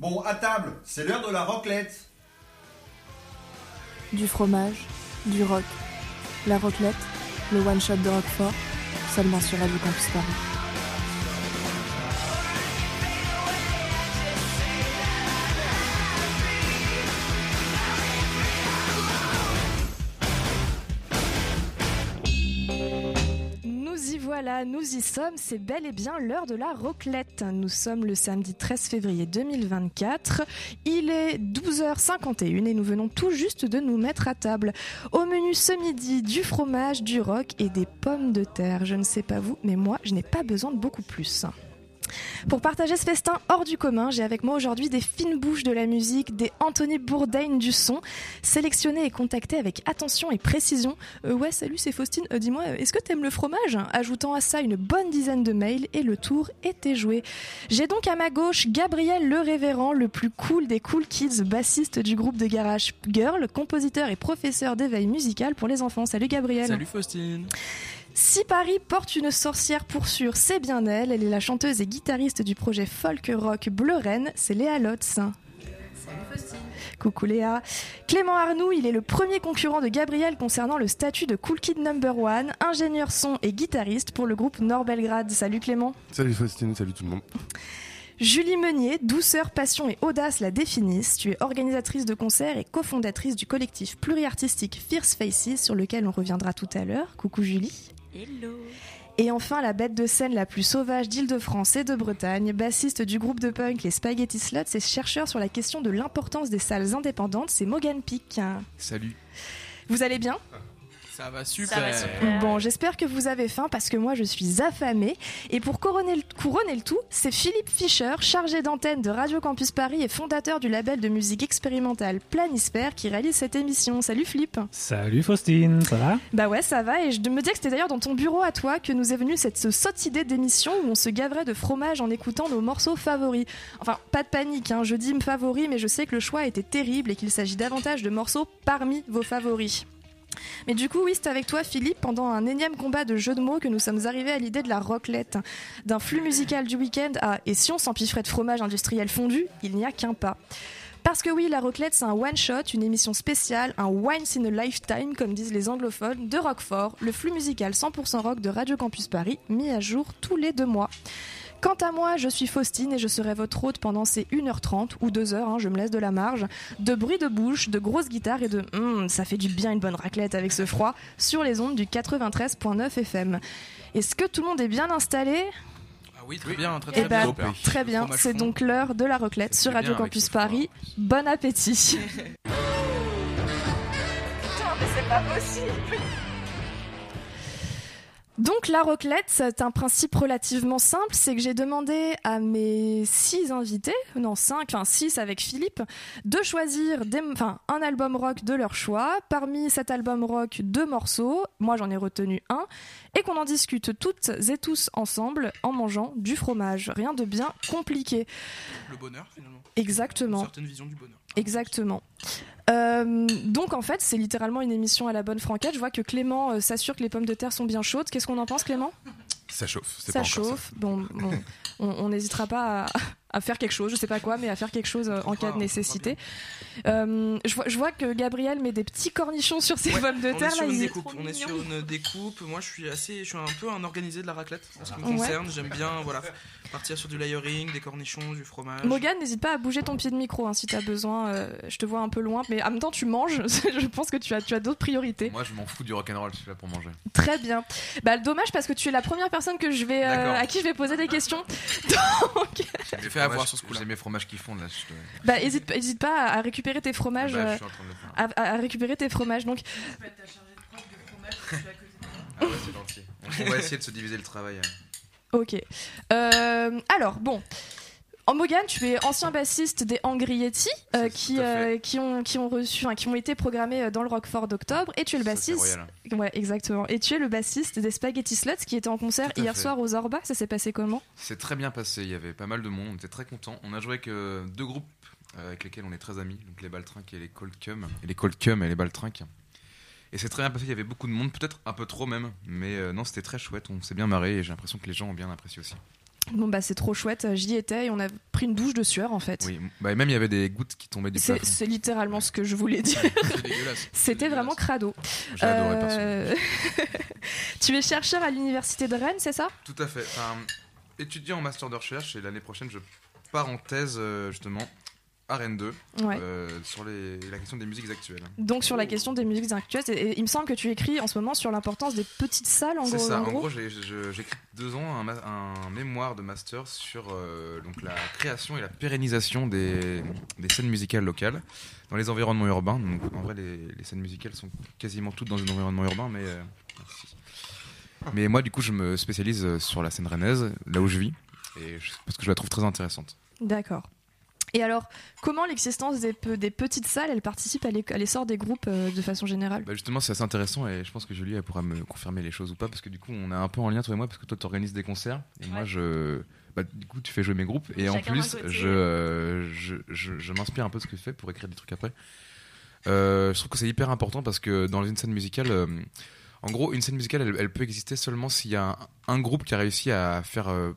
Bon, à table, c'est l'heure de la raclette. Du fromage, du rock, la raclette, le one-shot de Roquefort, seulement sur Radio Campus Paris. Nous y sommes, c'est bel et bien l'heure de la raclette. Nous sommes le samedi 13 février 2024. Il est 12h51 et nous venons tout juste de nous mettre à table. Au menu ce midi, du fromage, du rock et des pommes de terre. Je ne sais pas vous, mais moi, je n'ai pas besoin de beaucoup plus. Pour partager ce festin hors du commun, j'ai avec moi aujourd'hui des fines bouches de la musique, des Anthony Bourdain du son, sélectionnés et contactés avec attention et précision. Euh, ouais, salut, c'est Faustine. Euh, Dis-moi, est-ce que t'aimes le fromage? Ajoutant à ça une bonne dizaine de mails et le tour était joué. J'ai donc à ma gauche Gabriel Le Révérend, le plus cool des cool kids, bassiste du groupe de garage Girl, compositeur et professeur d'éveil musical pour les enfants. Salut Gabriel. Salut Faustine. Si Paris porte une sorcière pour sûr, c'est bien elle. Elle est la chanteuse et guitariste du projet folk rock Bleu Rennes, c'est Léa Lotz. Coucou Léa. Clément Arnoux, il est le premier concurrent de Gabriel concernant le statut de Cool Kid Number One, ingénieur son et guitariste pour le groupe Nord Belgrade. Salut Clément. Salut Faustine, salut tout le monde. Julie Meunier, douceur, passion et audace la définissent. Tu es organisatrice de concerts et cofondatrice du collectif pluriartistique Fierce Faces sur lequel on reviendra tout à l'heure. Coucou Julie. Hello. Et enfin, la bête de scène la plus sauvage d'Île-de-France et de Bretagne, bassiste du groupe de punk Les Spaghetti Slots et chercheur sur la question de l'importance des salles indépendantes, c'est Morgan Pic. Salut. Vous allez bien? Ça va super. Ça va super. Bon, j'espère que vous avez faim parce que moi je suis affamée. Et pour couronner le, couronner le tout, c'est Philippe Fischer, chargé d'antenne de Radio Campus Paris et fondateur du label de musique expérimentale Planisphère qui réalise cette émission. Salut Philippe Salut Faustine, ça va? Bah ouais, ça va. Et je me disais que c'était d'ailleurs dans ton bureau à toi que nous est venue cette ce sotte idée d'émission où on se gaverait de fromage en écoutant nos morceaux favoris. Enfin, pas de panique, hein, je dis me favoris, mais je sais que le choix était terrible et qu'il s'agit davantage de morceaux parmi vos favoris. Mais du coup, oui, c'est avec toi, Philippe, pendant un énième combat de jeux de mots que nous sommes arrivés à l'idée de la roclette. D'un flux musical du week-end à Et si on s'empiffrait de fromage industriel fondu, il n'y a qu'un pas. Parce que oui, la roclette, c'est un one-shot, une émission spéciale, un once in a lifetime, comme disent les anglophones, de Roquefort, le flux musical 100% rock de Radio Campus Paris, mis à jour tous les deux mois. Quant à moi, je suis Faustine et je serai votre hôte pendant ces 1h30 ou 2h, hein, je me laisse de la marge, de bruit de bouche, de grosses guitares et de Hum, ça fait du bien une bonne raclette avec ce froid sur les ondes du 93.9 FM. Est-ce que tout le monde est bien installé? Ah oui, très bien, très Eh très ben, bien. très bien, Fromage c'est donc l'heure de la raclette sur Radio bien Campus. Paris. Bon appétit. Donc la raclette, c'est un principe relativement simple, c'est que j'ai demandé à mes six invités, non cinq, enfin six avec Philippe, de choisir des, enfin, un album rock de leur choix. Parmi cet album rock, deux morceaux, moi j'en ai retenu un, et qu'on en discute toutes et tous ensemble en mangeant du fromage. Rien de bien compliqué. Le bonheur finalement. Exactement. Une certaine vision du bonheur. Exactement. Euh, donc en fait, c'est littéralement une émission à la bonne franquette. Je vois que Clément euh, s'assure que les pommes de terre sont bien chaudes. Qu'est-ce qu'on en pense, Clément? Ça chauffe, Ça pas chauffe. Bon, bon, on n'hésitera pas à, à faire quelque chose, je sais pas quoi, mais à faire quelque chose euh, en cas de nécessité. Euh, je, vois, je vois que Gabriel met des petits cornichons sur ses Ouais, pommes de on est terre. sur Là, une découpe. On est mignon. sur une découpe. Moi, je suis assez, je suis un peu un organisé de la raclette en ce qui me Ouais. concerne. J'aime bien, voilà, partir sur du layering, des cornichons, du fromage. Morgane, n'hésite pas à bouger ton pied de micro hein, si tu as besoin. euh, je te vois un peu loin, mais en même temps, tu manges. je pense que tu as, tu as d'autres priorités. Moi, je m'en fous du rock'n'roll, je suis là pour manger. Très bien. Bah, dommage parce que tu es la première personne que je vais, euh, à qui je vais poser des questions. Donc, J'ai fait avoir sur ce coup-là. J'ai mes fromages qui fondent là. Je te... bah, hésite, hésite pas à récupérer tes fromages. Bah, euh, je suis en train de le faire. à, à- à récupérer tes fromages. Donc, Ah ouais, c'est gentil. On on va essayer de se diviser le travail. Ok. Euh, alors, bon. En Morgane, tu es ancien bassiste des Angrietti, euh, qui, euh, qui, ont, qui, ont reçu, enfin, qui ont été programmés euh, dans le Rockford d'octobre, et tu es le bassiste. Ouais, exactement. Et tu es le bassiste des Spaghetti Sluts qui était en concert hier fait. soir aux Orba. Ça s'est passé comment? C'est très bien passé, il y avait pas mal de monde, on était très contents. On a joué avec euh, deux groupes avec lesquels on est très amis, donc les Baltrinques et les Cold Cum. Et les Cold Cum et les Baltrinques. Et c'est très bien passé, il y avait beaucoup de monde, peut-être un peu trop même, mais euh, non, c'était très chouette, on s'est bien marré et j'ai l'impression que les gens ont bien apprécié aussi. Bon bah c'est trop chouette, j'y étais et on a pris une douche de sueur en fait. Oui, bah, et même il y avait des gouttes qui tombaient du plafond. c'est littéralement ce que je voulais dire. C'était vraiment crado. J'ai adoré personnellement. Euh, tu es chercheur à l'université de Rennes, c'est ça? Tout à fait. Enfin, étudiant en master de recherche et l'année prochaine je pars en thèse euh, justement à Rennes 2 Ouais. euh, sur les- la question des musiques actuelles. Donc sur la question des musiques actuelles, et, et il me semble que tu écris en ce moment sur l'importance des petites salles en C'est gros. ça. en gros. écrit deux ans un, mémoire de master sur euh, donc la création et la pérennisation des, des scènes musicales locales dans les environnements urbains. Donc, en vrai, les, les scènes musicales sont quasiment toutes dans un environnement urbain, mais euh, mais moi, du coup, je me spécialise sur la scène rennaise, là où je vis, et je- parce que je la trouve très intéressante. D'accord. Et alors, comment l'existence des, pe- des petites salles, elle participe à l'essor des groupes euh, de façon générale? Bah justement, c'est assez intéressant et je pense que Julie elle pourra me confirmer les choses ou pas parce que du coup, on est un peu en lien toi et moi parce que toi tu organises des concerts et moi je bah, du coup, tu fais jouer mes groupes et en plus, je, euh, je, je, je m'inspire un peu de ce que tu fais pour écrire des trucs après. Euh, je trouve que c'est hyper important parce que dans une scène musicale, euh, en gros, une scène musicale, elle, elle peut exister seulement s'il y a un, un groupe qui a réussi à faire euh,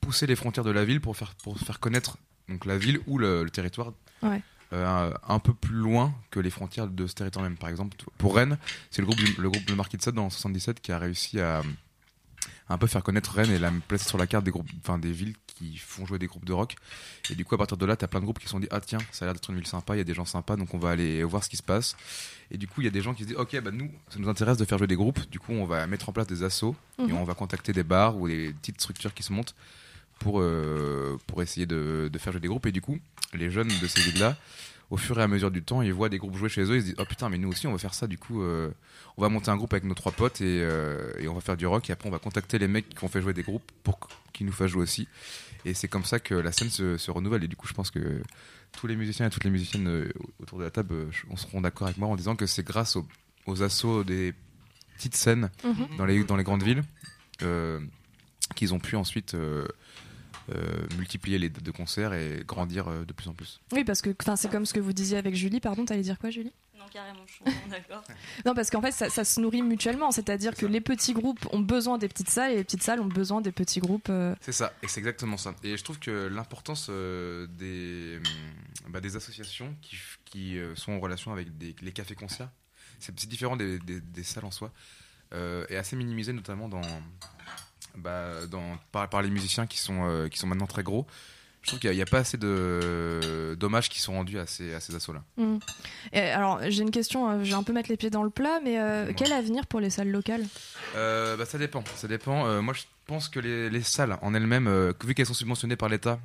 pousser les frontières de la ville pour faire, pour faire connaître donc, la ville ou le, le territoire. Ouais. euh, un peu plus loin que les frontières de ce territoire même. Par exemple, pour Rennes, c'est le groupe, le groupe Le Marquis de Sade dans 77 qui a réussi à, à un peu faire connaître Rennes et la placer sur la carte des groupes, enfin des villes qui font jouer des groupes de rock. Et du coup, à partir de là, t'as plein de groupes qui se sont dit ah tiens, ça a l'air d'être une ville sympa, il y a des gens sympas, donc on va aller voir ce qui se passe. Et du coup, il y a des gens qui se disent ok, bah nous, ça nous intéresse de faire jouer des groupes. Du coup, on va mettre en place des assos et Mhm. on va contacter des bars ou des petites structures qui se montent pour euh, pour essayer de, de faire jouer des groupes. Et du coup, les jeunes de ces villes-là au fur et à mesure du temps, ils voient des groupes jouer chez eux, ils se disent oh putain mais nous aussi on va faire ça du coup euh, on va monter un groupe avec nos trois potes et, euh, et on va faire du rock et après on va contacter les mecs qui ont fait jouer des groupes pour qu'ils nous fassent jouer aussi et c'est comme ça que la scène se, se renouvelle et du coup je pense que tous les musiciens et toutes les musiciennes autour de la table on seront d'accord avec moi en disant que c'est grâce aux, aux assauts des petites scènes Mhm. dans les, dans les grandes villes euh, qu'ils ont pu ensuite euh, multiplier les dates de concerts et grandir euh, de plus en plus. Oui, parce que enfin, c'est comme ce que vous disiez avec Julie. Pardon, t'allais dire quoi, Julie? Non, carrément, je suis d'accord. Non, parce qu'en fait, ça, ça se nourrit mutuellement. C'est-à-dire que les petits groupes ont besoin des petites salles et les petites salles ont besoin des petits groupes. euh, C'est ça, et c'est exactement ça. Et je trouve que l'importance euh, des, hum, bah, des associations qui, euh, sont en relation avec des, les cafés-concerts, c'est c'est différent des, des- des salles en soi, euh, est assez minimisé notamment dans, bah, dans, par, par les musiciens qui sont, euh, qui sont maintenant très gros. Je trouve qu'il n'y a, pas assez de dommages qui sont rendus à ces, à ces assos-là. hmm. Et alors, j'ai une question. euh, Je vais un peu mettre les pieds dans le plat, mais euh, quel avenir pour les salles locales? Euh, bah, ça dépend. Ça dépend. Euh, moi, je pense que les, les salles en elles-mêmes, vu qu'elles sont subventionnées par l'État,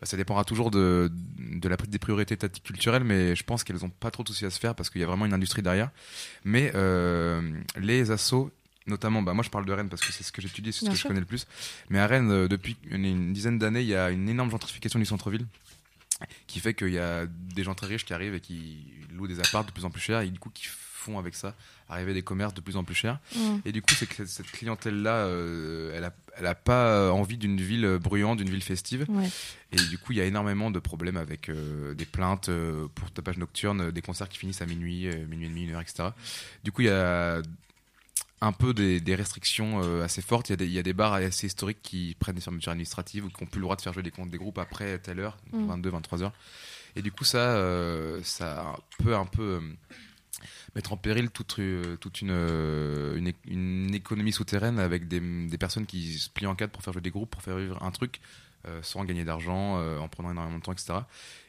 bah, ça dépendra toujours de, de la des priorités étatiques culturelles, mais je pense qu'elles n'ont pas trop de soucis à se faire parce qu'il y a vraiment une industrie derrière. Mais les assos, notamment, bah, moi je parle de Rennes parce que c'est ce que j'étudie, c'est ce Bien que sûr. je connais le plus. Mais à Rennes, euh, depuis une, une dizaine d'années, il y a une énorme gentrification du centre-ville qui fait qu'il y a des gens très riches qui arrivent et qui louent des apparts de plus en plus chers et du coup qui font avec ça arriver des commerces de plus en plus chers. Hmm. Et du coup, c'est que cette- clientèle-là, euh, elle, a, elle a pas euh, envie d'une ville bruyante, d'une ville festive. Ouais. Et du coup, il y a énormément de problèmes avec euh, des plaintes euh, pour tapage nocturne, des concerts qui finissent à minuit, minuit et demi, une heure, etc. Du coup, il y a un peu des, des restrictions euh, assez fortes. Il y, a des, il y a des bars assez historiques qui prennent des fermetures administratives ou qui n'ont plus le droit de faire jouer des, comptes des groupes après telle heure, Mm. 22, 23 heures. Et du coup, ça, euh, ça peut un peu euh, mettre en péril toute, toute une, une, é- une économie souterraine avec des, des personnes qui se plient en quatre pour faire jouer des groupes, pour faire vivre un truc sans gagner d'argent, en prenant énormément de temps, etc.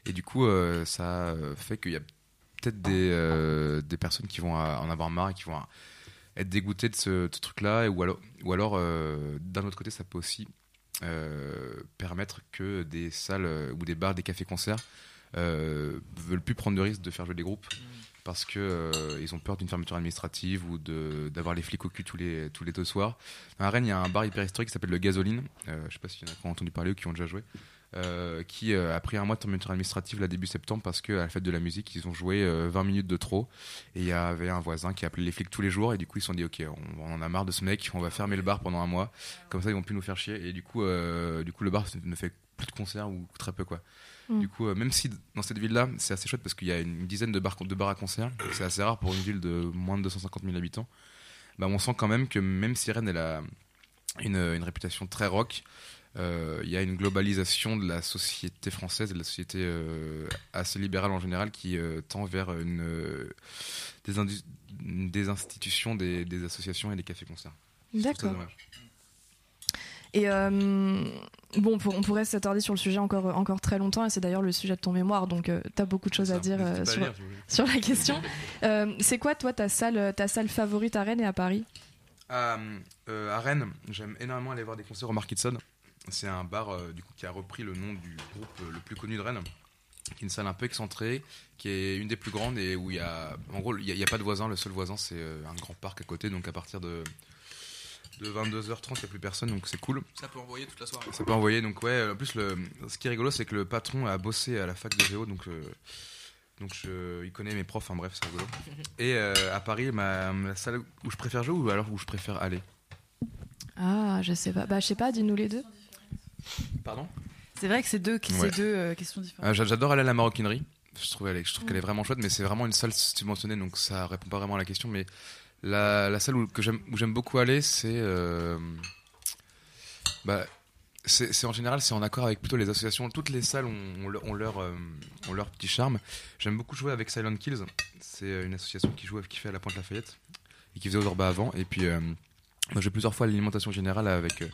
Et du coup, ça fait qu'il y a peut-être des, des personnes qui vont en avoir marre et qui vont être dégoûtées de ce, truc-là, ou alors, ou alors euh, d'un autre côté, ça peut aussi euh, permettre que des salles euh, ou des bars, des cafés-concerts euh, veulent plus prendre de risque de faire jouer des groupes parce que ils ont peur d'une fermeture administrative ou d'avoir les flics au cul tous les tous les deux soirs. À Rennes, il y a un bar hyper historique qui s'appelle le Gasoline. Je sais pas s'il y en a qui ont entendu parler ou qui ont déjà joué. Euh, qui euh, a pris un mois de fermeture administrative là début septembre parce qu'à la fête de la musique ils ont joué euh, 20 minutes de trop. Et il y avait un voisin qui appelait les flics tous les jours et du coup ils se sont dit ok on, on en a marre de ce mec on va fermer le bar pendant un mois. Comme ça ils vont plus nous faire chier. Et du coup euh, du coup le bar ne fait plus de concerts ou très peu quoi. Mm. du coup euh, même si dans cette ville là c'est assez chouette parce qu'il y a une dizaine de bars de bars à concerts c'est assez rare pour une ville de moins de 250 000 habitants. Bah on sent quand même que même si Rennes elle a une, une réputation très rock. euh, il y a une globalisation de la société française et de la société euh, assez libérale en général qui euh, tend vers une, euh, des, institutions, des, des associations et des cafés-concerts. D'accord. Et euh, bon, on pourrait s'attarder sur le sujet encore, encore très longtemps, et c'est d'ailleurs le sujet de ton mémoire, donc tu t'as beaucoup de choses à dire euh, sur, lire, la question. Euh, c'est quoi, toi, ta salle, ta salle favorite à Rennes et à Paris? À, euh, Rennes, j'aime énormément aller voir des concerts au Market Sun. C'est un bar euh, du coup, qui a repris le nom du groupe euh, le plus connu de Rennes, qui est une salle un peu excentrée, qui est une des plus grandes et où il y a, en gros, il n'y a, il y a pas de voisins. Le seul voisin, c'est euh, un grand parc à côté. Donc à partir de, de 22h30, il n'y a plus personne, donc c'est cool. Ça peut envoyer toute la soirée. Ça peut envoyer. Donc ouais, en plus, le, ce qui est rigolo, c'est que le patron a bossé à la fac de Géo, donc. euh, donc je, il connaît mes profs, enfin bref, c'est rigolo. Et euh, à Paris, ma, la salle où je préfère jouer ou alors où je préfère aller? Ah, je sais pas. Bah, je sais pas, dis-nous les deux. Pardon C'est vrai que c'est deux, c'est Ouais. deux euh, questions différentes. J'a- J'adore aller à la maroquinerie. Je trouve, est- qu'elle est vraiment chouette, mais c'est vraiment une salle subventionnée, donc ça répond pas vraiment à la question. Mais la, la salle où, que j'aime, beaucoup aller, c'est. euh, bah, c'est en général, c'est en accord avec plutôt les associations. Toutes les salles ont, leur, euh, ont leur petit charme. J'aime beaucoup jouer avec Silent Kills. C'est une association qui joue, qui fait à la Pointe Lafayette et qui faisait aux Orba avant. Et puis, j'ai plusieurs fois l'alimentation générale avec euh,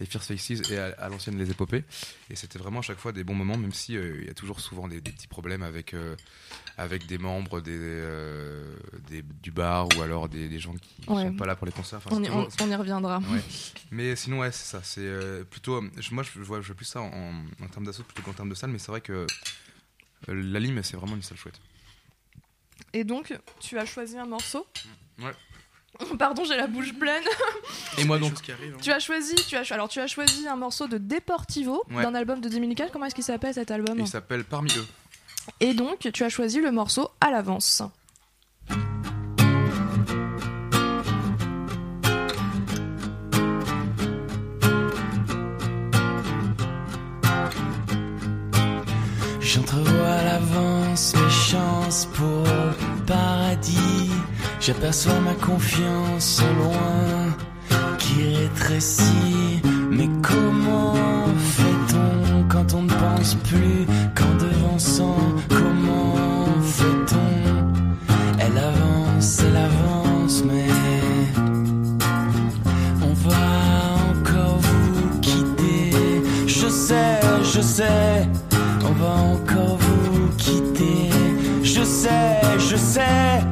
les Fierce Faces et à, à l'ancienne les épopées. Et c'était vraiment à chaque fois des bons moments, même si euh, il y a toujours souvent des, des petits problèmes avec, euh, avec des membres des, euh, des- du bar ou alors des, des gens qui Ouais. sont pas là pour les concerts. Enfin, On y, on, toujours- on y reviendra. Ouais. Mais sinon, ouais, c'est ça. C'est euh, plutôt. moi, je vois, je vois plus ça en, termes d'assaut plutôt qu'en termes de salle, mais c'est vrai que euh, la Lime, c'est vraiment une salle chouette. Et donc, tu as choisi un morceau? Ouais. Pardon, j'ai la bouche pleine. Et moi donc arrivent, hein. Tu as choisi, tu as, alors tu as choisi un morceau de Deportivo Ouais. d'un album de 2004. Comment est-ce qu'il s'appelle cet album? Il s'appelle Parmi eux. Et donc, tu as choisi le morceau à l'avance. J'entrevois à l'avance mes chances pour le paradis. J'aperçois ma confiance au loin qui rétrécit. Mais comment fait-on quand on ne pense plus qu'en devançant? Comment fait-on? Elle avance, elle avance, mais on va encore vous quitter. Je sais, je sais, on va encore vous quitter. Je sais, je sais,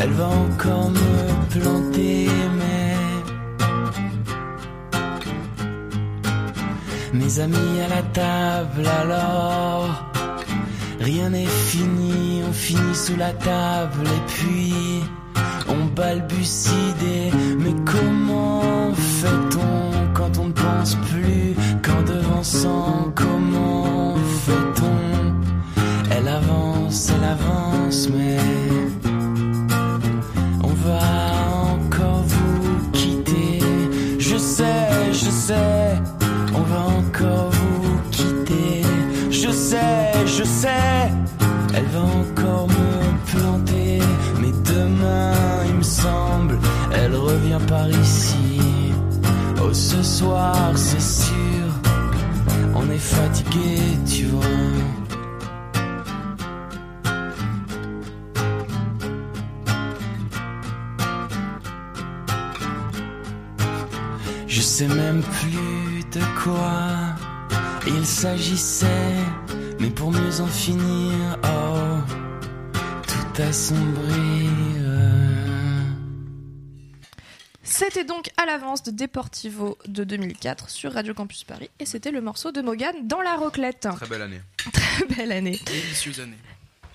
elle va encore me planter, mais. Mes amis à la table alors. Rien n'est fini, on finit sous la table et puis on balbutie des Mais comment fait-on quand on ne pense plus qu'en devançant? Comment fait-on? Elle avance, elle avance, mais on va encore vous quitter. Je sais, je sais, elle va encore me planter. Mais demain, il me semble, elle revient par ici. Oh, ce soir, c'est sûr, on est fatigué, tu vois. Sais même plus de quoi il s'agissait, mais pour mieux en finir, oh, tout assombri. euh. C'était donc à l'avance de Deportivo de 2004 sur Radio Campus Paris et c'était le morceau de Morgan dans la roclette. Très belle année. Belle année. Délicieuse année.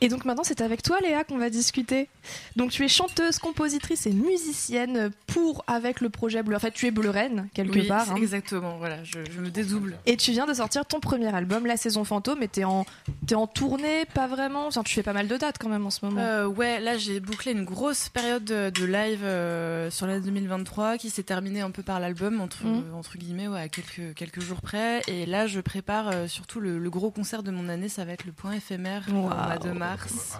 Et donc maintenant c'est avec toi Léa qu'on va discuter. Donc tu es chanteuse, compositrice et musicienne pour avec le projet Bleu. En fait tu es Bleu Reine quelque Oui, part. hein. exactement. Voilà, je, je me dédouble. Et tu viens de sortir ton premier album, La Saison Fantôme, et t'es en, t'es en tournée, pas vraiment. Enfin, tu fais pas mal de dates quand même en ce moment. Euh, ouais, là j'ai bouclé une grosse période de, de live euh, sur l'année 2023 qui s'est terminée un peu par l'album entre, entre guillemets ouais, à quelques, quelques jours près. Et là je prépare euh, surtout le, le gros concert de mon année, ça va être le point éphémère euh, au mois de mars. Mars.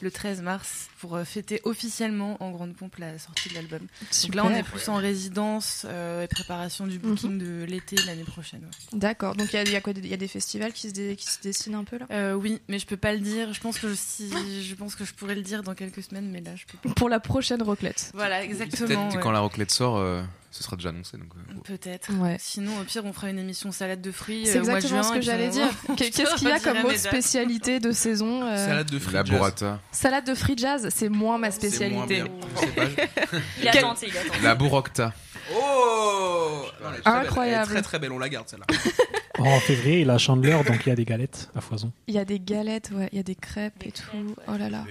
Le 13 mars, pour euh, fêter officiellement en grande pompe la sortie de l'album. Donc là, on est plus en résidence euh, et préparation du booking de l'été l'année prochaine. ouais. D'accord. Donc il y y a quoi Il y a des festivals qui se, dé- qui se dessinent un peu là? Euh, oui, mais je peux pas le dire. Je pense que je, si, je pense que je pourrais le dire dans quelques semaines, mais là, je peux pas. Pour la prochaine roclette. Voilà, exactement. Peut-être ouais. quand la roclette sort, euh, ce sera déjà annoncé. Donc, euh, Peut-être. Ouais. Sinon, au pire, on fera une émission salade de fruits. C'est euh, exactement juin, ce que j'allais dire. Qu'est- Qu'est-ce qu'il y a comme autre spécialité de saison euh, Salade de frites. la jazz. burrata. Salade de free jazz, c'est moins ma moins spécialité. bien. Je sais pas, je- Il a tenté, il a tenté. La bourocta. Oh Non, elle est très belle. Incroyable. Elle est très très belle, on la garde celle-là. En février, il a Chandler, donc il y a des galettes à foison. Il y a des galettes, ouais, il y a des crêpes et tout. Oh là là.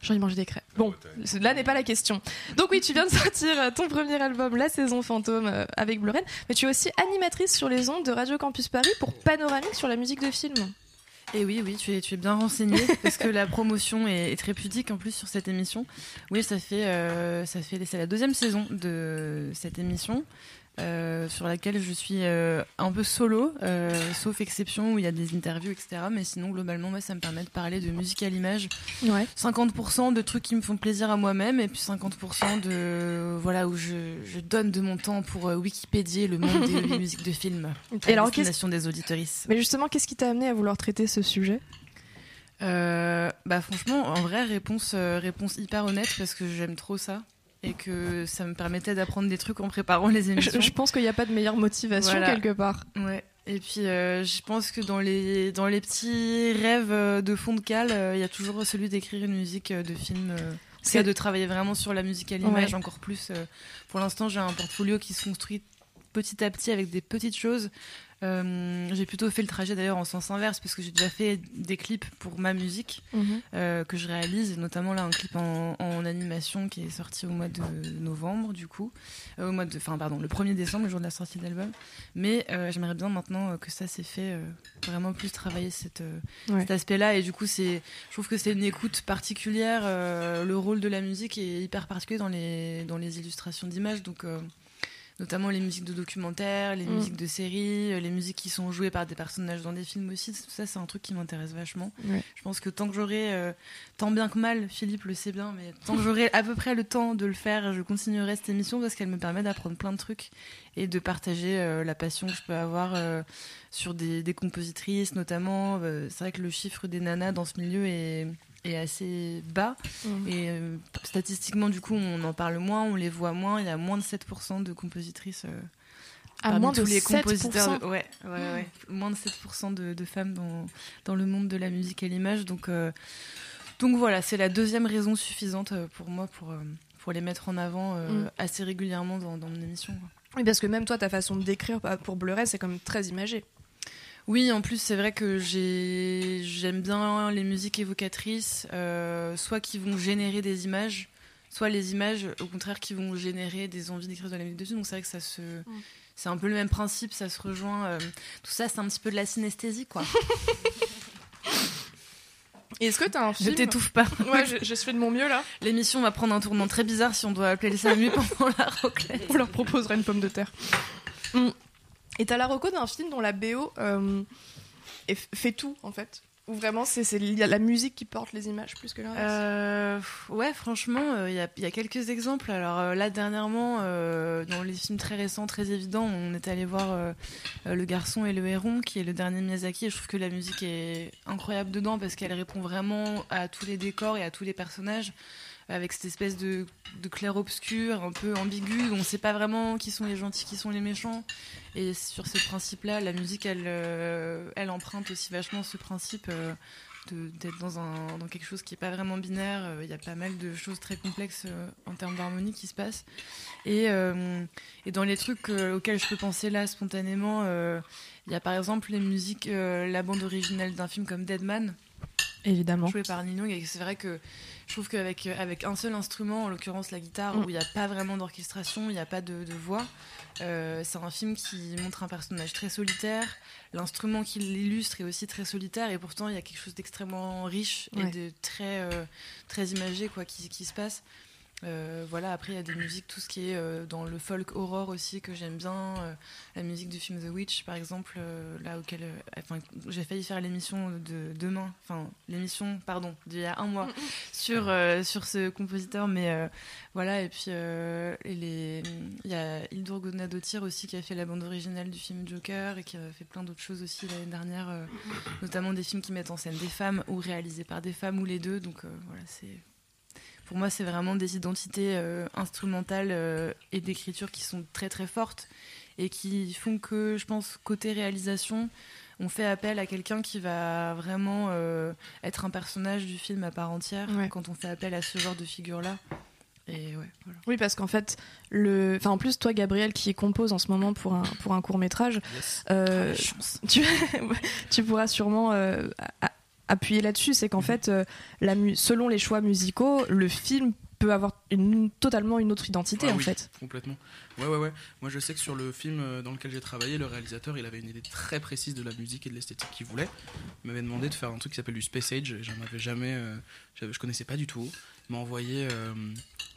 J'ai envie de manger des crêpes. Bon, là n'est pas la question. Donc oui, tu viens de sortir euh, ton premier album, La Saison Fantôme, euh, avec Bleu mais tu es aussi animatrice sur les ondes de Radio Campus Paris pour Panoramique sur la musique de film. Et oui, oui, tu es, tu es bien renseigné parce que la promotion est, est très pudique en plus sur cette émission. Oui, ça fait, euh, ça fait, c'est la deuxième saison de cette émission. Euh, sur laquelle je suis euh, un peu solo, euh, sauf exception où il y a des interviews, etc. Mais sinon, globalement, moi, ça me permet de parler de musique à l'image. Ouais. 50% de trucs qui me font plaisir à moi-même et puis 50% de voilà où je, je donne de mon temps pour Wikipédier le monde des musiques de films. Et alors, destination des auditorices. Mais justement, qu'est-ce qui t'a amené à vouloir traiter ce sujet? Bah franchement, en vrai, réponse, réponse hyper honnête parce que j'aime trop ça et que ça me permettait d'apprendre des trucs en préparant les émissions. je pense qu'il n'y a pas de meilleure motivation Voilà. quelque part. Ouais. Et puis, euh, je pense que dans les, dans les petits rêves euh, de fond de cale, euh, il y a toujours celui d'écrire une musique de film. euh, cas, de travailler vraiment sur la musique à l'image Ouais. encore plus. pour l'instant, j'ai un portfolio qui se construit petit à petit avec des petites choses. Euh, j'ai plutôt fait le trajet d'ailleurs en sens inverse parce que j'ai déjà fait des clips pour ma musique euh, que je réalise, notamment là un clip en, en animation qui est sorti au mois de novembre du coup, Euh, au mois de, enfin pardon, le 1er décembre, le jour de la sortie de l'album. Mais j'aimerais bien maintenant que ça s'est fait, vraiment plus travailler cette, Ouais. cet aspect-là. Et du coup, c'est, je trouve que c'est une écoute particulière. le rôle de la musique est hyper particulier dans les dans les illustrations d'images, donc. Notamment les musiques de documentaires, les Mm. musiques de séries, euh, les musiques qui sont jouées par des personnages dans des films aussi. Tout ça, c'est un truc qui m'intéresse vachement. Ouais. Je pense que tant que j'aurai, euh, tant bien que mal, Philippe le sait bien, mais tant que j'aurai à peu près le temps de le faire, je continuerai cette émission parce qu'elle me permet d'apprendre plein de trucs et de partager euh, la passion que je peux avoir euh, sur des, des compositrices notamment. C'est vrai que le chiffre des nanas dans ce milieu est est assez bas et euh, statistiquement du coup on en parle moins, on les voit moins, il y a moins de 7% de compositrices euh, À parmi moins tous de les 7%. compositeurs de- ouais, ouais, ouais. moins de 7% de, de femmes dans, dans le monde de la musique et l'image donc euh, donc voilà c'est la deuxième raison suffisante euh, pour moi pour pour les mettre en avant euh, Mm. assez régulièrement dans, dans mon émission quoi. Oui, parce que même toi, ta façon de décrire bah, pour Bleu Reine, c'est quand même très imagé. Oui, en plus, c'est vrai que j'ai- j'aime bien les musiques évocatrices, euh, soit qui vont générer des images, soit les images, au contraire, qui vont générer des envies d'écrire de la musique dessus. Donc c'est vrai que ça se. C'est un peu le même principe, ça se rejoint. euh, tout ça, c'est un petit peu de la synesthésie, quoi. Est-ce que t'as un Je film t'étouffe pas. Ouais, je, je fais de mon mieux là. L'émission va prendre un tournant très bizarre si on doit appeler le SAMU pendant la roclette. On leur proposera une pomme de terre. Mm. Et t'as la reco d'un film dont la BO euh, fait tout en fait. Ou vraiment c'est la musique qui porte les images plus que l'inverse. Euh, ouais, franchement, euh, il y, y a quelques exemples. Alors euh, là, dernièrement, dans les films très récents, très évidents, on est allé voir Le Garçon et le Héron, qui est le dernier Miyazaki, et je trouve que la musique est incroyable dedans parce qu'elle répond vraiment à tous les décors et à tous les personnages. Avec cette espèce de, clair-obscur un peu ambigu, on ne sait pas vraiment qui sont les gentils, qui sont les méchants. Et sur ce principe-là, la musique, elle, euh, emprunte aussi vachement ce principe euh, d'être dans, quelque chose qui n'est pas vraiment binaire. Euh, Il y a pas mal de choses très complexes euh, en termes d'harmonie qui se passent. Et, euh, dans les trucs euh, auxquels je peux penser là spontanément, euh, il y a par exemple les musiques, euh, la bande originale d'un film comme Deadman, Évidemment. joué par Nino. Et c'est vrai que je trouve qu'avec euh, avec un seul instrument, en l'occurrence la guitare, Mm. où il n'y a pas vraiment d'orchestration, il n'y a pas de, de voix, euh, c'est un film qui montre un personnage très solitaire. L'instrument qui l'illustre est aussi très solitaire, et pourtant il y a quelque chose d'extrêmement riche et Ouais. de très, euh, très imagé quoi, qui, qui se passe. Euh, voilà, après il y a des musiques, tout ce qui est euh, dans le folk horror aussi que j'aime bien. euh, la musique du film The Witch, par exemple, là auquel enfin, j'ai failli faire l'émission de demain, enfin l'émission, pardon, d'il y a un mois sur sur ce compositeur, mais voilà. Et puis il y a Hildur Guðnadóttir aussi qui a fait la bande originale du film Joker et qui a fait plein d'autres choses aussi l'année dernière, notamment des films qui mettent en scène des femmes ou réalisés par des femmes ou les deux. Donc voilà, c'est pour moi, c'est vraiment des identités euh, instrumentales euh, et d'écriture qui sont très très fortes et qui font que, je pense, côté réalisation, on fait appel à quelqu'un qui va vraiment euh, être un personnage du film à part entière Ouais. quand on fait appel à ce genre de figure-là. Et ouais, voilà. Oui, parce qu'en fait, le... enfin, en plus, toi, Gabriel, qui compose en ce moment pour un, pour un court métrage, euh, tu, tu pourras sûrement euh, appuyer là-dessus. C'est qu'en fait, euh, la selon les choix musicaux, le film peut avoir une, totalement une autre identité, Ah en oui, fait. Complètement. Ouais, ouais, ouais. Moi, je sais que sur le film euh, dans lequel j'ai travaillé, le réalisateur, il avait une idée très précise de la musique et de l'esthétique qu'il voulait. Il m'avait demandé de faire un truc qui s'appelle du Space Age. J'en avais jamais. euh, je connaissais pas du tout. Il m'a envoyé euh,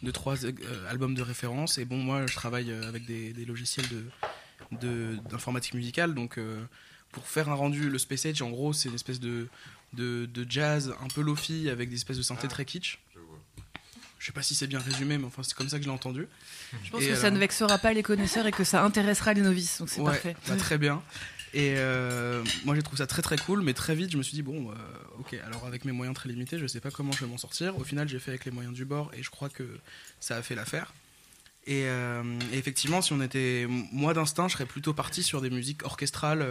deux, trois euh, albums de référence. Et bon, moi, je travaille avec des, des logiciels de d'informatique musicale. Donc, pour faire un rendu, le Space Age, en gros, c'est une espèce de, de, de jazz un peu lofi avec des espèces de synthé très kitsch. Je sais pas si c'est bien résumé, mais enfin, c'est comme ça que je l'ai entendu. Je pense Et que ça ne vexera pas les connaisseurs et que ça intéressera les novices, donc c'est Ouais, parfait. bah, très bien. Et euh, moi j'ai trouvé ça très très cool, mais très vite je me suis dit bon, euh, ok, alors avec mes moyens très limités, je sais pas comment je vais m'en sortir. Au final, j'ai fait avec les moyens du bord et je crois que ça a fait l'affaire. Et, euh, et effectivement, si on était moi d'instinct, je serais plutôt parti sur des musiques orchestrales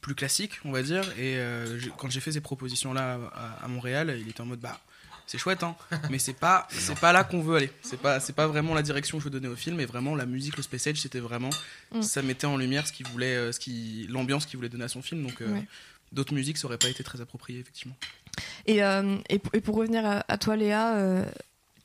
plus classiques, on va dire. Et euh, quand j'ai fait ces propositions là à, à Montréal, il était en mode bah c'est chouette hein, mais c'est pas c'est pas là qu'on veut aller. C'est pas c'est pas vraiment la direction que je veux donner au film, mais vraiment la musique, le space age, c'était vraiment Mm. ça mettait en lumière ce qu'il voulait, euh, ce qui l'ambiance qu'il voulait donner à son film. Donc euh, Ouais. d'autres musiques ça aurait pas été très approprié effectivement. Et, euh, et, et pour revenir à, à toi, Léa, euh,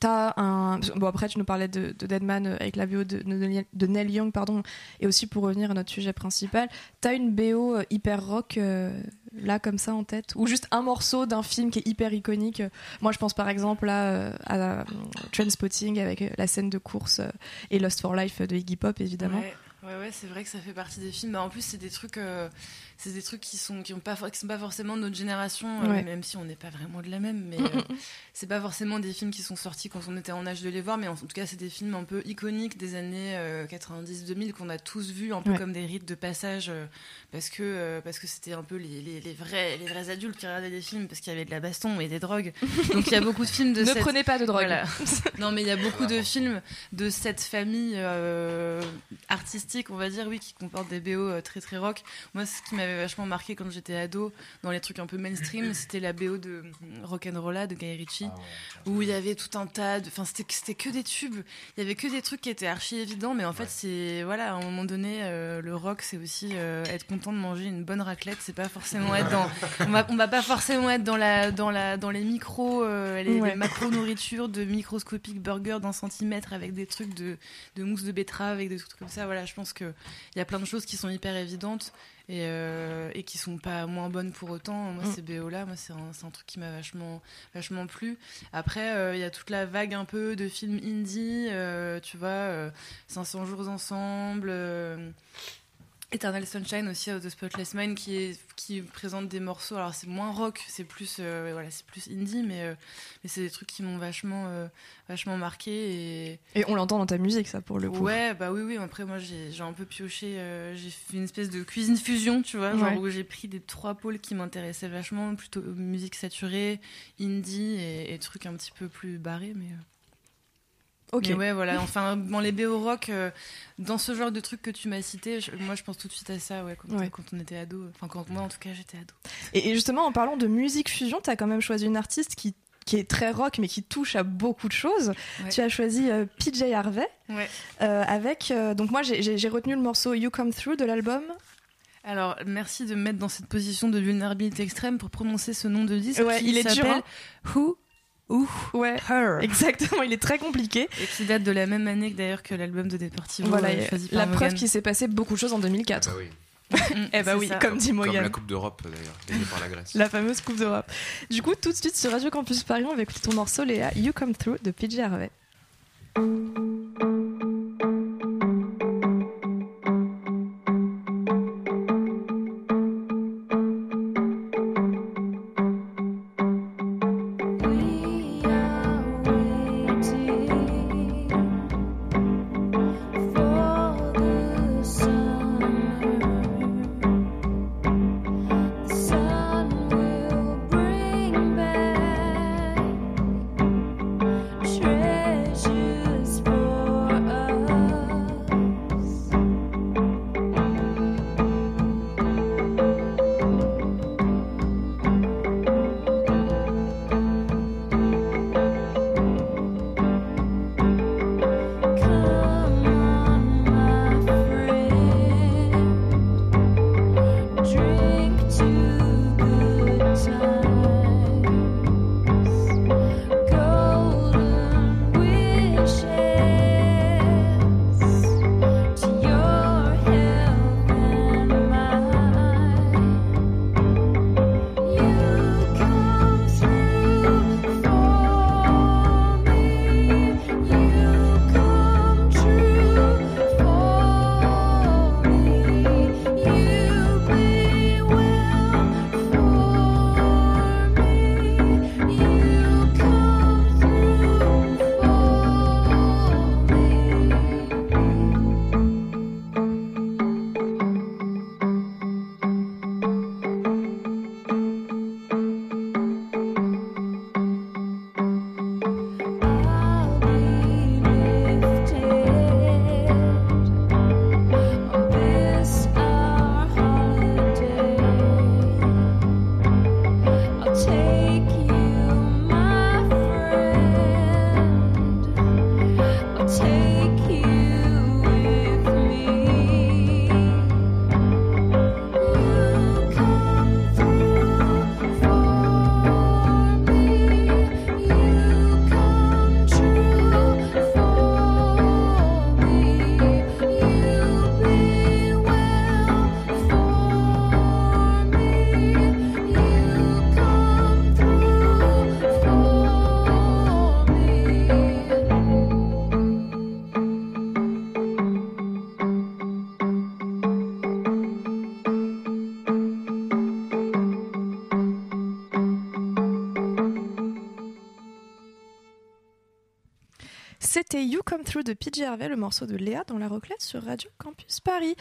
t'as un. Bon, après, tu nous parlais de, de Deadman euh, avec la BO de, de, Neil Young, pardon. Et aussi, pour revenir à notre sujet principal, t'as une BO euh, hyper rock, euh, là, comme ça, en tête? Ou juste un morceau d'un film qui est hyper iconique? Moi, je pense par exemple là, à euh, Trainspotting avec la scène de course et Lost for Life de Iggy Pop, évidemment. Ouais, ouais, c'est vrai que ça fait partie des films. Bah, en plus, c'est des trucs, c'est des trucs qui sont qui ont pas qui sont pas forcément de notre génération, euh, même si on n'est pas vraiment de la même. Mais euh, c'est pas forcément des films qui sont sortis quand on était en âge de les voir, mais en tout cas, c'est des films un peu iconiques des années 90-2000 qu'on a tous vus un peu Ouais. comme des rites de passage euh, parce que euh, parce que c'était un peu les, les, les vrais les vrais adultes qui regardaient des films parce qu'il y avait de la baston et des drogues. Donc il y a beaucoup de films de Ne cette prenez pas de drogue. voilà. non, mais il y a beaucoup de films de cette famille euh, artistique, on va dire, oui, qui comportent des BO euh, très très rock. Moi, ce qui m'avait vachement marqué quand j'étais ado, dans les trucs un peu mainstream, c'était la BO de Rock'n'Rolla de Guy Ritchie, où il y avait tout un tas de. Enfin, c'était c'était que des tubes. Il y avait que des trucs qui étaient archi évidents, mais en fait, c'est. Voilà, à un moment donné, euh, le rock, c'est aussi euh, être content de manger une bonne raclette. C'est pas forcément être dans. On va, on va pas forcément être dans, la, dans, la, dans les micros, euh, les, Ouais. les macro-nourritures de microscopiques burgers d'un centimètre avec des trucs de, de mousse de betterave, avec des trucs comme ça. Voilà, je pense qu'il y a plein de choses qui sont hyper évidentes et, euh, et qui sont pas moins bonnes pour autant. Moi, Mm. ces BO-là, moi, c'est un, truc qui m'a vachement, vachement plu. Après, euh, il y a toute la vague un peu de films indie, euh, tu vois, euh, 500 jours ensemble. Eternal Sunshine aussi de Spotless Mind qui est qui présente des morceaux alors c'est moins rock c'est plus euh, voilà c'est plus indie mais euh, mais c'est des trucs qui m'ont vachement euh, vachement marqué et Et on l'entend dans ta musique, ça, pour le coup. ouais bah oui oui après moi j'ai j'ai un peu pioché j'ai fait une espèce de cuisine fusion tu vois genre Ouais. où j'ai pris des trois pôles qui m'intéressaient vachement plutôt musique saturée indie et, et trucs un petit peu plus barrés mais Ok. mais ouais, voilà. Enfin, dans les BO rock, euh, dans ce genre de trucs que tu m'as cité, je- moi je pense tout de suite à ça, ouais, quand, Ouais. quand on était ado. Enfin, quand moi en tout cas j'étais ado. Et, et justement, en parlant de musique fusion, tu as quand même choisi une artiste qui, qui est très rock, mais qui touche à beaucoup de choses. Ouais. Tu as choisi euh, PJ Harvey, Ouais. euh, avec. donc, moi, j'ai- retenu le morceau You Come Through de l'album. Alors, merci de me mettre dans cette position de vulnérabilité extrême pour prononcer ce nom de disque. Ouais, qui il est dur, s'appelle hein. Who ou Ouais, Her. exactement, il est très compliqué. Et qui date de la même année que d'ailleurs que l'album de Deportivo Voilà, euh, choisi la preuve qu'il s'est passé beaucoup de choses en 2004. Ah bah oui. Eh bah oui, ça. comme dit Comme Morgan. la Coupe d'Europe d'ailleurs, gagnée par la Grèce. La fameuse Coupe d'Europe. Du coup, tout de suite sur Radio Campus Paris, on va écouter ton morceau Léa, You Come Through de PJ Harvey. De PJ Harvey, le morceau de Léa dans la roclette sur Radio Campus Paris.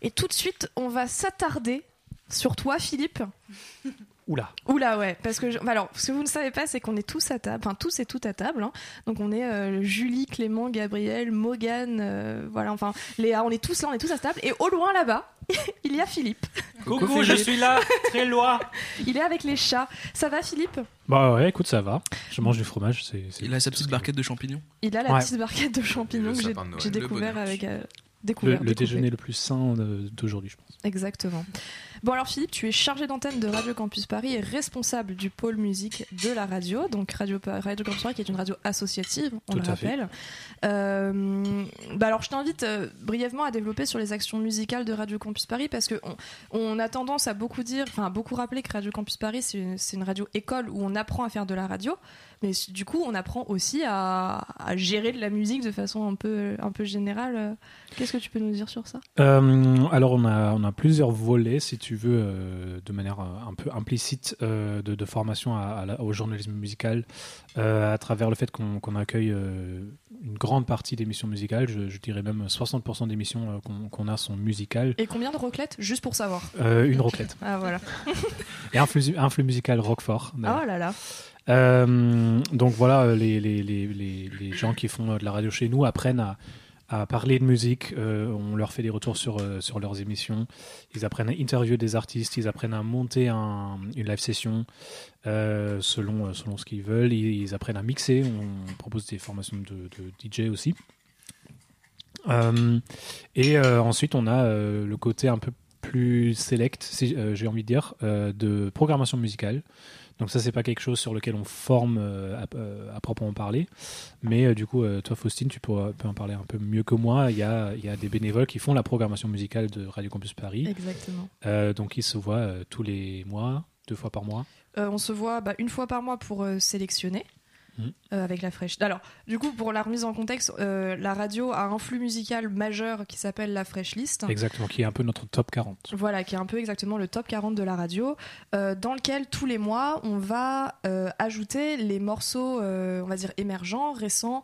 Et tout de suite, on va s'attarder sur toi, Philippe. Oula. Oula, ouais, parce que je- alors, ce que vous ne savez pas, c'est qu'on est tous à table, enfin tous et toutes à table. hein. Donc on est euh, Julie, Clément, Gabriel, Morgane, euh, voilà, enfin Léa, on est tous là, on est tous à table. Et au loin là-bas, il y a Philippe. Coucou, je suis là, très loin. Il est avec les chats. Ça va, Philippe? Bah ouais, écoute, ça va. Je mange du fromage, c'est. Il a sa petite barquette de champignons. Il a la Ouais. petite barquette de champignons que j'ai- découvert avec. euh, Le, découvert, le découvert. déjeuner le plus sain de- d'aujourd'hui, je pense. Exactement. Bon alors Philippe, tu es chargé d'antenne de Radio Campus Paris et responsable du pôle musique de la radio, donc Radio, radio Campus Paris qui est une radio associative, on Tout le rappelle. Euh, bah alors je t'invite euh, brièvement à développer sur les actions musicales de Radio Campus Paris parce que on, on a tendance à beaucoup dire, enfin à beaucoup rappeler que Radio Campus Paris c'est une, c'est une radio école où on apprend à faire de la radio, mais du coup on apprend aussi à, à gérer de la musique de façon un peu, un peu générale. Qu'est-ce que tu peux nous dire sur ça? Euh, alors, on a, on a plusieurs volets, si tu veux, euh, de manière euh, un peu implicite euh, de, de formation à- à la- au journalisme musical, à travers le fait qu'on accueille une grande partie d'émissions musicales. Je, je dirais même 60% d'émissions qu'on a sont musicales. Et combien de roclettes Juste pour savoir? Une roclette. Ah voilà. Et un flux, un flux musical Roquefort. d'ailleurs. Oh là là. Euh, donc voilà, euh, les, gens qui font euh, de la radio chez nous apprennent à, parler de musique. on leur fait des retours sur, leurs émissions. Ils apprennent à interviewer des artistes. Ils apprennent à monter un- une live session selon, ce qu'ils veulent. Ils, apprennent à mixer. On propose des formations de, DJ aussi. Et ensuite, on a le côté un peu plus select, j'ai envie de dire, de programmation musicale. Donc ça, c'est pas quelque chose sur lequel on forme euh, à, euh, à proprement parler. Mais euh, du coup, toi, Faustine, tu pourras- peux en parler un peu mieux que moi. Il y a, il y a des bénévoles qui font la programmation musicale de Radio Campus Paris. Exactement. Donc ils se voient tous les mois, deux fois par mois. On se voit bah, une fois par mois pour sélectionner Euh, avec la fraîche. Alors, du coup, pour la remise en contexte, euh, la radio a un flux musical majeur qui s'appelle la Fresh List. Exactement, qui est un peu notre top 40. Voilà, qui est un peu exactement le top 40 de la radio, euh, dans lequel tous les mois on va ajouter les morceaux, on va dire émergents, récents,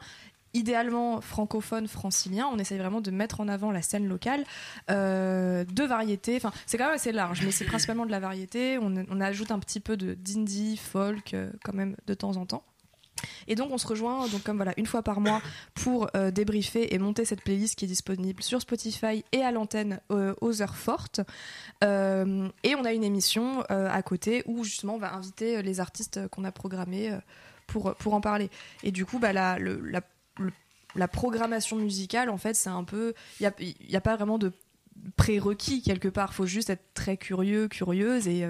idéalement francophones, franciliens. On essaye vraiment de mettre en avant la scène locale, euh, de variété. Enfin, c'est quand même assez large, mais c'est principalement de la variété. On, on ajoute un petit peu de d'indie, folk, euh, quand même de temps en temps. Et donc on se rejoint donc comme voilà une fois par mois pour euh, débriefer et monter cette playlist qui est disponible sur Spotify et à l'antenne euh, aux heures fortes. Euh, et on a une émission à côté où justement on va inviter les artistes qu'on a programmés pour, pour en parler. Et du coup, bah, la, la, la programmation musicale, en fait, c'est un peu. Il n'y a, a pas vraiment de prérequis quelque part. Il faut juste être très curieux, curieuse et.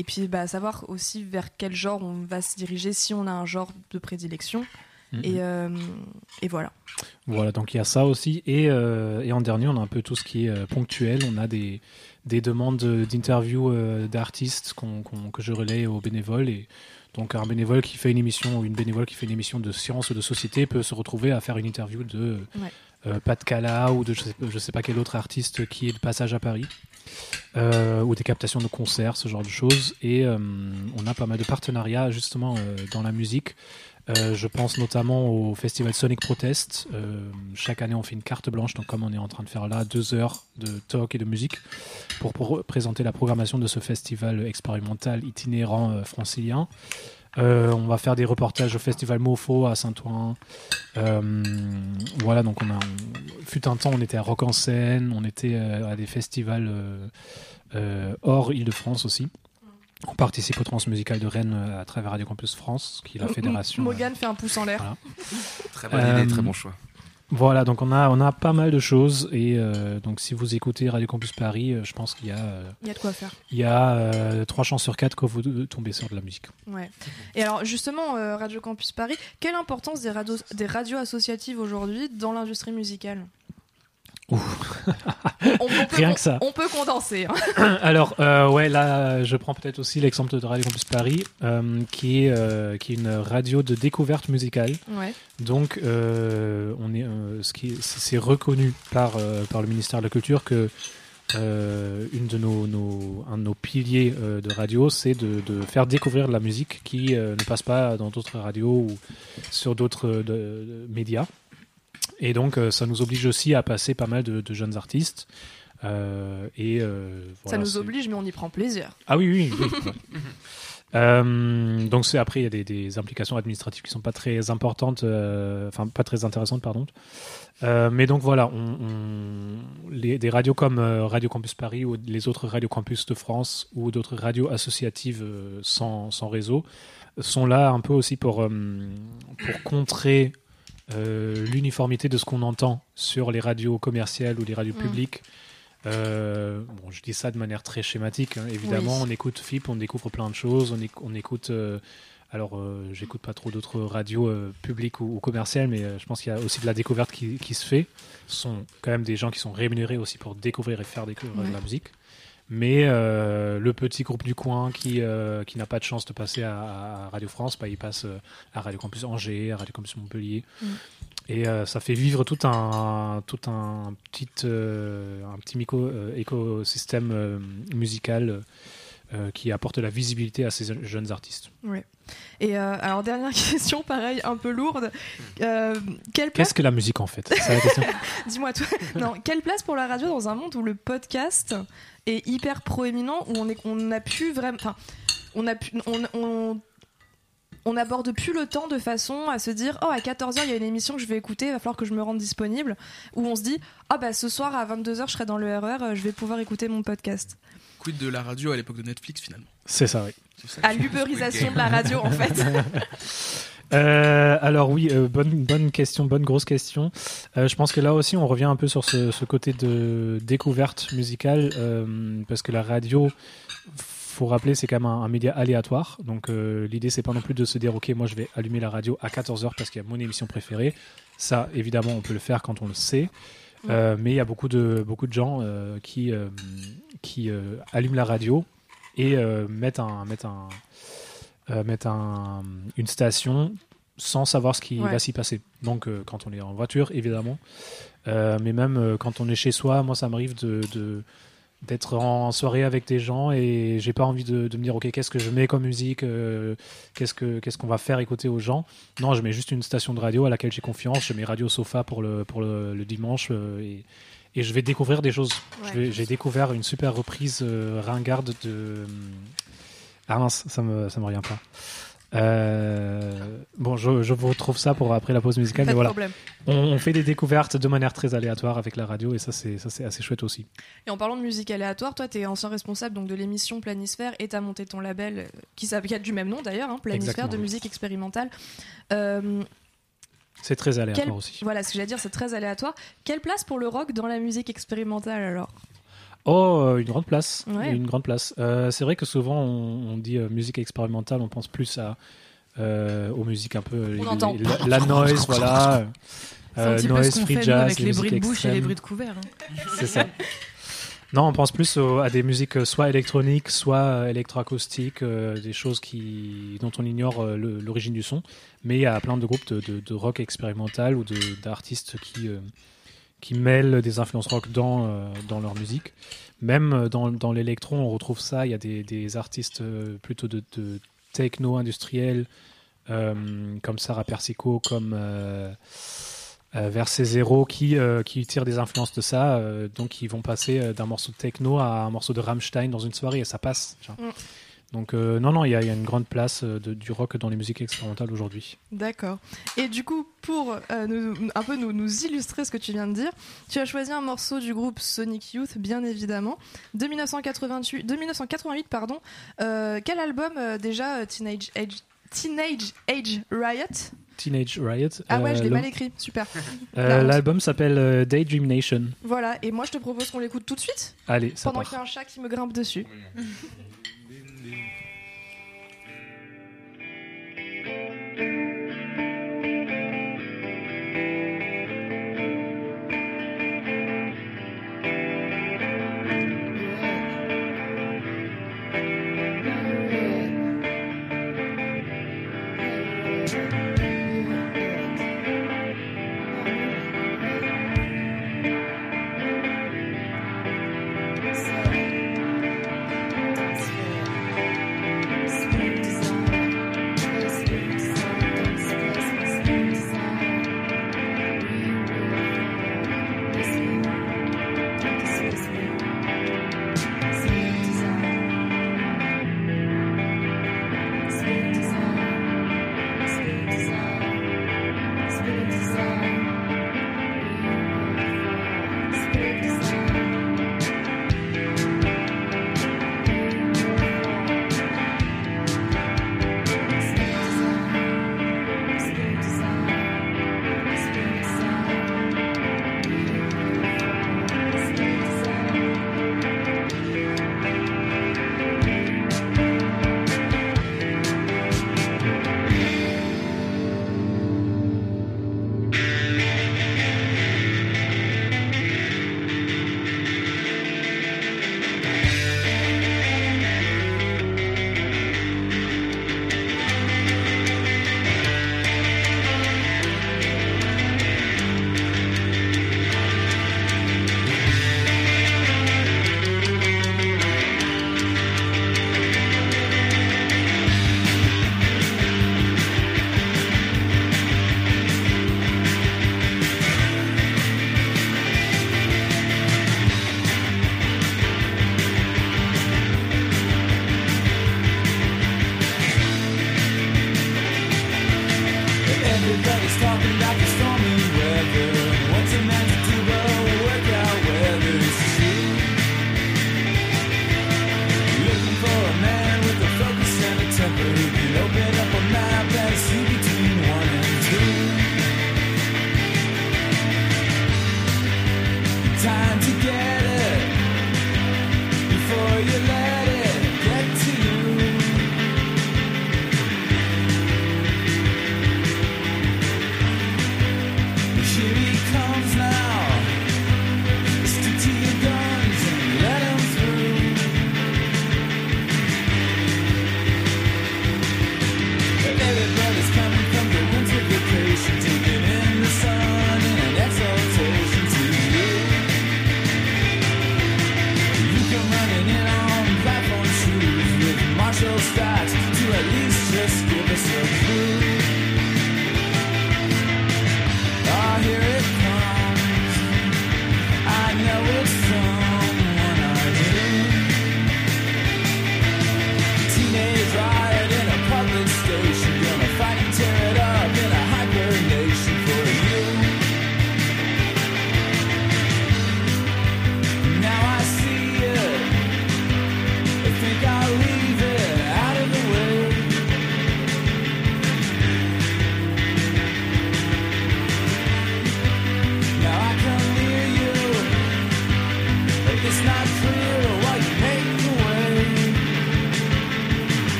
Et puis bah, savoir aussi vers quel genre on va se diriger si on a un genre de prédilection. Mhm. Et, euh, et voilà. Voilà, donc il y a ça aussi. Et, euh, et en dernier, on a un peu tout ce qui est euh, ponctuel. On a des, des demandes d'interviews d'artistes qu'on- que je relaie aux bénévoles. Et donc un bénévole qui fait une émission ou une bénévole qui fait une émission de science ou de société peut se retrouver à faire une interview de Ouais. euh, Pat Cala ou de je sais, je sais pas quel autre artiste qui est de passage à Paris. Euh, ou des captations de concerts, ce genre de choses. Et euh, on a pas mal de partenariats justement euh, dans la musique. Je pense notamment au festival Sonic Protest. Chaque année, on fait une carte blanche, donc comme on est en train de faire là, deux heures de talk et de musique pour, pour présenter la programmation de ce festival expérimental itinérant francilien. Euh, on va faire des reportages au festival Mofo à Saint-Ouen. Euh, voilà, donc on a. on- fut un temps, on était à Rock en scène, on était euh, à des festivals euh, euh, hors Île-de-France aussi. On participe au Transmusical de Rennes euh, à travers Radio Campus France, qui est la fédération. euh, Morgan fait un pouce en l'air. Voilà. Très bonne Euh, idée, très bon choix. Voilà, donc on a, on a pas mal de choses. Et euh, donc si vous écoutez Radio Campus Paris, euh, je pense qu'il y a, euh, Il y a de quoi faire. il y a trois chances sur quatre que vous tombez sur de la musique. Ouais. Et alors justement, Radio Campus Paris, quelle importance des radios, des radios associatives aujourd'hui dans l'industrie musicale? On, on peut Rien que ça. On peut condenser. hein. Alors, euh, ouais, là, je prends peut-être aussi l'exemple de Radio Campus Paris, euh, qui, est, euh, qui est une radio de découverte musicale. Ouais. Donc, on est, ce qui est- c'est reconnu par, par le ministère de la Culture que une de nos, nos- un de nos piliers de radio, c'est de, de faire découvrir de la musique qui ne passe pas dans d'autres radios ou sur d'autres médias. Et donc, euh, ça nous oblige aussi à passer pas mal de, de jeunes artistes. Euh, et euh, Ça nous oblige, mais on y prend plaisir. ah oui, oui. Euh, donc c'est après il y a des, des implications administratives qui sont pas très importantes, enfin pas très intéressantes pardon. Mais donc voilà, on, on- les, des radios comme Radio Campus Paris ou les autres radios campus de France ou d'autres radios associatives sans, sans réseau sont là un peu aussi pour pour contrer euh, l'uniformité de ce qu'on entend sur les radios commerciales ou les radios Mm. publiques. Euh, bon, je dis ça de manière très schématique. hein. Évidemment, Oui. on écoute FIP, on découvre plein de choses. On, éc- on écoute. euh, alors, j'écoute pas trop d'autres radios publiques ou, ou commerciales, mais je pense qu'il y a aussi de la découverte qui, qui se fait. Ce sont quand même des gens qui sont rémunérés aussi pour découvrir et faire découvrir de la musique. Mais euh, le petit groupe du coin qui, euh, qui n'a pas de chance de passer à, à Radio France, bah, il passe euh, à Radio Campus Angers, à Radio Campus Montpellier. Mm. Et euh, ça fait vivre tout un, tout un petit, un petit micro, écosystème musical qui apporte la visibilité à ces jeunes artistes. Ouais. Et euh, alors dernière question, pareil, un peu lourde. Euh, quelle place Qu'est-ce que la musique en fait? Dis-moi toi. Non, quelle place pour la radio dans un monde où le podcast est hyper proéminent, où on est, on a pu vraiment, enfin, on a pu, on, on, on n'aborde plus le temps de façon à se dire, oh à 14h il y a une émission que je vais écouter, il va falloir que je me rende disponible, où on se dit, ah bah ce soir à 22h je serai dans le RER, euh, je vais pouvoir écouter mon podcast. Quid de la radio à l'époque de Netflix finalement? C'est ça, oui. À de la radio en fait. Euh, alors oui, euh, bonne, bonne question, bonne grosse question. Euh, je pense que là aussi, on revient un peu sur ce, ce côté de découverte musicale, parce que la radio, faut faut rappeler, c'est quand même un, un média aléatoire. Donc l'idée, c'est pas non plus de se dire, ok, moi je vais allumer la radio à 14h parce qu'il y a mon émission préférée. Ça, évidemment, on peut le faire quand on le sait. Mais il y a beaucoup de, beaucoup de gens qui, qui allument la radio et euh, mettent, un, mettent, un, euh, mettent un, une station sans savoir ce qui Ouais. va s'y passer. Donc euh, quand on est en voiture, évidemment. Euh, mais même euh, quand on est chez soi, moi ça m'arrive de, de- d'être en soirée avec des gens et j'ai pas envie de, de me dire ok qu'est-ce que je mets comme musique euh, qu'est-ce que qu'est-ce qu'on va faire écouter aux gens non je mets juste une station de radio à laquelle j'ai confiance je mets radio sofa pour le pour le, le dimanche euh, et, et je vais découvrir des choses Ouais. j'ai découvert une super reprise euh, ringarde de ah mince ça me ça me revient pas Euh, bon je, je vous retrouve ça pour après la pause musicale Pas mais de voilà problème. on, on fait des découvertes de manière très aléatoire avec la radio et ça c'est ça c'est assez chouette aussi Et en parlant de musique aléatoire, toi, tu es ancien responsable donc, de l'émission Planisphère et tu as monté ton label euh, qui, qui a du même nom d'ailleurs, hein, Planisphère Exactement. de musique expérimentale. Euh, c'est très aléatoire quel- aussi Voilà, ce que j'allais dire, c'est très aléatoire. Quelle place pour le rock dans la musique expérimentale alors? Oh, euh, une grande place. Ouais. Une grande place. Euh, c'est vrai que souvent on, on dit euh, musique expérimentale, on pense plus à euh, aux musiques un peu les- la, la noise, voilà. Noise, free jazz, avec les bruits de bouche et les bruits de couvert. hein. C'est ça. Non, on pense plus à des musiques euh, soit électroniques, soit euh, électroacoustiques, euh, des choses qui, dont on ignore euh, l'origine du son. Mais il y a plein de groupes de, rock expérimental ou d'artistes qui, qui mêlent des influences rock dans, dans leur musique. Même dans, dans l'électro, on retrouve ça. Il y a des, artistes plutôt de, de techno industriel, euh, comme Sarah Persico, comme euh, euh, Verset Zero, qui, euh, qui tirent des influences de ça. euh, donc, ils vont passer d'un morceau de techno à un morceau de Rammstein dans une soirée et ça passe. Mm. Donc, euh, non, non, il y, a il y a une grande place euh, de- du rock dans les musiques expérimentales aujourd'hui. D'accord. Et du coup, pour euh, nous- un peu nous, nous illustrer ce que tu viens de dire, tu as choisi un morceau du groupe Sonic Youth, bien évidemment, de 1988, de 1988 pardon. Quel album déjà Teenage Age, Teenage Age Riot? Teenage Riot. Ah ouais, euh, je l'ai le- mal écrit, super. euh. L'album s'appelle euh, Daydream Nation. Voilà, et moi je te propose qu'on l'écoute tout de suite, Allez, ça pendant qu'il y a un chat qui me grimpe dessus.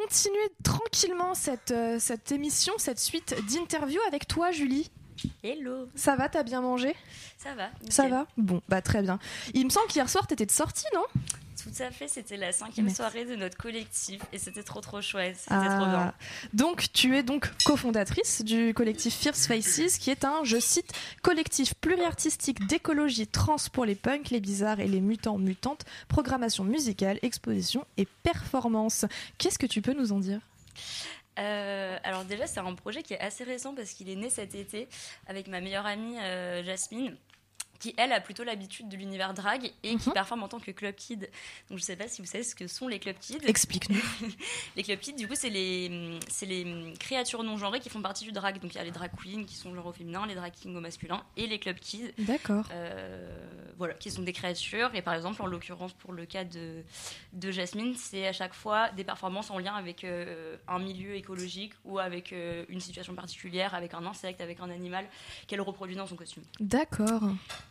continuer tranquillement cette, euh, cette émission, cette suite d'interviews avec toi, Julie. Hello, Ça va, t'as bien mangé? Ça va Ça va? Bon, bah très bien. Il me semble qu'hier soir, t'étais de sortie, non? Tout à fait, c'était la cinquième Merci. soirée de notre collectif et c'était trop trop chouette, c'était Ah. trop bien. Donc, tu es donc cofondatrice du collectif Fierce Faces, qui est un, je cite, collectif pluriartistique d'écologie trans pour les punks, les bizarres et les mutants mutantes, programmation musicale, exposition et performance. Qu'est-ce que tu peux nous en dire? Euh, alors déjà, c'est un projet qui est assez récent parce qu'il est né cet été avec ma meilleure amie euh, Jasmine qui elle a plutôt l'habitude de l'univers drag et qui Mhm. performe en tant que club kid. Donc je sais pas si vous savez ce que sont les club kids. Explique-nous. Les club kids, du coup, c'est les, c'est les créatures non genrées qui font partie du drag. Donc il y a les drag queens qui sont genre au féminin, les drag kings au masculin et les club kids D'accord. Euh, voilà, qui sont des créatures. Et par exemple, en l'occurrence, pour le cas de, de Jasmine, c'est à chaque fois des performances en lien avec euh, un milieu écologique ou avec euh, une situation particulière, avec un insecte, avec un animal qu'elle reproduit dans son costume. D'accord.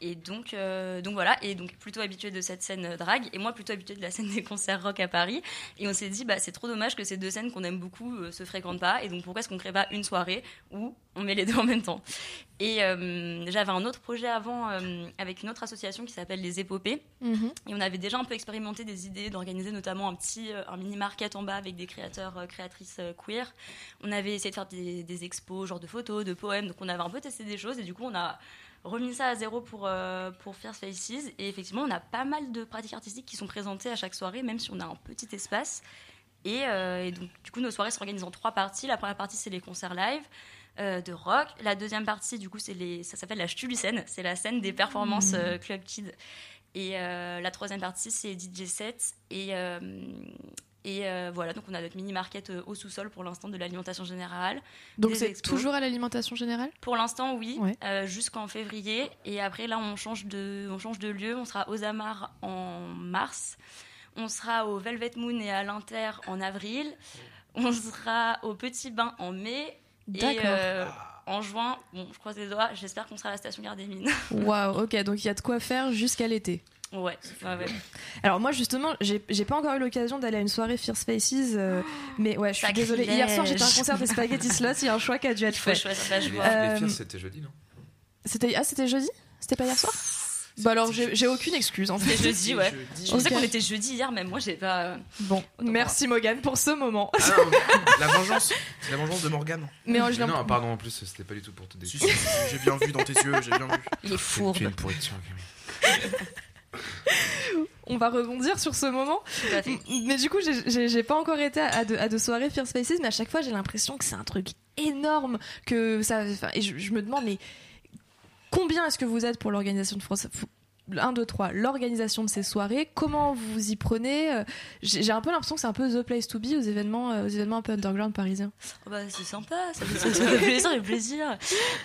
Et donc, euh, donc voilà, et donc plutôt habituée de cette scène drague, et moi plutôt habituée de la scène des concerts rock à Paris. Et on s'est dit, bah, c'est trop dommage que ces deux scènes qu'on aime beaucoup euh, se fréquentent pas, et donc pourquoi est-ce qu'on crée pas une soirée où on met les deux en même temps? Et euh, j'avais un autre projet avant euh, avec une autre association qui s'appelle Les Épopées, Mhm. et on avait déjà un peu expérimenté des idées d'organiser notamment un petit euh, un mini market en bas avec des créateurs créatrices queer. On avait essayé de faire des, des expos, genre de photos, de poèmes. Donc on avait un peu testé des choses et du coup on a remis ça à zéro pour euh, pour Fierce Faces. Et effectivement on a pas mal de pratiques artistiques qui sont présentées à chaque soirée, même si on a un petit espace. Et, euh, donc du coup nos soirées s'organisent en trois parties. La première partie c'est les concerts live. euh, de rock. La deuxième partie, du coup, les, ça s'appelle la Stulucène. C'est la scène des performances euh, Club Kid. Et la troisième partie, c'est DJ set. Et, et euh, voilà, donc on a notre mini-market euh, au sous-sol pour l'instant de l'alimentation générale. Donc c'est toujours à l'alimentation générale? Pour l'instant, oui, Ouais. euh, jusqu'en février. Et après, là, on change de, on change de lieu. On sera aux Amars en mars. On sera au Velvet Moon et à l'Inter en avril. On sera au Petit Bain en mai. Et D'accord. euh, en juin, bon, je croise les doigts, j'espère qu'on sera à la station Gare des Mines. Waouh, ok, donc il y a de quoi faire jusqu'à l'été. Ouais, ouais, ouais. Alors moi justement, j'ai j'ai pas encore eu l'occasion d'aller à une soirée Fierce Faces, euh, mais ouais, je suis Sacrilège. désolée. Hier soir j'étais à un concert des Spaghetti Slots, il y a un choix qui a dû être fait. Euh, c'était jeudi, non? C'était ah c'était jeudi? C'était pas hier soir? Bah alors j'ai aucune excuse en fait. C'était jeudi, ouais. Je pensais Ok. qu'on était jeudi hier, même moi j'ai pas. euh, Bon, merci Morgane pour ce moment. Ah non, la vengeance, c'est la vengeance de Morgane. Mais en Mais général, Non, pardon, en plus, c'était pas du tout pour te décrire. j'ai bien vu dans tes yeux, j'ai bien vu. Il est Tu fourbe. es une pourriture. On va rebondir sur ce moment. Mais du coup, j'ai- pas encore été à de, à de soirées Fierce Faces, mais à chaque fois, j'ai l'impression que c'est un truc énorme. Que ça, et je, je me demande, mais combien est-ce que vous êtes pour l'organisation de France 1, 2, 3, l'organisation de ces soirées, comment vous y prenez Euh, J'ai un peu l'impression que c'est un peu the place to be aux événements, euh, aux événements un peu underground parisiens. Oh bah, c'est sympa, ça fait, ça fait plaisir, fait plaisir.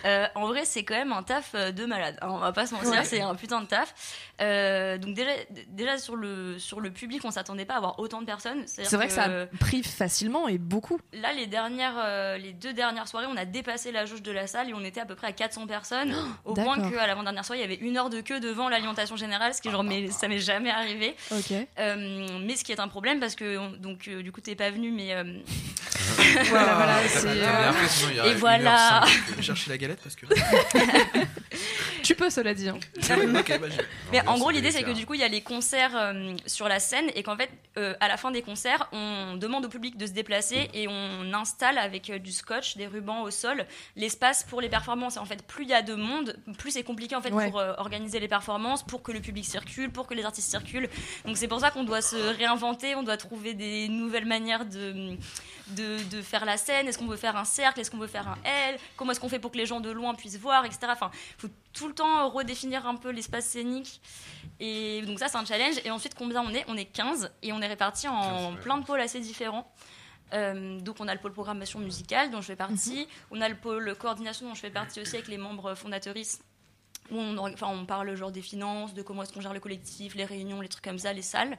Euh, en vrai, c'est quand même un taf de malade. hein, on va pas se mentir, Ouais. c'est un putain de taf. Euh, donc déjà, déjà sur le sur le public, on s'attendait pas à avoir autant de personnes. C'est vrai que ça prive facilement et beaucoup. Là, les dernières, les deux dernières soirées, on a dépassé la jauge de la salle et on était à peu près à 400 personnes, au point qu'à l'avant-dernière soirée, il y avait une heure de queue devant l'alimentation générale, ce qui genre, mais ça m'est jamais arrivé. Ok. Euh, mais ce qui est un problème parce que on- donc euh, du coup t'es pas venu, mais euh, Voilà, voilà, c'est, euh, et voilà. chercher la galette parce que. Tu peux, cela dit. hein. ok, bah. Mais en gros, l'idée, c'est que du coup, il y a les concerts euh, sur la scène et qu'en fait, euh, à la fin des concerts, on demande au public de se déplacer et on installe avec euh, du scotch, des rubans au sol, l'espace pour les performances. Et en fait, plus il y a de monde, plus c'est compliqué en fait Ouais. pour euh, organiser les performances, pour que le public circule, pour que les artistes circulent. Donc c'est pour ça qu'on doit se réinventer, on doit trouver des nouvelles manières de de, de faire la scène. Est-ce qu'on veut faire un cercle Est-ce qu'on veut faire un L Comment est-ce qu'on fait pour que les gens de loin puissent voir, etc. Enfin, faut tout le temps redéfinir un peu l'espace scénique. Et donc ça, c'est un challenge. Et ensuite, combien on est? On est 15 et on est répartis en 15, ouais. plein de pôles assez différents. Euh, donc on a le pôle programmation musicale dont je fais partie, on a le pôle coordination dont je fais partie aussi avec les membres fondatrices où on, enfin, on parle genre des finances, de comment est-ce qu'on gère le collectif, les réunions, les trucs comme ça, les salles.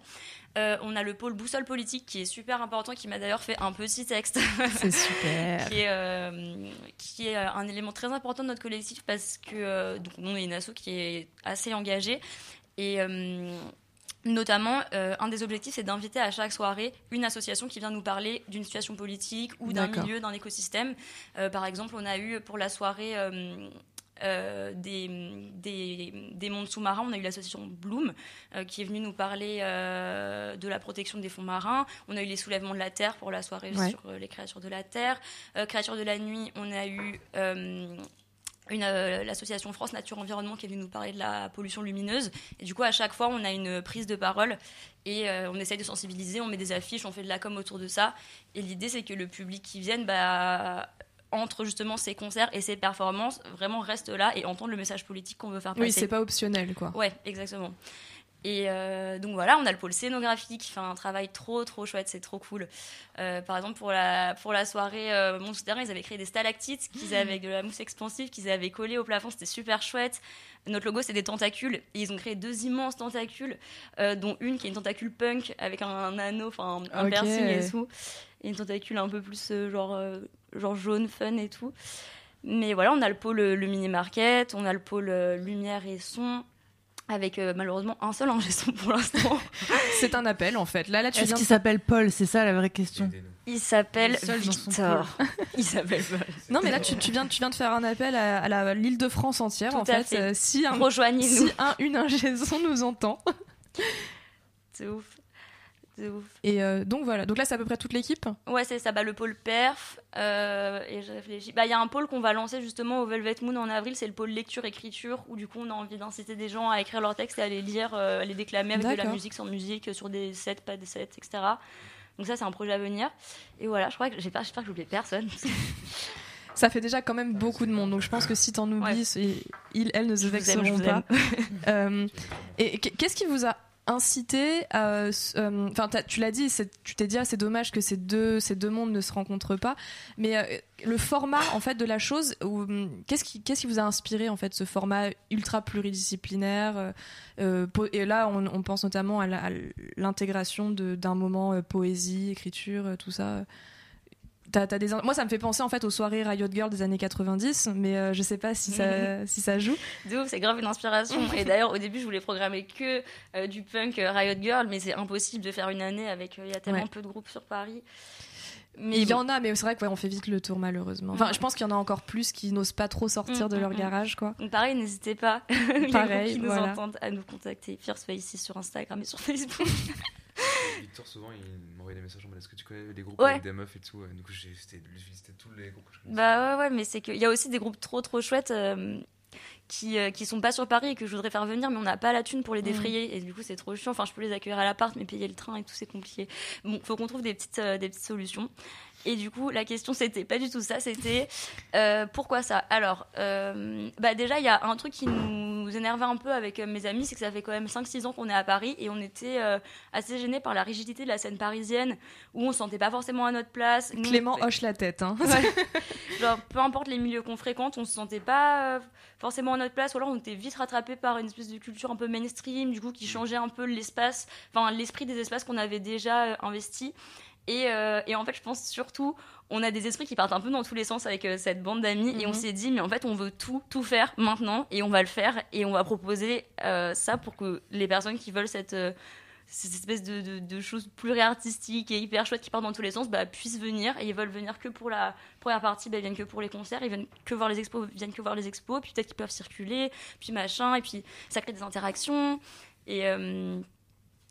Euh, on a le pôle boussole politique qui est super important, qui m'a d'ailleurs fait un petit texte C'est super. qui est, euh, qui est un élément très important de notre collectif parce que euh, donc, on est une asso qui est assez engagée et, euh, Notamment, euh, un des objectifs, c'est d'inviter à chaque soirée une association qui vient nous parler d'une situation politique ou d'un milieu, d'un écosystème. Euh, par exemple, on a eu pour la soirée euh, euh, des, des, des mondes sous-marins, on a eu l'association Bloom euh, qui est venue nous parler euh, de la protection des fonds marins. On a eu les soulèvements de la Terre pour la soirée Ouais. sur les créatures de la Terre. Créatures de la nuit, on a eu l'association France Nature Environnement qui est venue nous parler de la pollution lumineuse. Et du coup, à chaque fois, on a une prise de parole et euh, on essaye de sensibiliser, on met des affiches, on fait de la com autour de ça. Et l'idée, c'est que le public qui vienne, bah, entre justement ces concerts et ces performances, vraiment reste là et entende le message politique qu'on veut faire passer. Oui, c'est pas optionnel, quoi. Ouais, exactement. Et euh, donc voilà, on a le pôle scénographie qui fait un travail trop trop chouette, c'est trop cool. Euh, par exemple pour la pour la soirée euh, Monde Souterrain, ils avaient créé des stalactites qu'ils avaient avec de la mousse expansive qu'ils avaient collé au plafond, c'était super chouette. Notre logo c'est des tentacules et ils ont créé deux immenses tentacules, euh, dont une qui est une tentacule punk avec un, un anneau, enfin un, un Ok. piercing et tout, et une tentacule un peu plus euh, genre euh, genre jaune fun et tout. Mais voilà, on a le pôle euh, le mini market, on a le pôle euh, lumière et son avec euh, malheureusement un seul ingé son pour l'instant. C'est un appel, en fait. Là, là, tu Est-ce viens. qu'il s'appelle Paul? C'est ça la vraie question. Il s'appelle Seul dans son Victor. Il s'appelle Non, mais là, tu, tu viens, tu viens de faire un appel à, à la- l'île de France entière, Tout en à fait. fait. Euh, si un, Rejoignez-nous. si un, une ingéson nous entend. C'est ouf. Ouf. Et euh, donc voilà. Donc là, c'est à peu près toute l'équipe. Ouais, c'est ça, bah, le pôle perf. euh, et je réfléchis. Bah, Il y a un pôle qu'on va lancer justement au Velvet Moon en avril, c'est le pôle lecture-écriture, où du coup on a envie d'inciter des gens à écrire leurs textes et à les lire, euh, à les déclamer avec de la musique, sans musique, sur des sets, pas des sets, etc. Donc ça, c'est un projet à venir. Et voilà, je crois que j'espère que j'oublie personne. Ça fait déjà quand même beaucoup de monde. Donc je pense que si t'en oublies, Ouais. elles ne se vexeront pas. Euh, et qu'est-ce qui vous a incité à, euh, enfin tu l'as dit tu t'es dit ah, c'est dommage que ces deux ces deux mondes ne se rencontrent pas. Mais euh, le format en fait de la chose hum, qu'est-ce qui qu'est-ce qui vous a inspiré en fait ce format ultra pluridisciplinaire euh, et là on, on pense notamment à l'intégration d'un moment poésie écriture tout ça T'as- t'as des moi ça me fait penser en fait aux soirées Riot Girl des années 90 mais euh, je sais pas si ça si ça joue De ouf, c'est grave une inspiration. Et d'ailleurs, au début, je voulais programmer que euh, du punk euh, Riot Girl, mais c'est impossible de faire une année avec. euh, Il y a tellement Ouais. peu de groupes sur Paris. Mais il y en a, mais c'est vrai qu'on fait vite le tour malheureusement. Enfin, je pense qu'il y en a encore plus qui n'osent pas trop sortir Mm, de leur mm, mm. garage, quoi. Donc pareil, n'hésitez pas, les Pareil, groupes qui nous voilà. entendent, à nous contacter. Fierce Faces sur Instagram et sur Facebook. Victor, souvent, il m'envoie des messages en mode Est-ce que tu connais des groupes Ouais. avec des meufs et tout. Du coup, j'ai c'était c'était tous les groupes que je connaissais. bah ouais, ouais, mais c'est qu'il y a aussi des groupes trop trop chouettes euh, qui, euh, qui sont pas sur Paris et que je voudrais faire venir, mais on n'a pas la thune pour les Mm. défrayer. Et du coup, c'est trop chiant. Enfin, je peux les accueillir à l'appart, mais payer le train et tout, c'est compliqué. Bon, faut qu'on trouve des petites, euh, des petites solutions. Et du coup, la question, c'était pas du tout ça, c'était euh, pourquoi ça? Alors, euh, bah déjà, il y a un truc qui nous énervait un peu avec euh, mes amis, c'est que ça fait quand même 5-6 ans qu'on est à Paris et on était euh, assez gênés par la rigidité de la scène parisienne où on se sentait pas forcément à notre place. Nous, Clément hoche la tête. Hein. Genre, peu importe les milieux qu'on fréquente, on se sentait pas euh, forcément à notre place, ou alors on était vite rattrapé par une espèce de culture un peu mainstream, du coup, qui changeait un peu l'espace, enfin, l'esprit des espaces qu'on avait déjà euh, investis. Et, euh, et en fait, je pense surtout, on a des esprits qui partent un peu dans tous les sens avec euh, cette bande d'amis, et on Mhm. s'est dit, mais en fait, on veut tout, tout faire maintenant, et on va le faire, et on va proposer euh, ça pour que les personnes qui veulent cette. cette espèce de, de, de choses pluriartistiques et hyper chouettes qui partent dans tous les sens bah, puissent venir. Et ils veulent venir que pour la première partie bah, ils viennent que pour les concerts. Ils viennent que voir les expos ils viennent que voir les expos. Puis peut-être qu'ils peuvent circuler puis machin. Et puis ça crée des interactions. Et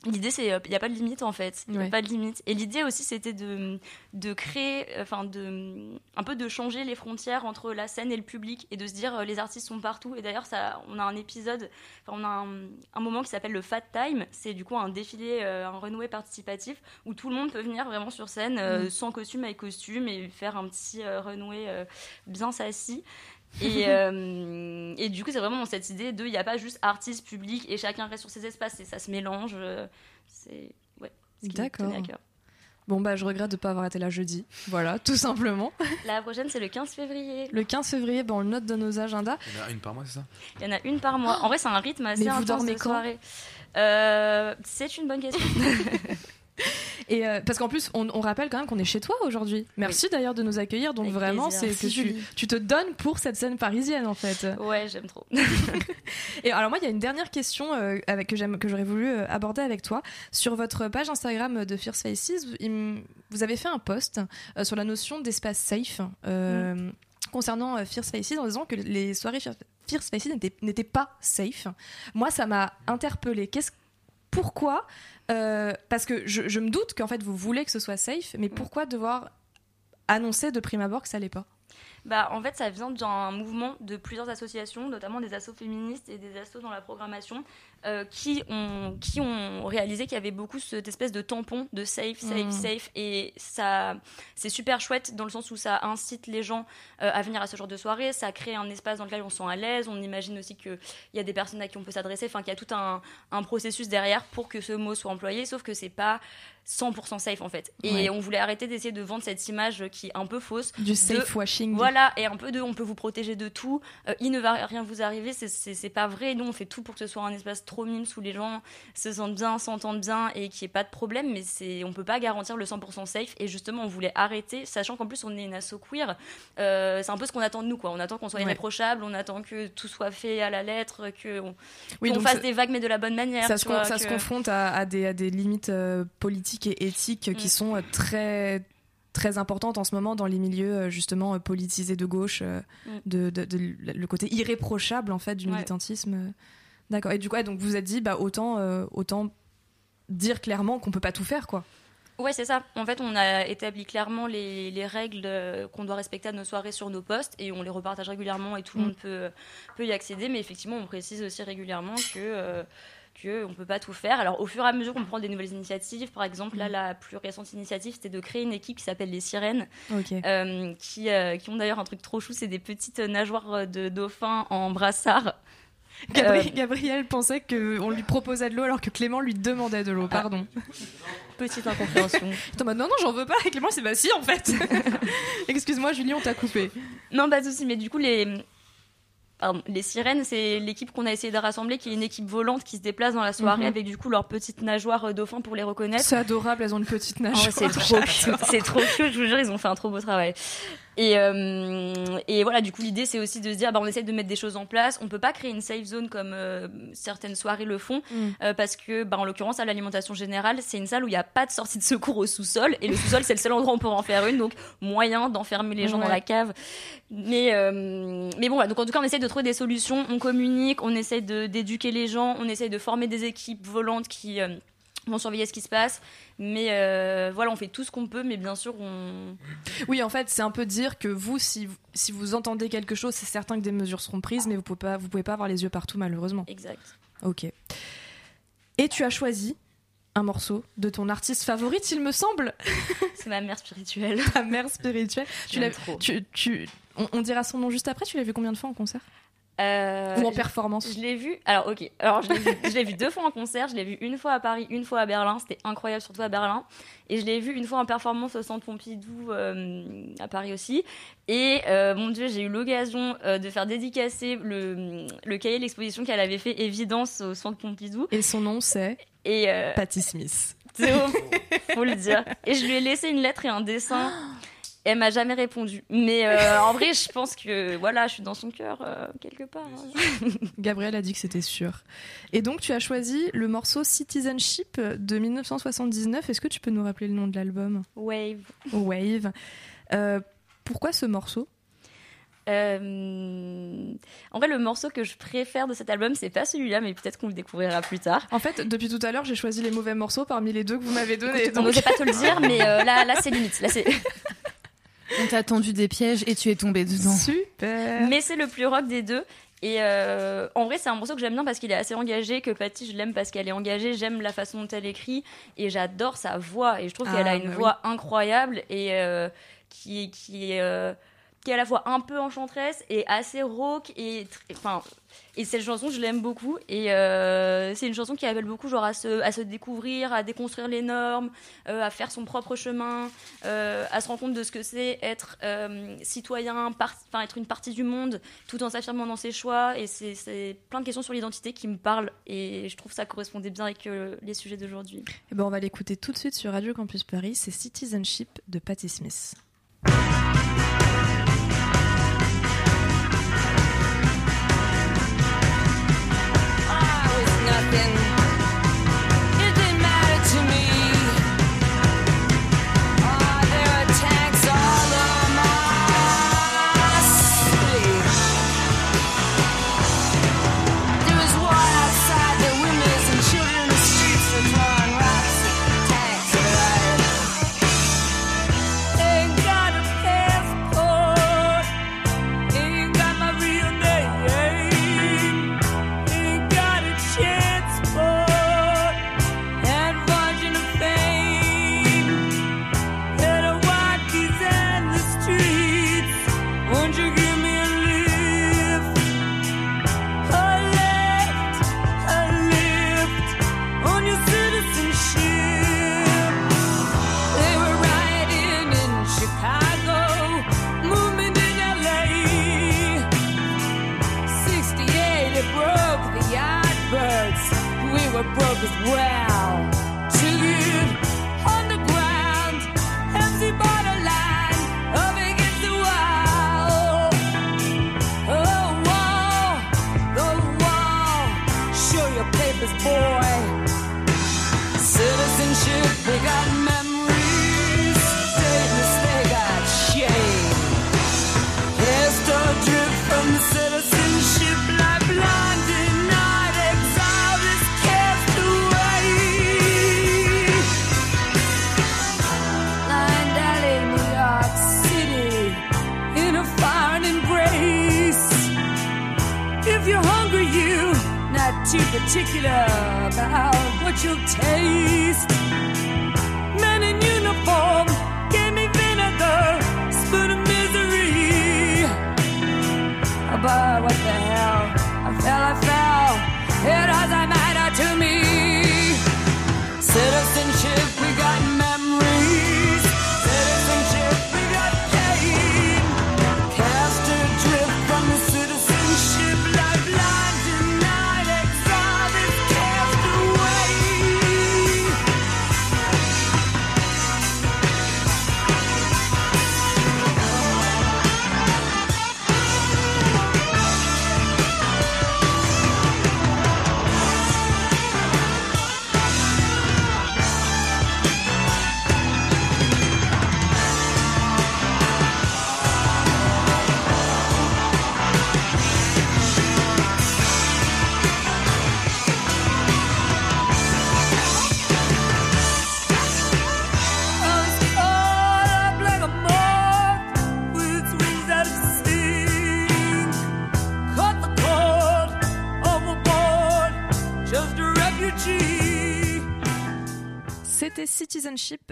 L'idée, c'est il n'y a pas de limite en fait. Il Ouais. a pas de limite. Et l'idée aussi, c'était de, de créer, enfin, de, un peu de changer les frontières entre la scène et le public et de se dire euh, les artistes sont partout. Et d'ailleurs, ça, on a un épisode, enfin, on a un, un moment qui s'appelle le Fat Time. C'est du coup un défilé, euh, un renoué participatif où tout le monde peut venir vraiment sur scène euh, sans costume, avec costume et faire un petit euh, euh, bien s'assis. Et, euh, et du coup, c'est vraiment dans cette idée de il n'y a pas juste artiste, public et chacun reste sur ses espaces et ça se mélange. euh, C'est ouais, ce qui me D'accord. tenait à cœur. Bon, bah, je regrette de pas avoir été là jeudi. Voilà, tout simplement. La prochaine, c'est le 15 février. Le 15 février, bah, on le note dans nos agendas. Il y en a une par mois, c'est ça? Il y en a une par mois. En vrai, c'est un rythme assez Mais vous intense dormez de quand? soirée. Euh, c'est une bonne question. Et euh, parce qu'en plus, on, on rappelle quand même qu'on est chez toi aujourd'hui. Merci d'ailleurs de nous accueillir. Donc Avec vraiment, c'est que tu, te donnes pour cette scène parisienne en fait. Ouais, j'aime trop. Et alors moi, il y a une dernière question euh, avec que j'aime que j'aurais voulu euh, aborder avec toi sur votre page Instagram de Fierce Faces. vous avez fait un post sur la notion d'espace safe. euh, Concernant euh, Fierce Faces, en disant que les soirées Fierce Faces n'étaient n'étaient pas safe. Moi, ça m'a interpellée. Qu'est-ce pourquoi Euh, Parce que je, je me doute qu'en fait vous voulez que ce soit safe, mais pourquoi devoir annoncer de prime abord que ça l'est pas? Bah, en fait, ça vient d'un mouvement de plusieurs associations, notamment des assos féministes et des assos dans la programmation, euh, qui, ont, qui ont réalisé qu'il y avait beaucoup cette espèce de tampon de safe, safe, Mm. safe. Et ça, c'est super chouette dans le sens où ça incite les gens euh, à venir à ce genre de soirée. Ça crée un espace dans lequel on se sent à l'aise. On imagine aussi qu'il y a des personnes à qui on peut s'adresser. Enfin, qu'il y a tout un, un processus derrière pour que ce mot soit employé. Sauf que c'est pas 100% safe en fait. Et Ouais. on voulait arrêter d'essayer de vendre cette image qui est un peu fausse. Du de- safe washing. Voilà, et un peu de on peut vous protéger de tout, euh, il ne va rien vous arriver, c'est- pas vrai. Nous, on fait tout pour que ce soit un espace trop mime où les gens se sentent bien, s'entendent bien et qu'il n'y ait pas de problème, mais c'est on peut pas garantir le 100% safe. Et justement, on voulait arrêter, sachant qu'en plus, on est une asso queer, euh, c'est un peu ce qu'on attend de nous, quoi. On attend qu'on soit Ouais. irréprochable, on attend que tout soit fait à la lettre, qu'on Oui, fasse des vagues, mais de la bonne manière. ça, se, con- vois, ça se que- confronte à, à des, à des limites euh, politiques et éthiques qui Mm. sont euh, très très importantes en ce moment dans les milieux justement politisés de gauche Mm. de, de- de- le côté irréprochable en fait du militantisme. D'accord et du coup ouais, donc vous vous êtes dit bah autant euh, autant dire clairement qu'on peut pas tout faire quoi Ouais, c'est ça. En fait, on a établi clairement les, les règles euh, qu'on doit respecter à nos soirées sur nos postes et on les repartage régulièrement et tout le Mm. monde peut, peut y accéder. Mais effectivement, on précise aussi régulièrement que. euh, que on peut pas tout faire. Alors au fur et à mesure qu'on prend des nouvelles initiatives, par exemple là Mm. la plus récente initiative c'était de créer une équipe qui s'appelle les sirènes, euh, qui, euh, qui ont d'ailleurs un truc trop chou, c'est des petites nageoires de dauphins en brassard. Gabri- Euh, Gabriel pensait qu'on lui proposait de l'eau alors que Clément lui demandait de l'eau pardon Petite incompréhension. Thomas non non j'en veux pas et Clément c'est bah si en fait excuse-moi Julie on t'a coupé Non, pas de souci, mais du coup, les. Pardon, les sirènes, c'est l'équipe qu'on a essayé de rassembler, qui est une équipe volante qui se déplace dans la soirée Mhm. avec du coup leurs petites nageoires euh, dauphins pour les reconnaître. c'est adorable elles ont une petite Oh, nage c'est trop cute, c'est trop cute, je vous jure, ils ont fait un trop beau travail. Et, euh, et voilà, du coup, l'idée, c'est aussi de se dire, bah, on essaie de mettre des choses en place. On peut pas créer une safe zone comme euh, certaines soirées le font, Mm. euh, parce que, bah, en l'occurrence, à l'alimentation générale, c'est une salle où il n'y a pas de sortie de secours au sous-sol, et le sous-sol, c'est le seul endroit où on peut en faire une, donc moyen d'enfermer les gens Ouais. dans la cave. Mais, euh, mais bon, voilà, donc en tout cas, on essaie de trouver des solutions, on communique, on essaie d'éduquer les gens, on essaie de former des équipes volantes qui euh, vont surveiller ce qui se passe. Mais euh, voilà, on fait tout ce qu'on peut, mais bien sûr, on. Oui, en fait, c'est un peu dire que vous, si, vous- si vous entendez quelque chose, c'est certain que des mesures seront prises, mais vous pouvez pas, vous pouvez pas avoir les yeux partout, malheureusement. Exact. Ok. Et tu as choisi un morceau de ton artiste favorite, il me semble, C'est ma mère spirituelle. ta mère spirituelle. Tu l'as, tu, tu, on, on dira son nom juste après. Tu l'as vu combien de fois en concert? Euh, ou en performance Je l'ai vu. Alors, ok. Alors, je l'ai vu, deux fois en concert. Je l'ai vu une fois à Paris, une fois à Berlin. C'était incroyable, surtout à Berlin. Et je l'ai vu une fois en performance au Centre Pompidou euh, à Paris aussi. Et euh, mon Dieu, j'ai eu l'occasion de faire dédicacer le, le cahier de l'exposition qu'elle avait fait Évidence au Centre Pompidou. Et son nom, c'est Patti Smith. c'est bon, faut le dire. Et je lui ai laissé une lettre et un dessin. Elle m'a jamais répondu. Mais euh, en vrai, je pense que voilà, je suis dans son cœur euh, quelque part. hein. Gabriel a dit que c'était sûr. Et donc, tu as choisi le morceau Citizenship de 1979. Est-ce que tu peux nous rappeler le nom de l'album? Wave. Wave. Euh, pourquoi ce morceau? Euh, En vrai, le morceau que je préfère de cet album, c'est pas celui-là, mais peut-être qu'on le découvrira plus tard. En fait, depuis tout à l'heure, j'ai choisi les mauvais morceaux parmi les deux que vous m'avez donnés. On n'osait pas te le dire, mais euh, là, là c'est limite. Là, c'est... On t'a tendu des pièges et tu es tombé dedans. Super. Mais c'est le plus rock des deux. Et euh, en vrai, c'est un morceau que j'aime bien parce qu'il est assez engagé, que Patty, je l'aime parce qu'elle est engagée, j'aime la façon dont elle écrit, et j'adore sa voix. Et je trouve Ah, qu'elle a bah une oui. voix incroyable et euh, qui, qui est. euh, qui est à la fois un peu enchanteresse et assez rauque et enfin et cette chanson je l'aime beaucoup et euh, c'est une chanson qui appelle beaucoup genre à se, à se découvrir à déconstruire les normes euh, à faire son propre chemin euh, à se rendre compte de ce que c'est être citoyen enfin être une partie du monde tout en s'affirmant dans ses choix et c'est plein de questions sur l'identité qui me parlent et je trouve ça correspondait bien avec les sujets d'aujourd'hui Eh ben, on va l'écouter tout de suite sur Radio Campus Paris. C'est Citizenship de Patti Smith. Cause where particular about what you'll taste.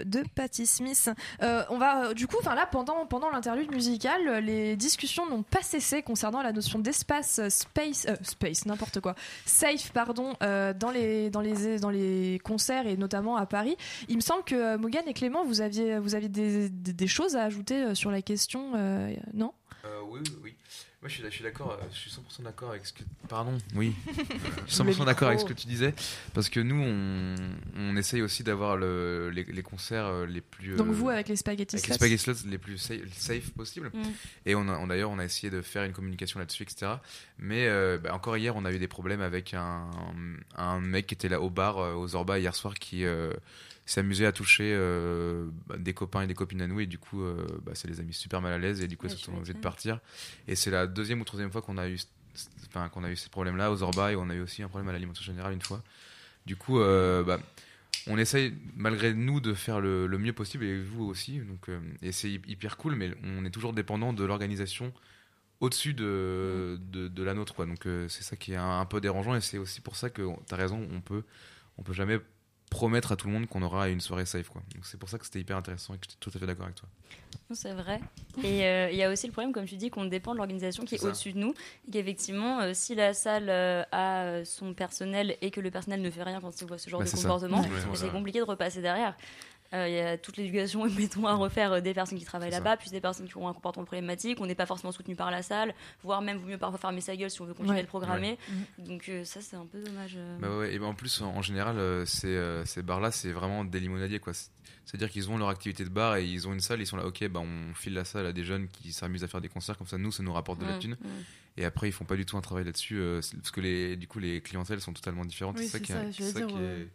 De Patti Smith. Euh, on va euh, du coup, là, pendant pendant l'interlude musicale, les discussions n'ont pas cessé concernant la notion d'espace, euh, space, space, n'importe quoi, safe, pardon, dans les dans les dans les concerts et notamment à Paris. Il me semble que Morgane et Clément, vous aviez vous aviez des, des, choses à ajouter sur la question, non? Oui, oui. Moi, je suis, je suis d'accord. euh, Je suis 100% d'accord avec ce que. Pardon. Oui. Je suis Le 100% d'accord avec ce que tu disais, parce que nous, on, on essaye aussi d'avoir le, les, les concerts euh, les plus. Donc euh, vous avec les spaghetti avec les slots. spaghetti slots les plus safe, safe possibles. Mm. Et on a, on- d'ailleurs, on a essayé de faire une communication là-dessus, etc. Mais euh, bah, encore hier, on a eu des problèmes avec un, un mec qui était là au bar, euh, au Zorba, hier soir, qui euh, amusé à toucher euh, bah, des copains et des copines à nous. Et du coup, euh, bah, ça les a mis super mal à l'aise. Et du coup, ils sont obligés de partir. Et c'est la deuxième ou troisième fois qu'on a eu, enfin, qu'on a eu ces problèmes-là au Zorba. Et on a eu aussi un problème à l'alimentation générale une fois. Du coup, euh, bah, on essaye malgré nous de faire le, le mieux possible et vous aussi. Donc, euh, et c'est hy- hyper cool, mais on est toujours dépendant de l'organisation au-dessus de, de, de la nôtre. Quoi. Donc c'est ça qui est un, un peu dérangeant et c'est aussi pour ça que tu as raison, on peut, on peut jamais promettre à tout le monde qu'on aura une soirée safe. Quoi. Donc c'est pour ça que c'était hyper intéressant et que j'étais tout à fait d'accord avec toi. C'est vrai. Et euh, il y a aussi le problème, comme tu dis, qu'on dépend de l'organisation qui est au-dessus de nous. Et qu'effectivement, euh, si la salle euh, a euh, son personnel et que le personnel ne fait rien quand il voit ce genre Bah, de comportement, c'est compliqué de repasser derrière. Euh, Il y a toute l'éducation, mettons, à refaire euh, des personnes qui travaillent là-bas, puis des personnes qui ont un comportement problématique. On n'est pas forcément soutenu par la salle, voire même vaut mieux parfois fermer sa gueule si on veut continuer le programmer. Donc euh, ça, c'est un peu dommage. euh. Bah ouais, et ben en plus, en, en général, euh, ces, euh, ces bars-là, c'est vraiment des limonadiers. quoi. C'est- C'est-à-dire qu'ils ont leur activité de bar et ils ont une salle, ils sont là, ok, bah on file la salle à des jeunes qui s'amusent à faire des concerts, comme ça, nous, ça nous rapporte de la Mm, thune. mm. Et après, ils font pas du tout un travail là-dessus, euh, parce que les, du coup, les clientèles sont totalement différentes. Oui, c'est ça qui est. ça dire, qui est-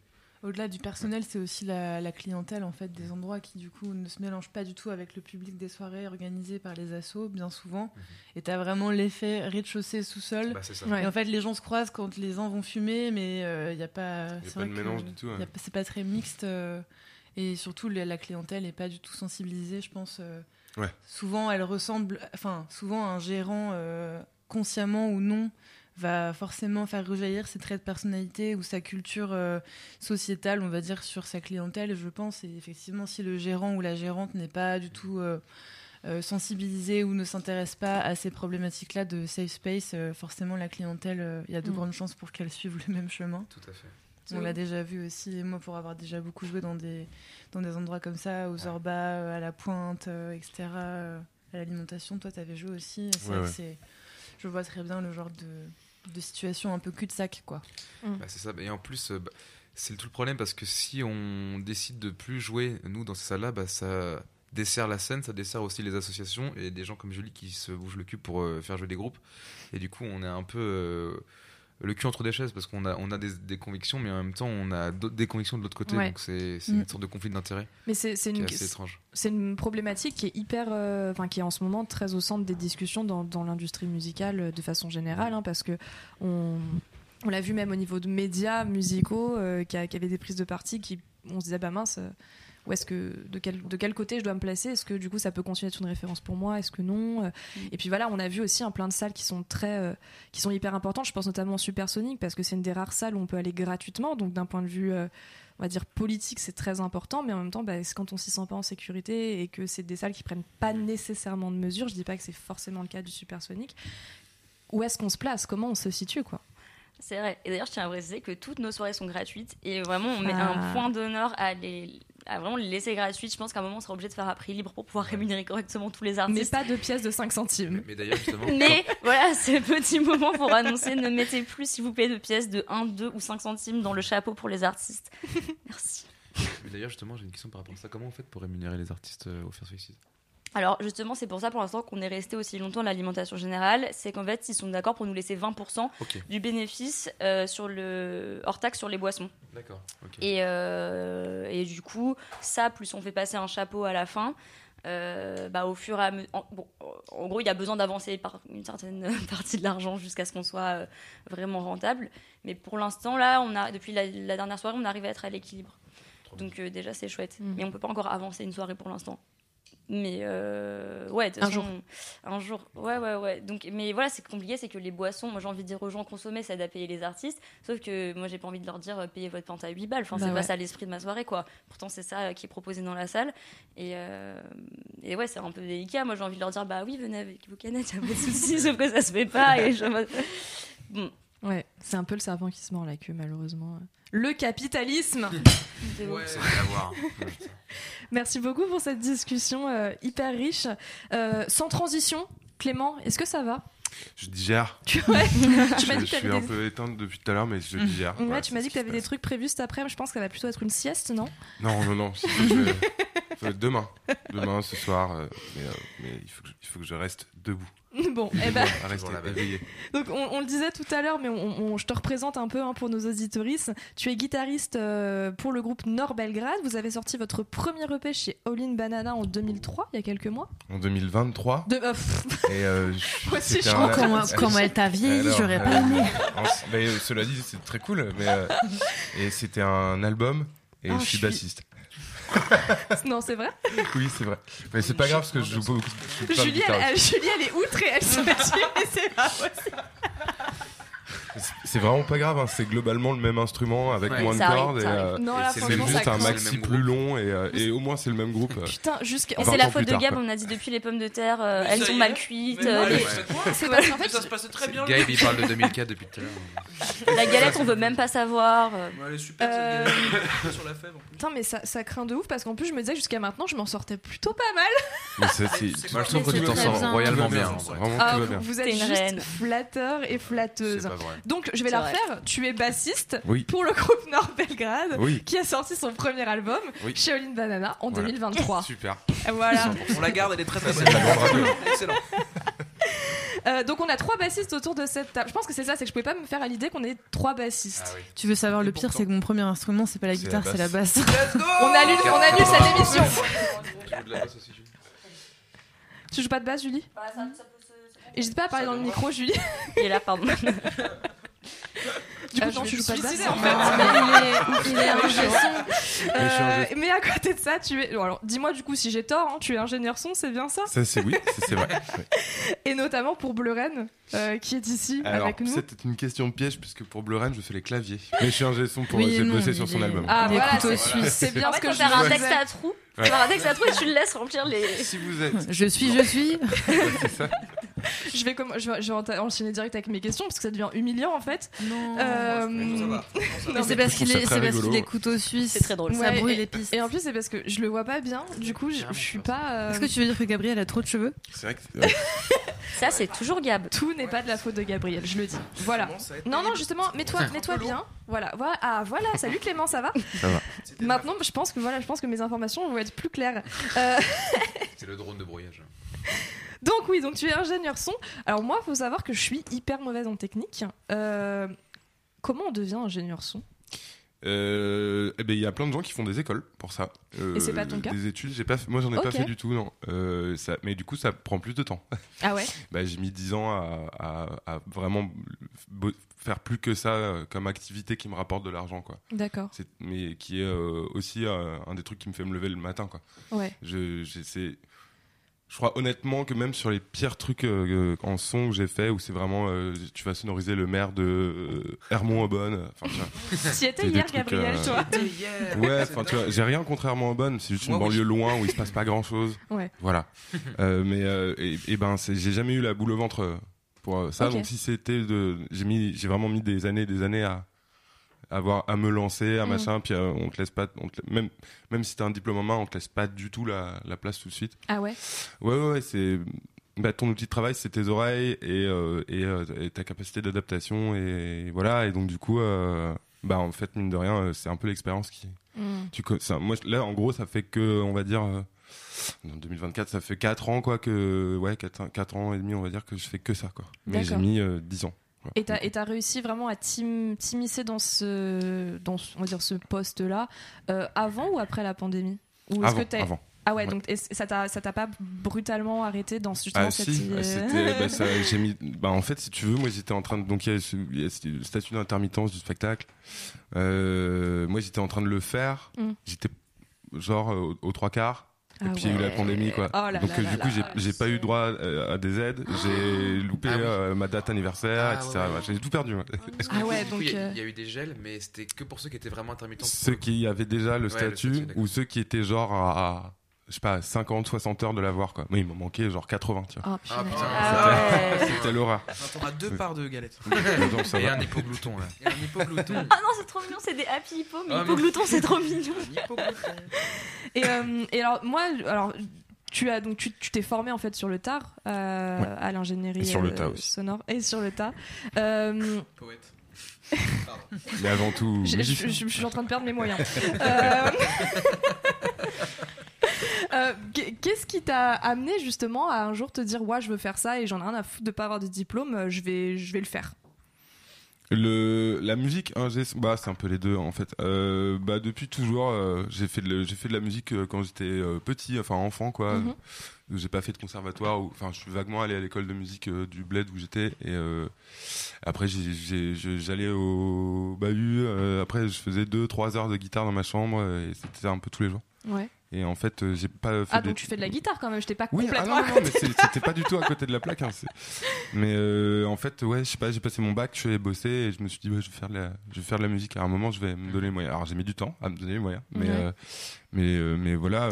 Au-delà du personnel, c'est aussi la, la clientèle en fait des endroits qui du coup ne se mélangent pas du tout avec le public des soirées organisées par les assos bien souvent. Et t'as vraiment l'effet rez-de-chaussée sous-sol. Bah, c'est ça. Ouais. Et en fait, les gens se croisent quand les uns vont fumer, mais il n'y a pas. c'est pas vrai de que mélange du tout, y a pas- C'est pas très mixte. euh, et surtout, la, la clientèle n'est pas du tout sensibilisée, je pense. euh. Ouais. Souvent, elle ressemble. Enfin, souvent, un gérant, euh, consciemment ou non, va forcément faire rejaillir ses traits de personnalité ou sa culture euh, sociétale, on va dire, sur sa clientèle, je pense. Et effectivement, si le gérant ou la gérante n'est pas du tout euh, euh, sensibilisé ou ne s'intéresse pas à ces problématiques-là de safe space, euh, forcément, la clientèle, euh, il y a de Mm. grandes chances pour qu'elle suive le même chemin. Tout à fait. On l'a déjà vu aussi, et moi pour avoir déjà beaucoup joué dans des, dans des endroits comme ça, aux Zorba, euh, à la pointe, etc., à l'alimentation, toi t'avais joué aussi. Ouais, je vois très bien le genre de, de situation un peu cul-de-sac, quoi. Bah, c'est ça. Et en plus, euh, bah, c'est tout le problème parce que si on décide de plus jouer, nous, dans ces salles-là, bah, ça dessert la scène, ça dessert aussi les associations et des gens comme Julie qui se bougent le cul pour euh, faire jouer des groupes. Et du coup, on est un peu euh, le cul entre des chaises parce qu'on a, on a des, des convictions, mais en même temps, on a des convictions de l'autre côté. Ouais. Donc, c'est c'est Mm. une sorte de conflit d'intérêts Mais c'est une, assez étrange. c'est une problématique qui est hyper, euh, enfin qui est en ce moment très au centre des discussions dans, dans l'industrie musicale euh, de façon générale, hein, parce que on, on l'a vu même au niveau de médias musicaux, euh, qui, a- qui avaient des prises de parti, qui on se disait bah mince, euh, où est-ce que de quel de quel côté je dois me placer? Est-ce que du coup ça peut continuer à être une référence pour moi? Est-ce que non? Euh, Et puis voilà, on a vu aussi un plein de salles qui sont très, euh, qui sont hyper importantes. Je pense notamment au Supersonic parce que c'est une des rares salles où on peut aller gratuitement, donc d'un point de vue euh, on va dire politique, c'est très important, mais en même temps, bah, quand on s'y sent pas en sécurité et que c'est des salles qui prennent pas nécessairement de mesures, je dis pas que c'est forcément le cas du Supersonic. Où est-ce qu'on se place? Comment on se situe quoi? C'est vrai. Et d'ailleurs, je tiens à préciser que toutes nos soirées sont gratuites et vraiment, on met Ah. un point d'honneur à les à vraiment les laisser gratuites. Je pense qu'à un moment, on sera obligé de faire à prix libre pour pouvoir rémunérer correctement tous les Mais artistes. pas de pièces de 5 centimes. Mais d'ailleurs, justement, Mais voilà, c'est petit moment pour annoncer ne mettez plus, s'il vous plaît, de pièces de 1, 2 ou 5 centimes dans le chapeau pour les artistes. Merci. mais d'ailleurs, justement, j'ai une question par rapport à ça. Comment on fait pour rémunérer les artistes euh, au First Faces Alors justement, c'est pour ça pour l'instant qu'on est resté aussi longtemps à l'alimentation générale. C'est qu'en fait, ils sont d'accord pour nous laisser 20% Ok, du bénéfice euh, sur le hors taxe sur les boissons. d'accord. Et, euh, et du coup, ça, plus on fait passer un chapeau à la fin, euh, bah, au fur et à mesure. En, bon, en gros, il y a besoin d'avancer par une certaine partie de l'argent jusqu'à ce qu'on soit euh, vraiment rentable. Mais pour l'instant, là, on a, depuis la, la dernière soirée, on arrive à être à l'équilibre. Donc euh, déjà, c'est chouette. Mais on peut pas encore avancer une soirée pour l'instant. Mais euh, ouais, de Un façon, jour. Un jour. Ouais, ouais, ouais. Donc, mais voilà, c'est compliqué, c'est que les boissons, moi j'ai envie de dire aux gens consommer, ça aide à payer les artistes. Sauf que moi j'ai pas envie de leur dire euh, payez votre pinte à 8 balles. Enfin, Bah c'est pas ça l'esprit de ma soirée, quoi. Pourtant, c'est ça euh, qui est proposé dans la salle. Et, euh, et ouais, c'est un peu délicat. Moi j'ai envie de leur dire bah oui, venez avec vos canettes, y'a pas de soucis, sauf que ça se fait pas. Et je... Bon, Ouais, c'est un peu le serpent qui se mord la queue malheureusement. Le capitalisme voir. Merci beaucoup pour cette discussion euh, hyper riche. Euh, sans transition, Clément, est-ce que ça va? Je digère. Tu, ouais. tu m'as je dit que je suis un des... peu éteinte depuis tout à l'heure, mais je digère. Ouais, Voilà, tu m'as dit que tu avais des trucs prévus cet après, mais je pense que ça va plutôt être une sieste, non? Non, non, non. je demain. Demain, ce soir. euh, mais euh, mais il, faut que je, il faut que je reste debout. Bon, eh ben, donc on, on le disait tout à l'heure, mais on, on- je te représente un peu hein, pour nos auditoristes. Tu es guitariste euh, pour le groupe Nord Belgrade. Vous avez sorti votre premier EP chez All In Banana en 2003, il y a quelques mois. En 2023. De, euh, Et euh, je- Moi aussi, je crois Comment, euh, comment elle t'a vieilli, j'aurais euh, pas aimé. euh, cela dit, c'est très cool. Mais, euh, et c'était un album. Et Ah, je suis- bassiste. non, c'est vrai. Oui, c'est vrai. Mais c'est pas grave parce que je joue beaucoup. Julie elle, guitares. elle- Julie, elle est outre et elle se dit, mais c'est pas possible. C'est- vraiment pas grave, hein, c'est globalement le même instrument avec Ouais. moins de cordes. euh, c'est juste un maxi plus long et, euh, et au moins c'est le même groupe. Putain, Enfin, c'est la faute de Gab, on a dit depuis les pommes de terre, euh, elles sont mal cuites. Euh. C'est parce qu'en fait, ça se passait très bien. Gabe, il parle de 2004 depuis tout à l'heure. La galette, on veut même pas savoir. elle est super, sur la fève. Putain, mais ça, ça craint de ouf parce qu'en plus, je me disais que jusqu'à maintenant, je m'en sortais plutôt pas mal. Mais ça, c'est- Moi, je trouve que tu t'en sors royalement bien. Ah, vous, bien. vous êtes juste reine. flatteur et flatteuse. Donc, je vais la refaire. Tu es bassiste Oui. pour le groupe Nord Belgrade. Oui. Qui a sorti son premier album, Oui. Shaolin Banana, en Voilà. 2023. Super. voilà. On la garde, elle est très très. Excellent. Euh, donc, on a trois bassistes autour de cette table. Je pense que c'est ça, c'est que je pouvais pas me faire à l'idée qu'on ait trois bassistes. Ah oui. Tu veux savoir le pire, c'est que mon premier instrument, c'est pas la C'est guitare, la c'est la basse. Let's go On annule, on annule cette émission. Tu joues de la basse aussi, Julie? Tu joues pas de basse, Julie N'hésite pas à parler dans le micro, Julie. Il est là, pardon. Du coup, Ah, non, je tu joues pas de basse. en Mais il est, il est ingé son. Euh, mais à côté de ça, tu es. bon, alors, dis-moi du coup si j'ai tort. hein, tu es ingénieur son, c'est bien ça? Ça, c'est oui, c'est vrai. Et notamment pour Bleu Rennes, euh, qui est ici Alors, avec nous. c'était une question piège puisque pour Bleu Rennes, je fais les claviers. Mais je suis un son pour Oui j'ai bossé sur son album. Ah voilà, couteau c'est suisse. c'est bien En ce fait, que je faire un texte à trous. Ouais. Faut faire un texte à trous et tu le laisses remplir les. Si vous êtes. Je suis, je suis. c'est ça. Je vais, comme, je vais, je vais enta- enchaîner direct avec mes questions parce que ça devient humiliant en fait. Non. Euh. Mais c'est parce qu'il ça est, c'est parce qu'il est couteau suisse. C'est très drôle. Ça brûle et- les pistes. Et en plus, c'est parce que je le vois pas bien. Du coup, je, je suis pas. euh, Est-ce que tu veux dire que Gabriel a trop de cheveux? C'est vrai que. ouais. Ça, c'est toujours Gab. Tout n'est pas de la faute de Gabriel, je le dis. Voilà. Non, non, justement, mets-toi, mets-toi bien. Voilà, voilà. Ah, voilà. Salut Clément, ça va? Ça va. Maintenant, je pense que voilà, je pense que mes informations vont être plus claires. Euh, C'est le drone de brouillage. donc oui, donc tu es ingénieur son. Alors moi, faut savoir que je suis hyper mauvaise en technique. Euh, comment on devient ingénieur son? Euh, eh ben, il y a plein de gens qui font des écoles pour ça. Euh, Et c'est pas ton cas? Des études, j'ai pas, fait- moi j'en ai pas fait du tout, non. Euh, ça, mais du coup, ça prend plus de temps. Ah ouais? Bah, j'ai mis 10 ans à, à- à vraiment faire plus que ça comme activité qui me rapporte de l'argent, quoi. D'accord. Mais qui est aussi un des trucs qui me fait me lever le matin, quoi. Ouais. Je, je, crois honnêtement que même sur les pires trucs euh, en son que j'ai fait, où c'est vraiment, euh, tu vas sonoriser le maire de euh, Hermont-Aubonne, enfin, tu vois. Tu y étais hier, trucs, Gabriel, euh, toi C'était hier. Ouais, enfin tu vois, j'ai rien contre Hermont-Aubonne, c'est juste une oui. banlieue loin où il se passe pas grand chose. Ouais. Voilà. Euh, mais euh, et, et ben c'est- j'ai jamais eu la boule au ventre euh, pour euh, ça. Donc si c'était de, j'ai mis, j'ai vraiment mis des années, des années à avoir à me lancer, à Mm. machin. Puis euh, on te laisse pas, on te- même même si t'as un diplôme en main, on te laisse pas du tout la, la place tout de suite. Ah ouais? Ouais ouais, ouais c'est bah, ton outil de travail, c'est tes oreilles et, euh, et, euh, et ta capacité d'adaptation et voilà. Et donc du coup, euh, bah en fait mine de rien, c'est un peu l'expérience qui Hmm. tu ça, moi là en gros ça fait que on va dire en 2024 ça fait 4 ans quoi que ouais 4, ans et demi on va dire que je fais que ça quoi mais j'ai mis euh, 10 ans. Et t'as et t'as réussi vraiment à t'im- t'immiscer dans ce dans on va dire ce poste là avant ou après la pandémie? Ou est-ce avant, que t'es avant. ah ouais, Ouais. donc ça t'a ça t'a pas brutalement arrêté dans justement Ah cette si, euh, c'était bah, ça, j'ai mis bah en fait si tu veux moi j'étais en train de donc il y a ce statut d'intermittence du spectacle. Euh, moi j'étais en train de le faire. Mm. j'étais genre euh, aux, aux trois quarts Ah et puis il y a eu la pandémie quoi. Oh là Donc là euh, là du coup j'ai pas eu droit euh, à des aides, j'ai loupé Ah oui. euh, ma date anniversaire, Ah etc. ouais. J'ai tout perdu. Ah du coup, ouais, donc, il y, a- euh, il y a eu des gels, mais c'était que pour ceux qui étaient vraiment intermittents. Ceux qui avaient déjà le Ouais, le statut statut, ou ceux qui étaient genre à, à, je sais pas 50 60 heures de l'avoir quoi. Moi il m'en manquait genre 80 tu vois. Oh, Ah putain. Ah ouais. C'était l'horreur. On a deux parts de galettes. Donc, ça Et un hypoglouton là. Il y a un hypoglouton. Ah non, c'est trop mignon, c'est des happy hippo, mais Ah, mais- hypoglouton, c'est trop mignon. Et, euh, et alors moi alors tu as donc tu tu t'es formé en fait sur le tard euh, Ouais. à l'ingénierie Et sur le euh, sonore et sur le tas. Euh, Poète. Mais avant tout Je, je- musicien. je- je suis en train de perdre mes moyens. Euh, qu'est- Qu'est-ce qui t'a amené justement à un jour te dire ouais je veux faire ça et j'en ai rien à foutre de pas avoir de diplôme, euh, je vais je vais le faire? Le, la musique, ingé, bah, c'est un peu les deux en fait. Euh, bah, depuis toujours, euh, j'ai fait de, la- j'ai fait de la musique quand j'étais petit, enfin enfant quoi. Mhm. Euh, J'ai pas fait de conservatoire, enfin je suis vaguement allé à l'école de musique du bled où j'étais et après j'allais au bahut. après je faisais deux trois heures de guitare dans ma chambre et c'était un peu tous les jours. Ouais. Et en fait, euh, j'ai pas fait Ah, des- donc tu fais de la guitare quand même, je t'ai pas oui, ah complètement. non, non, non, mais c'était pas du tout à côté de la plaque. hein, mais euh, en fait, ouais, je sais pas, j'ai passé mon bac, je suis allé bosser et je me suis dit, ouais, je vais faire de la, je vais faire de la musique. À un moment, je vais me donner les moyens. Alors, j'ai mis du temps à me donner les moyens, mais, Ouais. euh, mais, euh, mais voilà.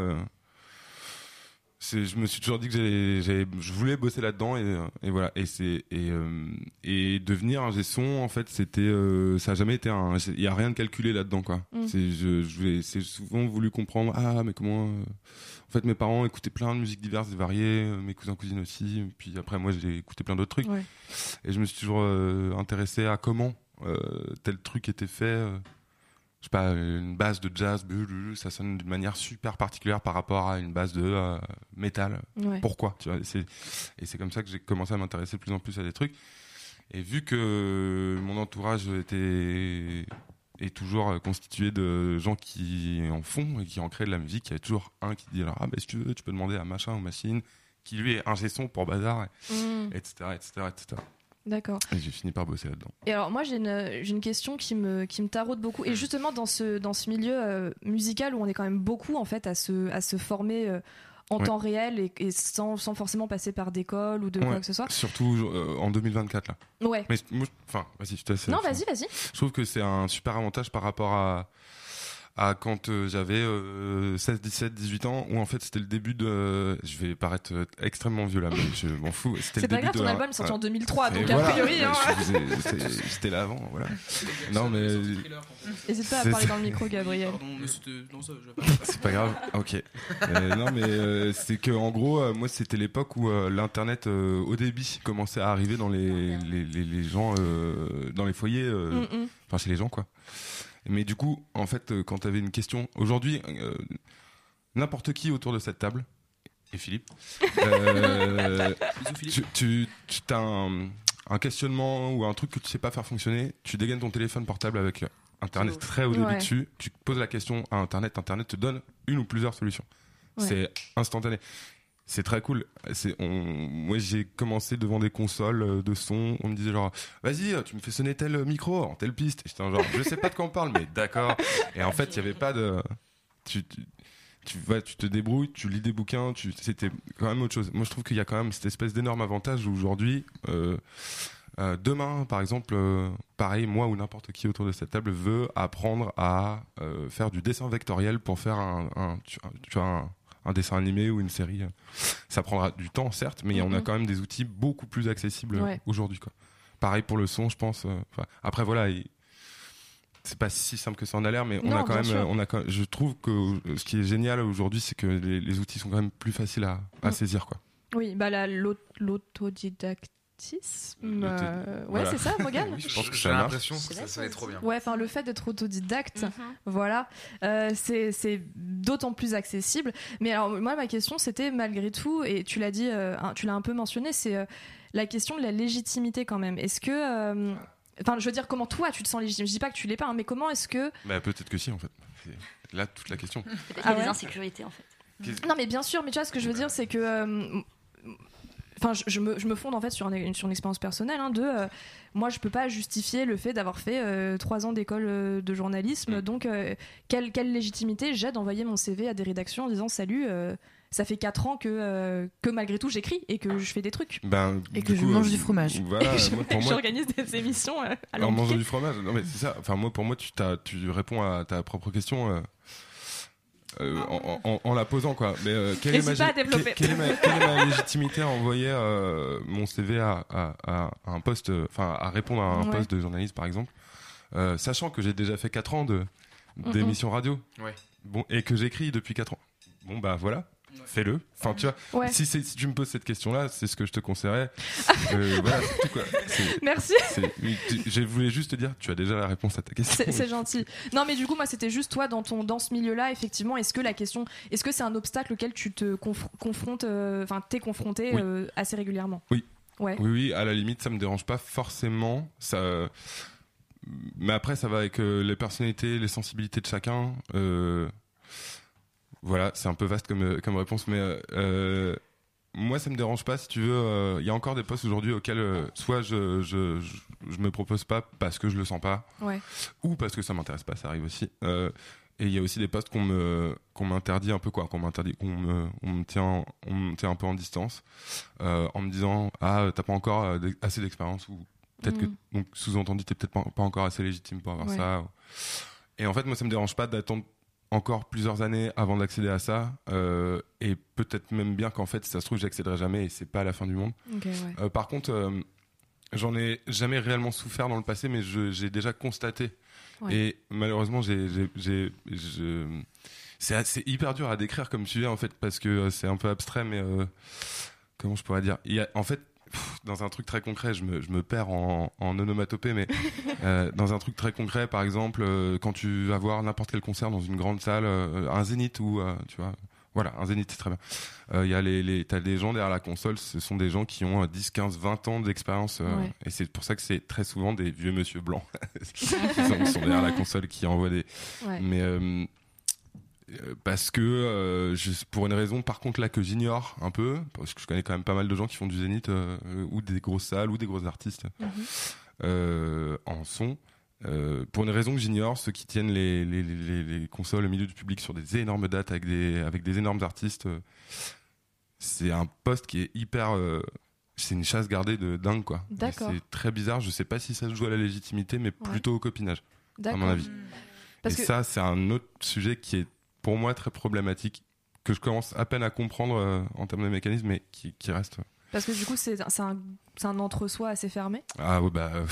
Je me suis toujours dit que j'allais, je voulais bosser là-dedans et, euh, et voilà. Et c'est et, euh, et devenir un son, en fait, c'était, euh, ça a jamais été un, il y a rien de calculé là-dedans, quoi. Mm. C'est, je, c'est souvent voulu comprendre, ah, mais comment. euh, en fait, mes parents écoutaient plein de musiques diverses et variées, mes cousins cousines aussi. et Puis après, moi, j'ai écouté plein d'autres trucs. Ouais. Et je me suis toujours intéressé à comment tel truc était fait. Je sais pas, une base de jazz, ça sonne d'une manière super particulière par rapport à une base de euh, métal. Ouais. Pourquoi tu vois, c'est- Et c'est comme ça que j'ai commencé à m'intéresser de plus en plus à des trucs. Et vu que mon entourage était est toujours constitué de gens qui en font et qui en créent de la musique, il y avait toujours un qui dit alors, ah si tu veux, tu peux demander à machin ou machine qui lui est ingé son pour bazar, etc., etc., etc. D'accord. Et j'ai fini par bosser là-dedans. Et alors moi j'ai une, j'ai une question qui me, qui me taraude beaucoup et justement dans ce, dans ce milieu euh, musical où on est quand même beaucoup en fait à se, à se former euh, en Ouais. temps réel et, et sans, sans forcément passer par d'école ou de quoi que ce soit. Surtout euh, en 2024 là. Ouais. Mais moi, enfin, vas-y, je te. Non vas-y vas-y. Je trouve que c'est un super avantage par rapport à à quand euh, j'avais euh, 16, 17, 18 ans, où en fait c'était le début de. Je vais paraître euh, extrêmement vieux là, mais je m'en fous. C'était C'est le pas début grave de ton album est sorti en 2003 Et donc a priori hein, c'est- J'étais là avant, voilà. Non mais n'hésite pas à parler dans le micro Gabriel. C'était. C'est pas grave. Ok. Euh, non mais euh, c'est que en gros, euh, moi c'était l'époque où euh, l'internet euh, au débit commençait à arriver dans les les, les, les gens euh, dans les foyers. euh, Mm, mm. enfin chez les gens quoi. Mais du coup, en fait, euh, quand tu avais une question, aujourd'hui, euh, n'importe qui autour de cette table, et Philippe, euh, tu, tu, tu as un, un questionnement ou un truc que tu sais pas faire fonctionner, tu dégaines ton téléphone portable avec Internet très haut débit Ouais. dessus, tu poses la question à Internet, Internet te donne une ou plusieurs solutions. Ouais. C'est instantané. C'est très cool. C'est, on, moi, j'ai commencé devant des consoles euh, de son. On me disait genre, vas-y, tu me fais sonner tel micro en telle piste. J'étais genre, je sais pas de quoi on parle, mais d'accord. Et en fait, il y avait pas de. Tu, tu, tu, te débrouilles, tu lis des bouquins. Tu, c'était quand même autre chose. Moi, je trouve qu'il y a quand même cette espèce d'énorme avantage aujourd'hui. Euh, euh, demain, par exemple, euh, pareil, moi ou n'importe qui autour de cette table veut apprendre à euh, faire du dessin vectoriel pour faire un, un- tu, tu vois, un, un dessin animé ou une série. Ça prendra du temps, certes, mais on a Mhm. quand même des outils beaucoup plus accessibles Ouais. aujourd'hui. Quoi. Pareil pour le son, je pense. euh, après, voilà, il- c'est pas si simple que ça en a l'air, mais on a quand même, sûr. euh, on a quand- je trouve que euh, ce qui est génial aujourd'hui, c'est que les, les outils sont quand même plus faciles à, à Mm. saisir, quoi. Oui bah la- l'aut- l'autodidactisme. L'auto- euh, Ouais voilà. c'est ça Morgane Oui, Je pense que j'ai l'impression que ça sonnait trop bien. Ouais, enfin le fait d'être autodidacte, Mhm. voilà, euh, c'est c'est d'autant plus accessible. Mais alors moi ma question c'était malgré tout, et tu l'as dit, euh, tu l'as un peu mentionné, c'est euh, la question de la légitimité quand même. Est-ce que, euh, enfin je veux dire comment toi tu te sens légitime? Je dis pas que tu l'es pas, hein, mais comment est-ce que Bah, peut-être que si, en fait. C'est là toute la question. Peut-être qu'il y Ah a des ouais? insécurités en fait. Non, mais bien sûr, mais tu vois, ce que je veux dire, c'est que. Enfin, je, je me, je me fonde en fait sur une, sur une expérience personnelle hein, de euh, moi je peux pas justifier le fait d'avoir fait euh, trois ans d'école euh, de journalisme Mm. donc euh, quelle, quelle légitimité j'ai d'envoyer mon CV à des rédactions en disant salut euh, ça fait quatre ans que, euh, que malgré tout j'écris et que je fais des trucs Ben, Et que je mange euh, du fromage. Voilà, Et moi, j'organise des émissions euh, à en mangeant du fromage. Non, mais c'est ça. Enfin, moi, pour moi, tu, t'as- tu réponds à ta propre question. Euh, en, en- en la posant quoi mais euh, quelle, est ma, N'hésite pas à quelle- développer. quelle est ma- quelle est ma légitimité à envoyer euh, mon CV à, à- à un poste euh, enfin à répondre à un Ouais. poste de journaliste par exemple euh, sachant que j'ai déjà fait 4 ans de Mhm. d'émissions radio Ouais. bon et que j'écris depuis 4 ans bon bah voilà fais-le enfin tu vois Ouais. si, tu me poses cette question là c'est ce que je te conseillerais Euh, voilà c'est tout quoi C'est- merci je voulais juste te dire tu as déjà la réponse à ta question C'est gentil. Non, mais du coup, moi, c'était juste toi dans ton dans ce milieu-là. Effectivement, est-ce que la question, est-ce que c'est un obstacle auquel tu te conf- confrontes, euh, enfin, t'es confronté Oui. euh, assez régulièrement? Oui. Ouais. Oui, oui, à la limite, ça me dérange pas forcément. Ça... Mais après, ça va avec euh, les personnalités, les sensibilités de chacun. Euh, Voilà, c'est un peu vaste comme, euh, comme réponse, mais euh, euh, moi, ça me dérange pas. Si tu veux, il y a encore des postes aujourd'hui auxquels soit je, je, je, je me propose pas parce que je le sens pas, Ouais. ou parce que ça m'intéresse pas, ça arrive aussi. Et il y a aussi des postes qu'on me qu'on m'interdit un peu quoi, qu'on m'interdit, qu'on me on me tient on me tient un peu en distance, euh, en me disant ah t'as pas encore assez d'expérience ou peut-être Mm. que donc sous-entendu t'es peut-être pas, pas encore assez légitime pour avoir Ouais. ça. Et en fait moi ça me dérange pas d'attendre encore plusieurs années avant d'accéder à ça euh, et peut-être même bien qu'en fait si ça se trouve j'accéderai jamais et c'est pas la fin du monde. Ouais. Euh, par contre, euh, j'en ai jamais réellement souffert dans le passé, mais j'ai déjà constaté. Ouais. Et malheureusement, j'ai, c'est, hyper dur à décrire comme sujet en fait, parce que c'est un peu abstrait, mais comment je pourrais dire? Il y a, En fait, pff, dans un truc très concret, je me, je me perds en, en onomatopée, mais euh, dans un truc très concret, par exemple, euh, quand tu vas voir n'importe quel concert dans une grande salle, euh, un zénith ou euh, tu vois. Voilà, un zénith, c'est très bien. Euh, Il y a les, les, t'as des gens derrière la console, ce sont des gens qui ont euh, 10, 15, 20 ans d'expérience. euh, Ouais. Et c'est pour ça que c'est très souvent des vieux monsieur blancs qui, sont, derrière la console qui envoient des. Ouais. Mais euh, euh, parce que, euh, je- pour une raison par contre là que j'ignore un peu, parce que je connais quand même pas mal de gens qui font du zénith euh, euh, ou des grosses salles ou des gros artistes Mhm. euh, en son. Euh, pour une raison que j'ignore, ceux qui tiennent les, les, les, les consoles au milieu du public sur des énormes dates avec des, avec des énormes artistes, euh, c'est un poste qui est hyper. euh, c'est une chasse gardée de dingue, quoi. C'est très bizarre. Je sais pas si ça se joue à la légitimité, mais Ouais. plutôt au copinage, à mon avis. Parce et que- ça, c'est un autre sujet qui est pour moi très problématique, que je commence à peine à comprendre euh, en termes de mécanisme, mais qui, qui reste. Parce que du coup, c'est un, entre-soi assez fermé. Ah ouais, bah euh,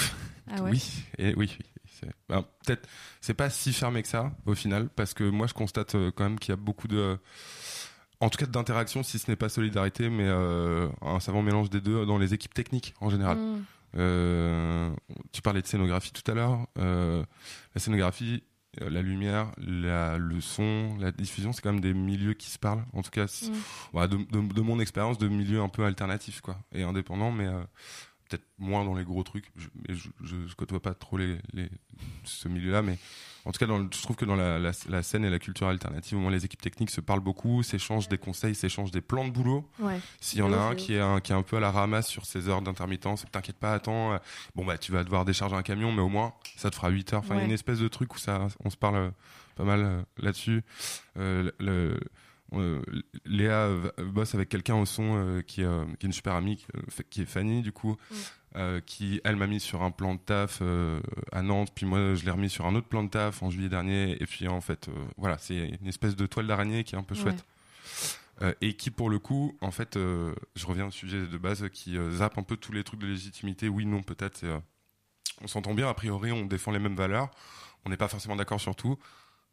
Ah ouais. oui, et oui, ben, peut-être, c'est pas si fermé que ça au final, parce que moi je constate euh, quand même qu'il y a beaucoup de, en tout cas d'interaction, si ce n'est pas solidarité, mais un savant mélange des deux dans les équipes techniques en général. Mm. Tu parlais de scénographie tout à l'heure. La scénographie, la lumière, la, le son, la diffusion, c'est quand même des milieux qui se parlent. En tout cas, c'est- Mm. voilà, de, de- de mon expérience, de milieux un peu alternatifs quoi, et indépendants, mais euh, peut-être moins dans les gros trucs. Je, mais je, je, je côtoie pas trop les, les, ce milieu-là, mais en tout cas, dans le- je trouve que dans la, la, la scène et la culture alternative, au moins les équipes techniques se parlent beaucoup, s'échangent des conseils, s'échangent des plans de boulot. Ouais. S'il y en a un qui est un, qui est un peu à la ramasse sur ses heures d'intermittence, t'inquiète pas, attends, euh, bon bah tu vas devoir décharger un camion, mais au moins ça te fera 8 heures. Enfin, il y a Ouais. une espèce de truc où ça, on se parle euh, pas mal euh, là-dessus. Euh, le, euh, Léa bosse avec quelqu'un au son euh, qui, est, qui est une super amie, qui, est Fanny du coup. Euh, qui elle m'a mis sur un plan de taf euh, à Nantes, puis moi je l'ai remis sur un autre plan de taf en juillet dernier, et puis en fait euh, voilà, c'est une espèce de toile d'araignée qui est un peu chouette. Et qui pour le coup, en fait, je reviens au sujet de base qui zappe un peu tous les trucs de légitimité. Oui, non, peut-être. on s'entend bien. A priori, on défend les mêmes valeurs. On n'est pas forcément d'accord sur tout.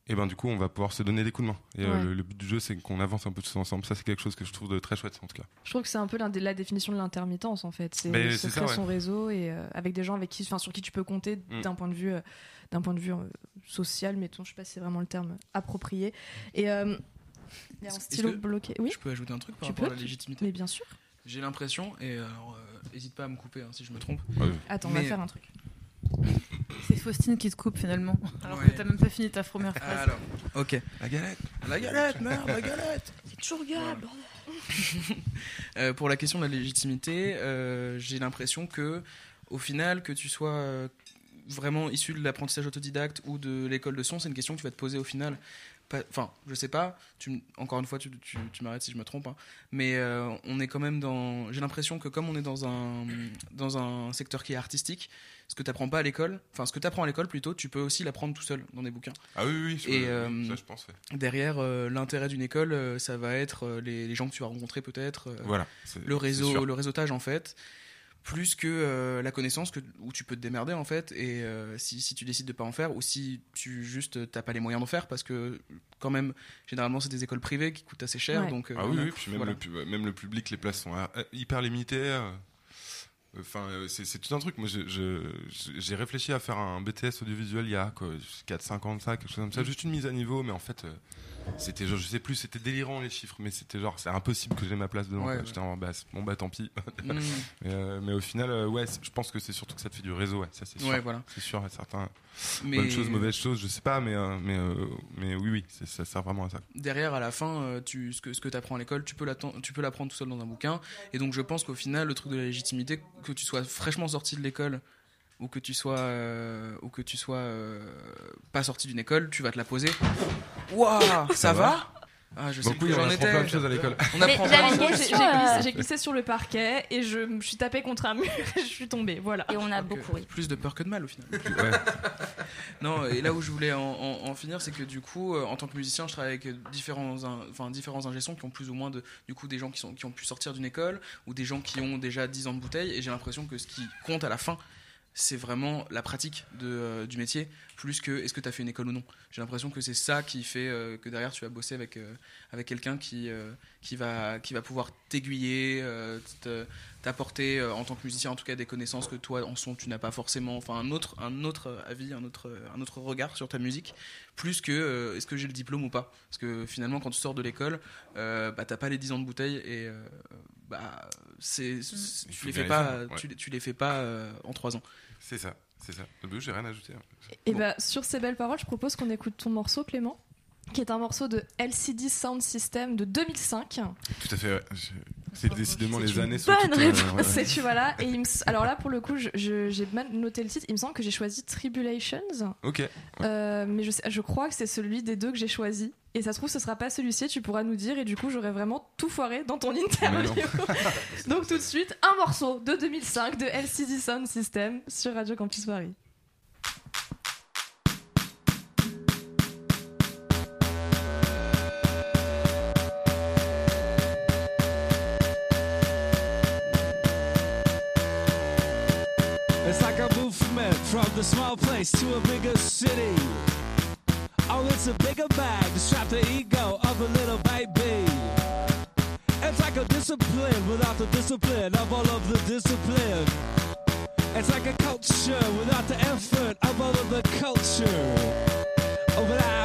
Et ben du coup, on va pouvoir se donner des coups de main. Et euh, le, le but du jeu, c'est qu'on avance un peu tous ensemble. Ça, c'est quelque chose que je trouve de très chouette en tout cas. Je trouve que c'est un peu l'un des- la définition de l'intermittence en fait. C'est se créer ouais. son réseau et euh, avec des gens avec qui, enfin, sur qui tu peux compter Mm. d'un point de vue, euh, d'un point de vue euh, social, mettons. Je sais pas si c'est vraiment le terme approprié. Et euh, il y a un stylo bloqué. Oui. Je peux ajouter un truc par Tu rapport peux à la légitimité Mais bien sûr. J'ai l'impression, et alors, euh, hésite pas à me couper hein, si je me trompe. Attends, on va faire un truc. C'est Faustine qui te coupe finalement. Alors Ouais. que t'as même pas fini ta première phrase. Alors, ok. La galette. La galette, merde, la galette. C'est toujours Gab. Euh, pour la question de la légitimité, euh, j'ai l'impression que, au final, que tu sois euh, vraiment issu de l'apprentissage autodidacte ou de l'école de son, c'est une question que tu vas te poser au final. Enfin, je sais pas. Tu, encore une fois, tu, tu, tu m'arrêtes si je me trompe. hein. mais euh, on est quand même dans. J'ai l'impression que comme on est dans un dans un secteur qui est artistique, ce que tu apprends pas à l'école, enfin ce que tu apprends à l'école plutôt, tu peux aussi l'apprendre tout seul dans des bouquins. Ah oui, oui, je- Et euh, ça, je pense. ouais. derrière, euh, l'intérêt d'une école, euh, ça va être les, les gens que tu vas rencontrer peut-être. Voilà. le réseau, le réseautage en fait, plus que euh, la connaissance que, où tu peux te démerder en fait. Et euh, si, si tu décides de pas en faire, ou si tu juste euh, t'as pas les moyens d'en faire, parce que quand même, généralement c'est des écoles privées qui coûtent assez cher. Ouais. Donc, euh, Ah oui, voilà. oui, puis même, Voilà. le, pu- même le public, les places sont hyper limitées. Enfin, c'est c'est tout un truc. Moi, j'ai réfléchi à faire un BTS audiovisuel il y a 4-5 ans de ça, quelque chose comme ça, juste une mise à niveau, mais en fait, euh, c'était genre, je sais plus, c'était délirant les chiffres, mais c'était genre, c'est impossible que j'ai ma place dedans. Ouais, quoi. ouais. J'étais en c'est- bon, bah tant pis. Mm. mais, euh, mais au final, euh, ouais, je pense que c'est surtout que ça te fait du réseau, ouais, ça c'est sûr. Ouais, voilà. C'est sûr, certains. Mais Bonne chose, mauvaise chose, je sais pas, mais, euh, mais, mais oui, oui, ça sert vraiment à ça. derrière, à la fin, tu, ce que, ce que tu apprends à l'école, tu peux l'apprendre tout seul dans un bouquin. Et donc, je pense qu'au final, le truc de la légitimité, que tu sois fraîchement sorti de l'école ou que tu sois, euh, ou que tu sois euh, pas sorti d'une école, tu vas te la poser. Waouh, ça, Ça va, va? Ah, je sais plus j'en apprend étais. plein de choses à l'école. On apprend j'ai glissé, sur le parquet et je me suis tapé contre un mur et je suis tombée. Voilà. Et on a Donc, beaucoup ri. Plus de peur que de mal au final. Ouais. Non, et là où je voulais en, en- en finir, c'est que du coup, euh, en tant que musicien, je travaille avec différents, in- enfin, différents ingé-sons qui ont plus ou moins de, du coup, des gens qui, sont, qui ont pu sortir d'une école ou des gens qui ont déjà 10 ans de bouteille. Et j'ai l'impression que ce qui compte à la fin, c'est vraiment la pratique de, euh, du métier, plus que est-ce que tu as fait une école ou non. J'ai l'impression que c'est ça qui fait euh, que derrière tu vas bosser avec, euh, avec quelqu'un qui, euh, qui, va, qui va pouvoir t'aiguiller, te- t'apporter en tant que musicien en tout cas des connaissances que toi en son tu n'as pas forcément, enfin un autre, un autre avis, un autre, un autre regard sur ta musique, plus que est-ce que j'ai le diplôme ou pas. Parce que finalement quand tu sors de l'école, bah, t'as pas les 10 ans de bouteille et bah, c'est, Il tu les fais pas, ouais. tu, les- tu les fais pas en 3 ans. C'est ça, c'est ça. J'ai rien à ajouter. Et Bon. bah, sur ces belles paroles, je propose qu'on écoute ton morceau, Clément, qui est un morceau de LCD Sound System de 2005. Tout à fait, ouais. C'est décidément les années sont bonne euh, réponse. ouais. Tu vois là. Et il me s- alors là, pour le coup, j'ai mal noté le titre. Il me semble que j'ai choisi Tribulations. Ok. Euh, mais je, sais- je crois que c'est celui des deux que j'ai choisi. Et ça se trouve, ce sera pas celui-ci, tu pourras nous dire. Et du coup, j'aurais vraiment tout foiré dans ton interview. Donc, tout de suite, un morceau de 2005 de LCD Sound System sur Radio Campus Paris. From the small place to a bigger city. Oh, it's a bigger bag to strap the ego of a little baby. It's like a discipline without the discipline of all of the discipline. It's like a culture without the effort of all of the culture. Oh, but I'm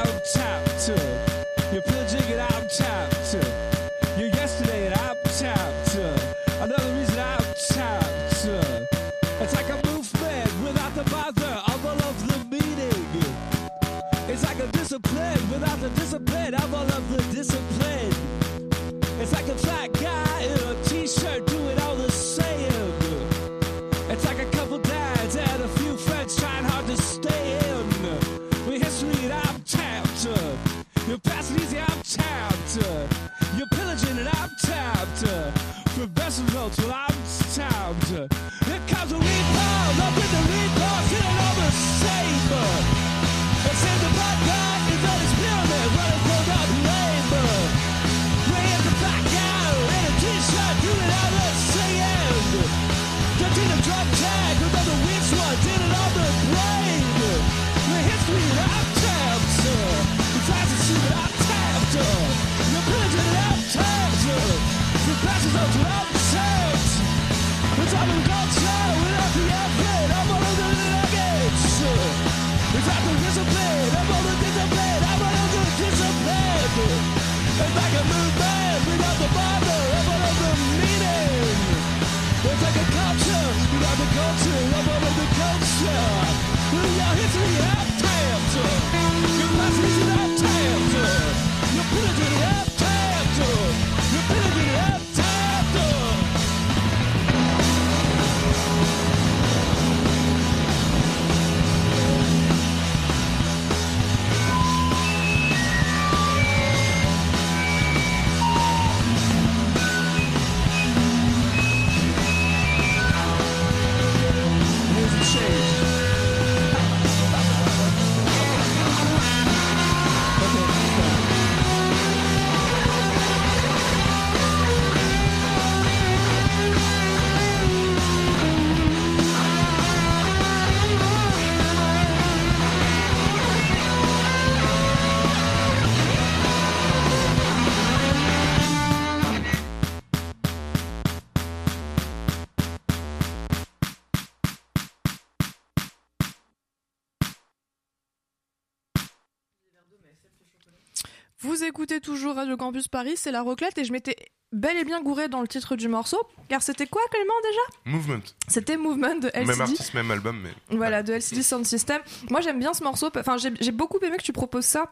Écoutez toujours Radio Campus Paris, c'est la roclette et je m'étais bel et bien gouré dans le titre du morceau, car c'était quoi Clément déjà? Movement. C'était Movement de LCD. Même artiste, même album, mais. Voilà, de LCD Sound System. Moi, j'aime bien ce morceau. Enfin, j'ai beaucoup aimé que tu proposes ça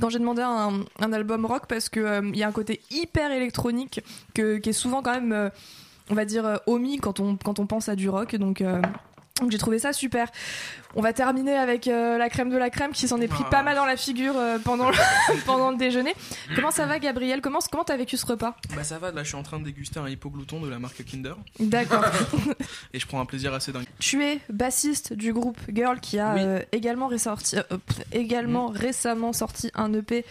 quand j'ai demandé un, un album rock parce que euh, y a un côté hyper électronique que, qui est souvent quand même, euh, on va dire, euh, omis quand on, quand on pense à du rock. Donc, euh, Donc j'ai trouvé ça super. On va terminer avec euh, la crème de la crème qui s'en est pris pas mal dans la figure euh, pendant, le, pendant le déjeuner. Comment ça va Gabriel? Comment comment t'as vécu ce repas? Bah ça va, là je suis en train de déguster un hypoglouton de la marque Kinder D'accord. et je prends un plaisir assez dingue. tu es bassiste du groupe Girl qui a Oui. euh, également, ressorti, également récemment sorti un EP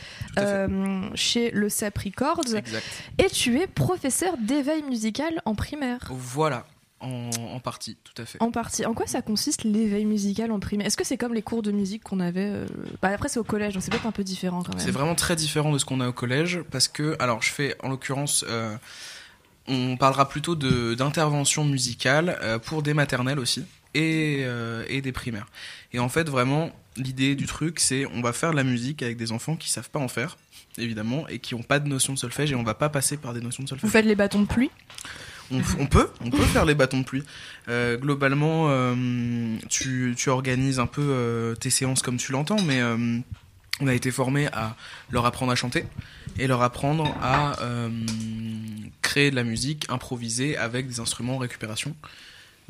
chez le CEP Records. Exact. Et tu es professeur d'éveil musical en primaire. Voilà, en, en partie, tout à fait. En partie. En quoi ça consiste l'éveil musical en primaire? Est-ce que c'est comme les cours de musique qu'on avait euh, bah, Après, c'est au collège, donc c'est peut-être un peu différent quand même. C'est vraiment très différent de ce qu'on a au collège parce que, alors je fais en l'occurrence, euh, on parlera plutôt d'intervention musicale euh, pour des maternelles aussi et, et des primaires. Et en fait, vraiment, l'idée du truc, c'est on va faire de la musique avec des enfants qui savent pas en faire, évidemment, et qui ont pas de notion de solfège et on va pas passer par des notions de solfège. Vous faites les bâtons de pluie? On, peut, on peut faire les bâtons de pluie. Euh, globalement, euh, tu, tu organises un peu euh, tes séances comme tu l'entends, mais on a été formé à leur apprendre à chanter et leur apprendre à créer de la musique improvisée avec des instruments en récupération.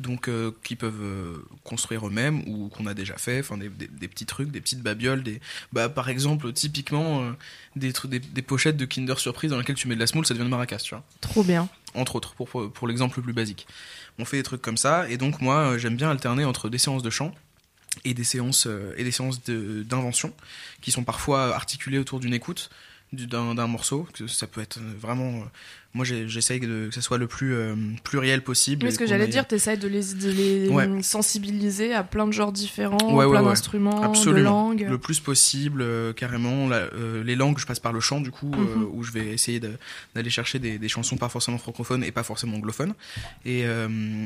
Donc, qui peuvent construire eux-mêmes ou qu'on a déjà fait, enfin des, petits trucs, des petites babioles, des, bah, par exemple, typiquement des, des pochettes de Kinder Surprise dans lesquelles tu mets de la semoule, ça devient de maracas, tu vois Trop bien. Entre autres, pour, l'exemple le plus basique. On fait des trucs comme ça, et donc moi, euh, j'aime bien alterner entre des séances de chant et des séances, euh, et des séances d'invention, qui sont parfois articulées autour d'une écoute du- d'un morceau. que Ça peut être euh, vraiment... moi, j'essaye que ça soit le plus euh, pluriel possible. Mais ce que j'allais ait- dire, t'essayes de les, de les Ouais. sensibiliser à plein de genres différents, Ouais, ouais, plein d'instruments, de langues. Le plus possible, euh, carrément. La- euh, les langues, je passe par le chant, du coup, euh, Mhm. où je vais essayer de- d'aller chercher des, des chansons pas forcément francophones et pas forcément anglophones. Et,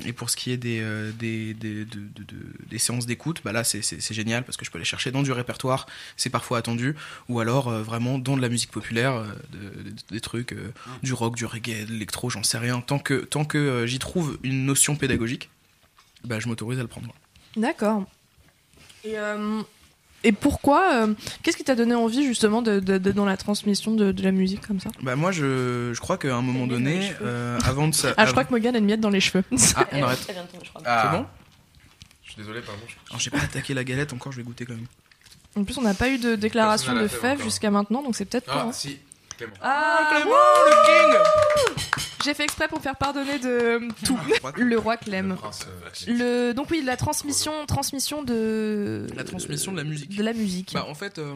et pour ce qui est des, des, des, de- de- de- des séances d'écoute, bah là, c'est- génial parce que je peux aller chercher dans du répertoire, c'est parfois attendu, ou alors vraiment dans de la musique populaire, de- de- des trucs, du rock, du reggae, de l'électro, j'en sais rien. Tant que, tant que euh, j'y trouve une notion pédagogique, bah, je m'autorise à le prendre. D'accord. Et, euh, et pourquoi euh, Qu'est-ce qui t'a donné envie justement de- de- dans la transmission de, de la musique comme ça? Bah moi je, je crois qu'à un moment donné, euh, avant de ça... Ah, je crois que Morgane a une miette dans les cheveux. Ah, on arrête. Je crois. C'est bon? Je suis désolé, pardon. Alors j'ai pas attaqué la galette encore, je vais goûter quand même. En plus, on n'a pas eu de déclaration de fève jusqu'à maintenant, donc c'est peut-être Ah, pas. si, Clément. Ah, Clément, le king J'ai fait exprès pour faire pardonner de euh, tout. Le roi Clem. Le prince, euh, Le, donc oui, la transmission, transmission de La transmission de la musique. de la musique. Bah en fait, euh,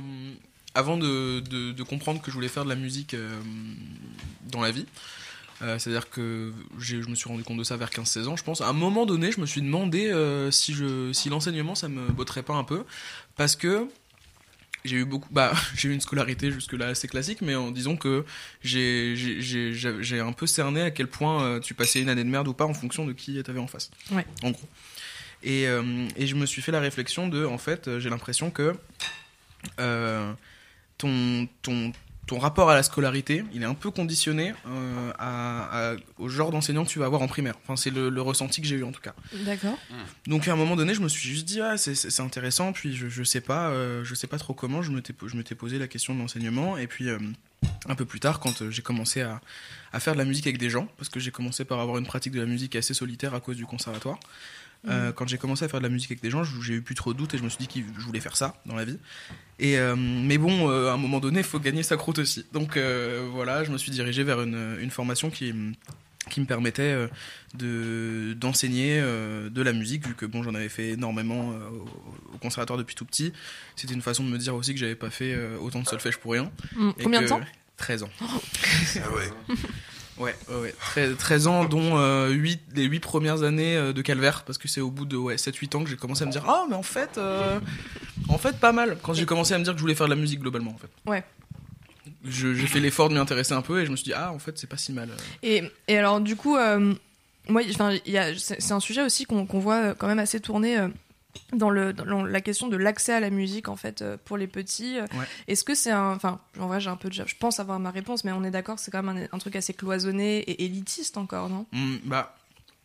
avant de, de- de comprendre que je voulais faire de la musique euh, dans la vie, euh, c'est-à-dire que j'ai- je me suis rendu compte de ça vers 15-16 ans, je pense. À un moment donné, je me suis demandé euh, si, je, si l'enseignement, ça me botterait pas un peu. Parce que j'ai eu beaucoup bah j'ai eu une scolarité jusque là assez classique mais en disant que j'ai j'ai- j'ai j'ai- j'ai un peu cerné à quel point euh, tu passais une année de merde ou pas en fonction de qui t'avais en face Ouais. en gros et, euh, et je me suis fait la réflexion de en fait euh, j'ai l'impression que euh, ton ton ton rapport à la scolarité, il est un peu conditionné euh, à- à- au genre d'enseignant que tu vas avoir en primaire. Enfin, c'est le, le ressenti que j'ai eu en tout cas. D'accord. Donc à un moment donné, je me suis juste dit ah c'est- c'est c'est intéressant. Puis je, je sais pas, euh, je sais pas trop comment. Je m'étais po- je m'étais posé la question de l'enseignement et puis euh, un peu plus tard, quand j'ai commencé à, à faire de la musique avec des gens, parce que j'ai commencé par avoir une pratique de la musique assez solitaire à cause du conservatoire. Euh, quand j'ai commencé à faire de la musique avec des gens, j'ai eu plus trop de doutes et je me suis dit que je voulais faire ça dans la vie. Et euh, mais bon, euh, à un moment donné, il faut gagner sa croûte aussi. Donc euh, voilà, je me suis dirigé vers une, une formation qui qui me permettait euh, de d'enseigner euh, de la musique vu que bon j'en avais fait énormément euh, au, au conservatoire depuis tout petit c'était une façon de me dire aussi que j'avais pas fait euh, autant de solfège pour rien Mm. Combien de temps? 13 ans Ah ouais. Ouais, ouais, ouais. 13, 13 ans, dont euh, 8, les 8 premières années euh, de calvaire, parce que c'est au bout de ouais, 7-8 ans que j'ai commencé à me dire Ah, mais en fait, euh, en fait, pas mal. Quand j'ai commencé à me dire que je voulais faire de la musique globalement, en fait. Ouais. Je- J'ai fait l'effort de m'y intéresser un peu et je me suis dit Ah, en fait, c'est pas si mal. Et, et alors, du coup, euh, moi, enfin, il y a- c'est c'est un sujet aussi qu'on qu'on voit euh, quand même assez tourner. euh, dans, le, dans la question de l'accès à la musique en fait euh, pour les petits Euh, Ouais. est-ce que c'est un enfin en vrai j'ai un peu déjà je pense avoir ma réponse mais on est d'accord que c'est quand même un, un truc assez cloisonné et élitiste encore non? Hmm, bah,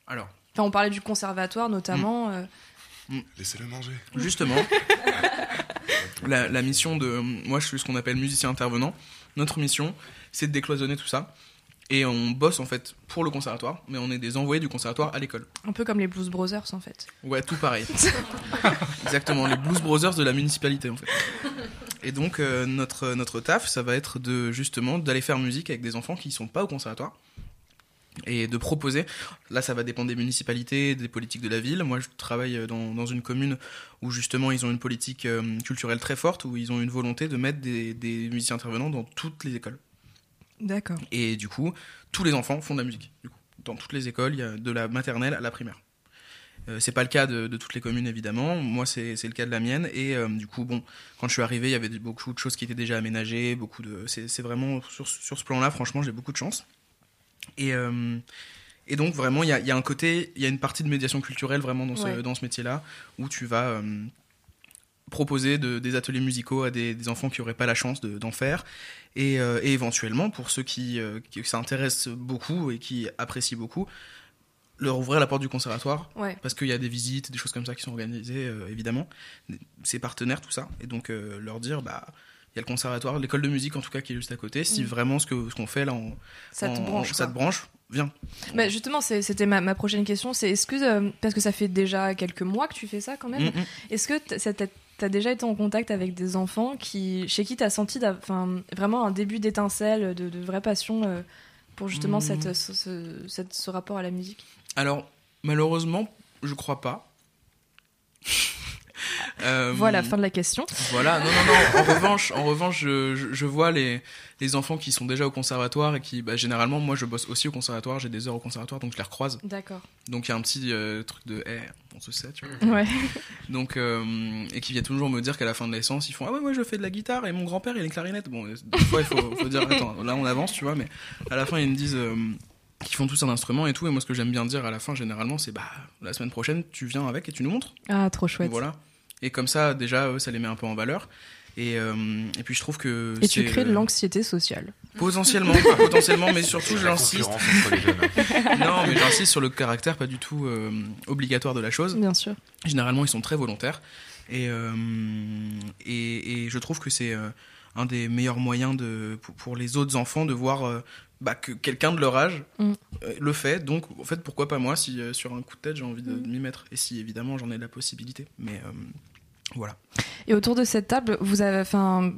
alors, enfin on parlait du conservatoire notamment euh, Laissez-le manger. Justement, la, la mission de. Moi, je suis ce qu'on appelle musicien intervenant. Notre mission, c'est de décloisonner tout ça. Et on bosse en fait pour le conservatoire, mais on est des envoyés du conservatoire à l'école. Un peu comme les Blues Brothers en fait. Ouais, tout pareil. Exactement, les Blues Brothers de la municipalité en fait. Et donc euh, notre, notre taf, ça va être de justement d'aller faire musique avec des enfants qui sont pas au conservatoire et de proposer. Là, ça va dépendre des municipalités, des politiques de la ville. Moi, je travaille dans, dans une commune où justement ils ont une politique euh, culturelle très forte, où ils ont une volonté de mettre des, des musiciens intervenants dans toutes les écoles. D'accord. Et du coup, tous les enfants font de la musique. Du coup. Dans toutes les écoles, il y a de la maternelle à la primaire. Euh, c'est pas le cas de, de toutes les communes évidemment. Moi, c'est c'est le cas de la mienne. Et euh, du coup, bon, quand je suis arrivé, il y avait beaucoup de choses qui étaient déjà aménagées. Beaucoup de, c'est vraiment sur, sur ce plan-là, franchement, j'ai beaucoup de chance. Et euh, et donc vraiment, il y a, y a un côté, il y a une partie de médiation culturelle vraiment dans ce, Ouais. dans ce métier-là où tu vas euh, proposer de- des ateliers musicaux à des, des enfants qui n'auraient pas la chance de- d'en faire. Et, euh, et éventuellement, pour ceux qui, euh, qui s'intéressent beaucoup et qui apprécient beaucoup, leur ouvrir la porte du conservatoire. Ouais. Parce qu'il y a des visites, des choses comme ça qui sont organisées, euh, évidemment. C'est partenaires, tout ça. Et donc, leur dire, bah. Il y a le conservatoire, l'école de musique en tout cas qui est juste à côté. Si Mm. vraiment ce que ce qu'on fait là, en, Ça te branche, ça te branche, viens. Bah, justement, c'était ma, ma prochaine question. C'est est-ce que parce que ça fait déjà quelques mois que tu fais ça quand même, Mm, mm. est-ce que t- t'a t'as déjà été en contact avec des enfants qui, chez qui t'as senti d'a- enfin, vraiment un début d'étincelle, de, de vraie passion euh, pour justement Mm. cette, ce, ce- cette- ce rapport à la musique? Alors, malheureusement, je crois pas. Euh, Voilà, fin de la question. Voilà, non, non, non. En revanche, en revanche je, je- je vois les, les enfants qui sont déjà au conservatoire et qui, bah, généralement, moi, je bosse aussi au conservatoire, j'ai des heures au conservatoire, donc je les recroise. D'accord. Donc il y a un petit euh, truc de, eh, on se sait, tu vois. Ouais. Donc, euh, et qui viennent toujours me dire qu'à la fin de l'essence, ils font, ah ouais, moi, je fais de la guitare et mon grand-père, il est clarinette. Bon, des fois, il faut, faut dire, attends, là, on avance, tu vois, mais à la fin, ils me disent. Euh, qu'ils font tous un instrument et tout et moi ce que j'aime bien dire à la fin généralement c'est bah la semaine prochaine tu viens avec et tu nous montres Ah, trop chouette. voilà. Et comme ça, déjà, eux, ça les met un peu en valeur. Et, euh, et puis je trouve que. Et tu crées de euh, l'anxiété sociale. Potentiellement, potentiellement, mais surtout, j'insiste. jeunes. non, mais j'insiste sur le caractère pas du tout euh, obligatoire de la chose. Bien sûr. Généralement, ils sont très volontaires. Et, euh, et, et je trouve que c'est euh, un des meilleurs moyens de, pour, pour les autres enfants de voir euh, bah, que quelqu'un de leur âge Mm. euh, le fait. Donc, en fait, pourquoi pas moi si euh, sur un coup de tête j'ai envie de, de m'y mettre Et si évidemment j'en ai la possibilité. Mais euh, voilà. Et autour de cette table, vous avez, enfin,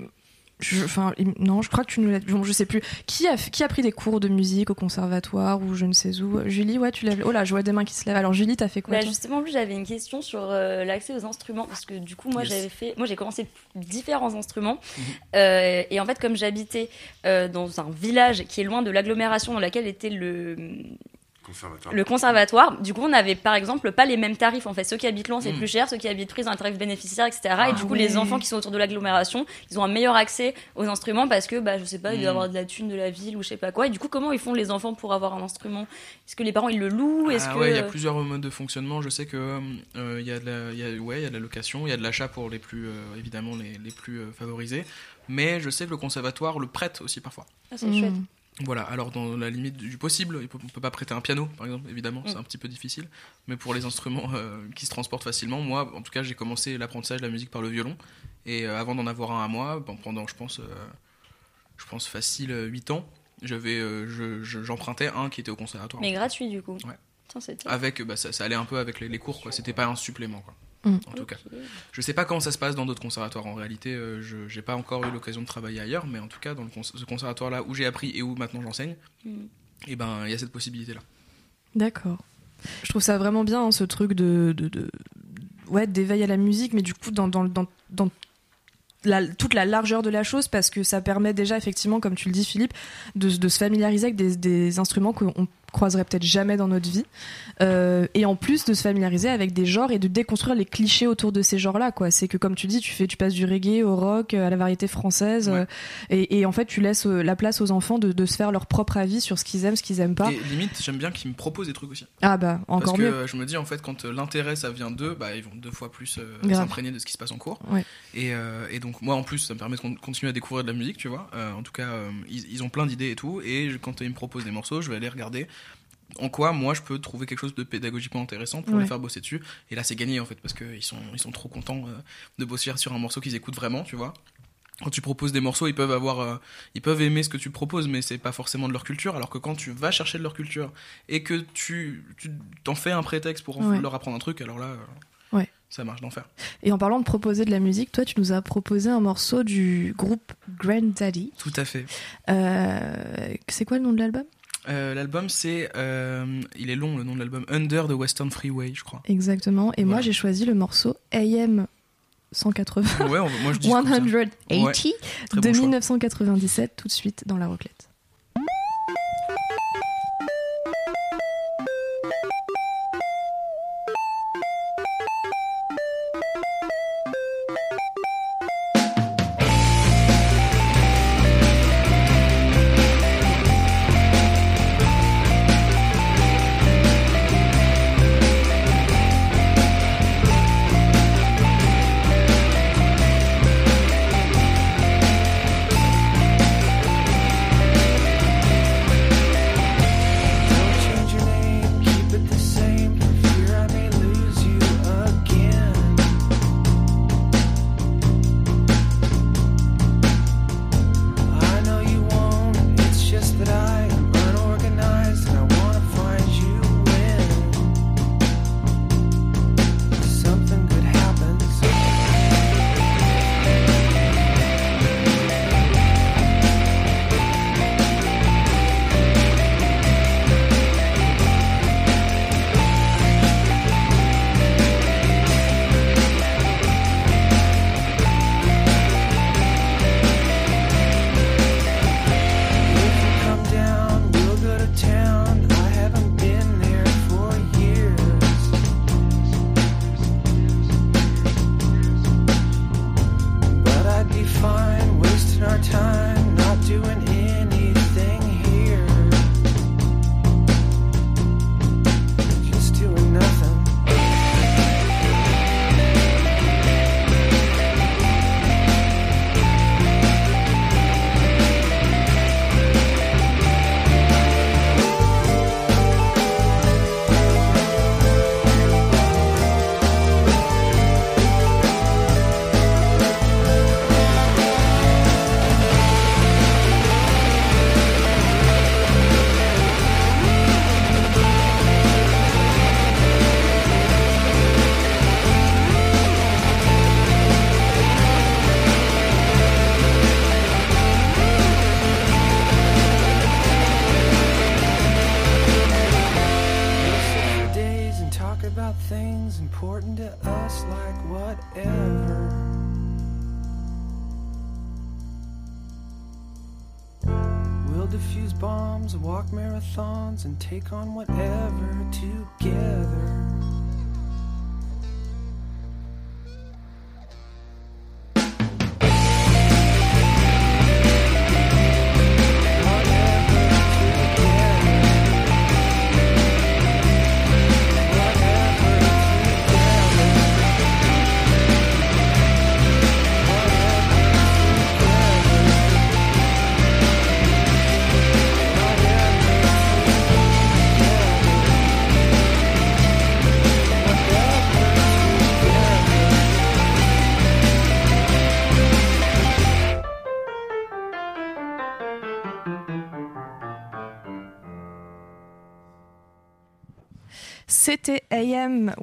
je, enfin, il- non, je crois que tu nous l'as, bon, je sais plus. Qui a, qui a pris des cours de musique au conservatoire ou je ne sais où? Julie, ouais, tu lèves. Oh là, je vois des mains qui se lèvent. Alors Julie, t'as fait quoi Bah, justement, plus j'avais une question sur euh, l'accès aux instruments parce que du coup, moi, Yes. j'avais fait, moi, j'ai commencé différents instruments Mhm. Euh, et en fait, comme j'habitais euh, dans un village qui est loin de l'agglomération dans laquelle était le Conservatoire. le conservatoire, du coup, on n'avait par exemple pas les mêmes tarifs. En fait, ceux qui habitent loin, c'est Mm. plus cher, ceux qui habitent près, ils ont un tarif bénéficiaire, etc. et Ah du coup, les enfants qui sont autour de l'agglomération, ils ont un meilleur accès aux instruments parce que, bah, je sais pas, il doit y Mm. avoir de la thune de la ville ou je sais pas quoi. Et du coup, comment ils font les enfants pour avoir un instrument? Est-ce que les parents ils le louent? Est-ce Ah que ouais, il y a plusieurs modes de fonctionnement. Je sais que euh, il y a de la, il y a, ouais, il y a de la location, il y a de l'achat pour les plus, euh, évidemment les, les plus euh, favorisés. Mais je sais que le conservatoire le prête aussi parfois. Ah, c'est chouette. Voilà. Alors dans la limite du possible, on peut pas prêter un piano, par exemple. Évidemment, Mm. c'est un petit peu difficile. Mais pour les instruments euh, qui se transportent facilement, moi, en tout cas, j'ai commencé l'apprentissage de la musique par le violon. Et euh, avant d'en avoir un à moi, bon, pendant, je pense, euh, je pense facile 8 ans, j'avais, euh, je- je- j'empruntais un qui était au conservatoire. Mais gratuit du coup. Ouais. Tiens, avec bah, ça, ça allait un peu avec les, les cours quoi c'était pas un supplément quoi Mm. en tout cas je sais pas comment ça se passe dans d'autres conservatoires en réalité euh, je j'ai pas encore eu l'occasion de travailler ailleurs mais en tout cas dans le cons- ce conservatoire là où j'ai appris et où maintenant j'enseigne Mm. et ben il y a cette possibilité là D'accord. Je trouve ça vraiment bien hein, ce truc de, de, de- ouais d'éveil à la musique, mais du coup dans dans, dans, dans la- toute la largeur de la chose parce que ça permet déjà effectivement, comme tu le dis Philippe, de, de se familiariser avec des, des instruments qu'on croiserait peut-être jamais dans notre vie, Euh, et en plus de se familiariser avec des genres et de déconstruire les clichés autour de ces genres-là. Quoi, c'est que comme tu dis, tu fais, tu passes du reggae au rock, à la variété française, Ouais. euh, et, et en fait tu laisses euh, la place aux enfants de, de se faire leur propre avis sur ce qu'ils aiment, ce qu'ils aiment pas. et limite j'aime bien qu'ils me proposent des trucs aussi Ah bah encore parce que mieux. euh, je me dis en fait quand euh, l'intérêt ça vient d'eux bah ils vont deux fois plus euh, s'imprégner de ce qui se passe en cours Ouais. et, euh, et donc moi en plus ça me permet de con- continuer à découvrir de la musique tu vois Euh, en tout cas euh, ils, ils ont plein d'idées et tout et je- quand ils me proposent des morceaux je vais aller regarder en quoi moi je peux trouver quelque chose de pédagogiquement intéressant pour Ouais. les faire bosser dessus et là c'est gagné en fait parce qu'ils sont, ils sont trop contents euh, de bosser sur un morceau qu'ils écoutent vraiment tu vois quand tu proposes des morceaux, ils peuvent avoir, euh, ils peuvent aimer ce que tu proposes, mais c'est pas forcément de leur culture. Alors que quand tu vas chercher de leur culture et que tu, tu t'en fais un prétexte pour Ouais. leur apprendre un truc, alors là, euh, Ouais. ça marche d'enfer. Et en parlant de proposer de la musique, toi, tu nous as proposé un morceau du groupe Granddaddy. Tout à fait. C'est quoi le nom de l'album? Euh, l'album, c'est, euh, il est long le nom de l'album, Under the Western Freeway, je crois. Exactement. Et moi, j'ai choisi le morceau AM 180. Ouais, on- moi je dis comme ça. 180 Ouais, très de bon choix. 1997, tout de suite dans la roclette.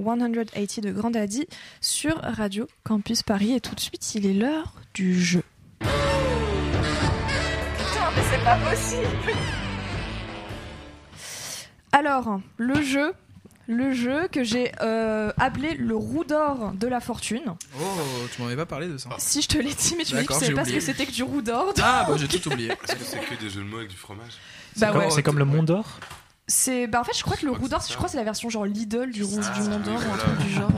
180 de Grandaddy sur Radio Campus Paris. Et tout de suite, il est l'heure du jeu. Putain, mais c'est pas possible Alors, le jeu, le jeu que j'ai euh, appelé le roue d'or de la fortune. Oh, tu m'en avais pas parlé de ça. Si je te l'ai dit, mais tu m'as dit que tu D'accord, savais j'ai pas ce que c'était que du roue d'or. Ah, bah j'ai tout oublié. Est-ce que c'est que des jeux de mots avec du fromage? Bah comme- ouais. C'est comme le Mont d'Or? C'est, bah en fait, je crois que le que d'or, c'est je crois que c'est la version genre Lidl du roue Ah, du Mont d'Or, ou un truc du genre.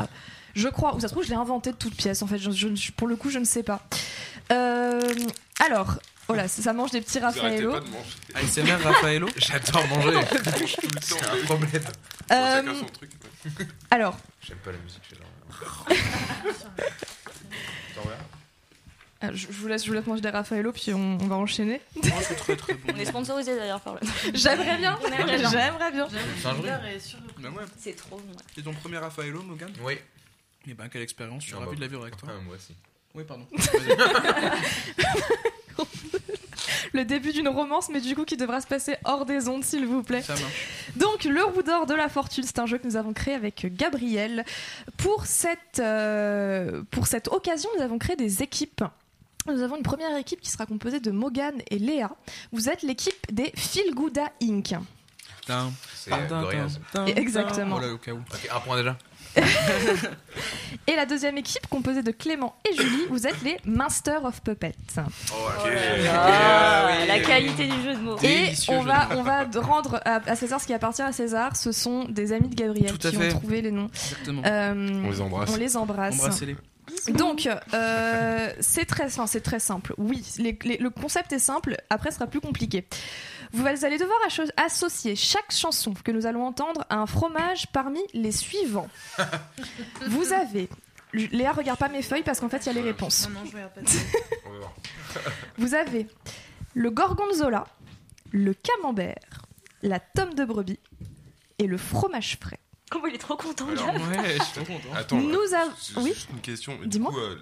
Je crois, ou ça se trouve, je l'ai inventé de toutes pièces. En fait, je- je- pour le coup, je ne sais pas. Euh, alors, voilà, ça ça mange des petits Vous arrêtez Raffaello. pas de manger. ASMR Raffaello J'adore manger. Mange tout le temps. C'est un problème. Euh, Chacun son truc. alors, J'aime pas la musique chez Laura. euh, je, vous laisse, je vous laisse manger des Raffaello, puis on, on va enchaîner. Suis très très bon. On est sponsorisé d'ailleurs par le. J'aimerais bien, On aimerait bien. j'aimerais bien. Ouais. C'est trop bon. C'est ton premier Raffaello, Morgan Oui. Eh ben, quelle expérience, je suis Ah ravi bah, de la vivre avec toi. Ah, moi aussi. Oui, pardon. Le début d'une romance, mais du coup qui devra se passer hors des ondes, s'il vous plaît. Ça marche. Donc, le roue d'or de la fortune, c'est un jeu que nous avons créé avec Gabriel. Pour cette, euh, pour cette occasion, nous avons créé des équipes. Nous avons une première équipe qui sera composée de Morgan et Léa. Vous êtes l'équipe des Feel Gooda Inc. C'est. Exactement. Voilà, au cas où. Ok, un point déjà. Et la deuxième équipe, composée de Clément et Julie, vous êtes les Master of Puppets. Ah, la qualité du jeu de mots. Et on va, on va rendre à, à César ce qui appartient à César. Ce sont des amis de Gabriel Tout à qui fait. ont trouvé les noms. Exactement. Euh, On les embrasse. on les embrasse. Embrassez-les. Donc, euh, c'est très, enfin, c'est très simple. Oui, les- les- le concept est simple. Après, ce sera plus compliqué. Vous allez devoir asso- associer chaque chanson que nous allons entendre à un fromage parmi les suivants. Vous avez. Léa, regarde pas mes feuilles parce qu'en fait, il y a les réponses. Non, non, je regarde pas. On va voir. Vous avez le gorgonzola, le camembert, la tome de brebis et le fromage frais. Comment il est trop content, Alors, gars. Ouais, je suis trop content. Attends, Nous euh, avons- juste oui une question. Dis-moi. euh,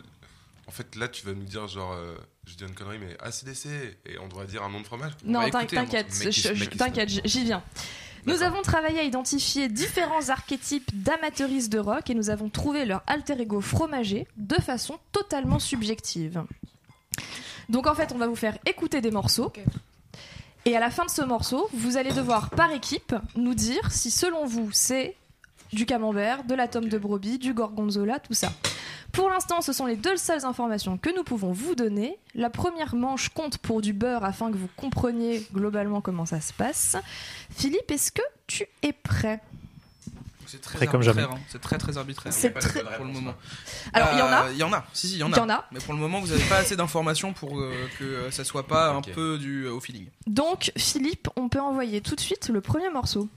en fait, là, tu vas nous dire, genre, euh, je dis une connerie, mais ACDC, et on devrait dire un nom de fromage Non, écouter, t'inquiète, t'inquiète, j'y viens. Nous avons travaillé à identifier différents archétypes d'amateuristes de rock et nous avons trouvé leur alter ego fromager de façon totalement subjective. Donc en fait, on va vous faire écouter des morceaux. Et à la fin de ce morceau, vous allez devoir par équipe nous dire si selon vous c'est du camembert, de la tome de brebis, du gorgonzola, tout ça. Pour l'instant, ce sont les deux seules informations que nous pouvons vous donner. La première manche compte pour du beurre afin que vous compreniez globalement comment ça se passe. Philippe, est-ce que tu es prêt? C'est très arbitraire, jamais. hein. C'est très très arbitraire. C'est très- pour le moment. Alors, il y en a? Il y en a. Si, si, il y en a. y en a? Mais pour le moment, vous n'avez pas assez d'informations pour euh, que euh, ça soit pas un peu du euh, au feeling. Donc, Philippe, on peut envoyer tout de suite le premier morceau.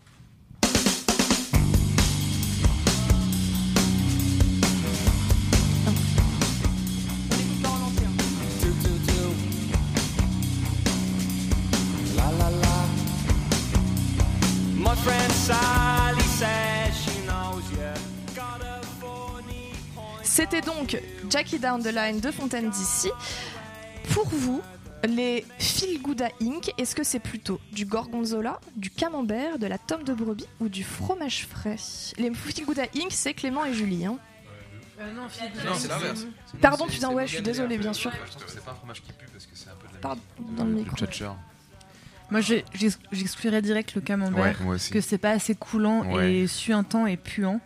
C'était donc Jackie Down the Line de Fontaine d'ici. Pour vous, les Feel Gouda Inc., est-ce que c'est plutôt du gorgonzola, du camembert, de la tome de brebis ou du fromage frais? Les Feel Gouda Inc., c'est Clément et Julie. hein. Euh, non, Non, c'est l'inverse. Pardon, putain, ouais, je suis désolée, bien sûr. Je trouve que c'est pas un fromage qui pue parce que c'est un peu de la Pardon, dans le de- micro. Moi, j'exclurais direct le camembert. Ouais, moi aussi. que c'est pas assez coulant Ouais. et suintant et puant.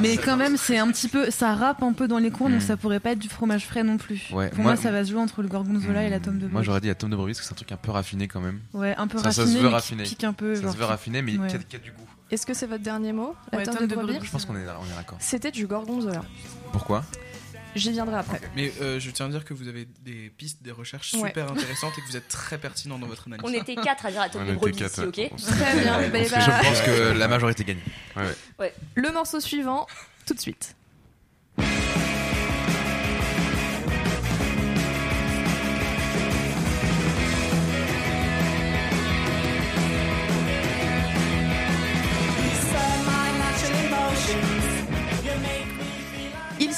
Mais quand même, c'est un petit peu, ça râpe un peu dans les coins, donc Mm. ça pourrait pas être du fromage frais non plus. Ouais, Pour moi- moi, ça va se jouer entre le gorgonzola et la tome de Moi brebis. j'aurais dit la tome de brebis parce que c'est un truc un peu raffiné quand même. Ouais, un peu Ça, ça se raffiné, veut mais raffiné. qui pique un peu. Ça genre se veut raffiner mais ouais. qui, a, qui a du goût? Est-ce que c'est votre dernier mot? La Ouais, tome de brebis Je pense qu'on est, on est d'accord. C'était du gorgonzola. Pourquoi? J'y viendrai après. Mais euh, je tiens à dire que vous avez des pistes, des recherches Ouais. super intéressantes et que vous êtes très pertinent dans votre analyse. On était quatre à dire était brebis quatre, ici, ok ouais. Très bien. Ouais, bah, bah, Je pense que la majorité gagne. Le morceau suivant, tout de suite.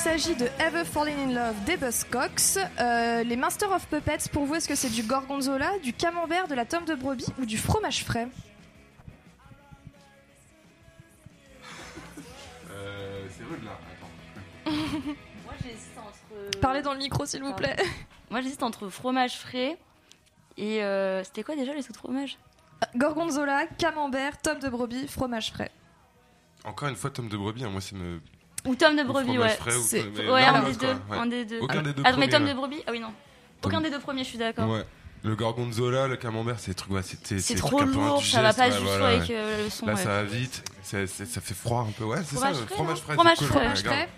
S'agit de Ever Falling in Love des Buzzcocks. Euh, les Master of Puppets, pour vous, est-ce que c'est du gorgonzola, du camembert, de la tome de brebis ou du fromage frais Euh, c'est rude là. Attends. Moi, j'hésite entre. Parlez dans le micro, s'il vous plaît. Moi, j'hésite entre fromage frais et. euh, C'était quoi déjà les autres fromages Gorgonzola, camembert, tome de brebis, fromage frais. Encore une fois, tome de brebis, hein, moi, ça me. Ou tome de brebis, ouais. frais ou- Ouais, un des deux. ouais. Un des deux. Aucun des deux Ah, mais ouais. de brebis Ah oui, non. Aucun des deux premiers, je suis d'accord. Ouais. Le gorgonzola, le camembert, c'est des trucs, ouais, c'est trop lourd, ça va pas ouais, du tout avec ouais. euh, le son. Là, ouais. ça va vite, ça fait froid un peu, ouais, c'est ça, Fromage frais, fromage frais. Ouais,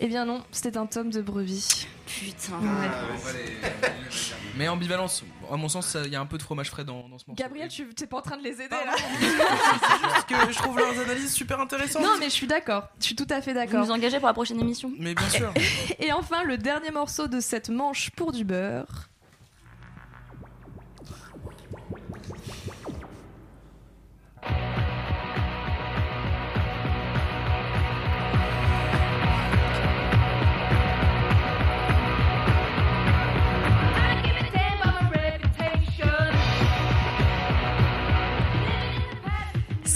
Eh bien non, c'était un tome de brebis. Putain. Mais ambivalence, à mon sens, ça- il y a un peu de fromage frais dans, dans ce morceau. Gabriel, tu t'es pas en train de les aider Pardon, là c'est juste que je trouve leurs analyses super intéressantes. Non, mais je suis d'accord. Je suis tout à fait Vous d'accord. nous engagez pour la prochaine émission Mais bien sûr. Et enfin, le dernier morceau de cette manche pour du beurre.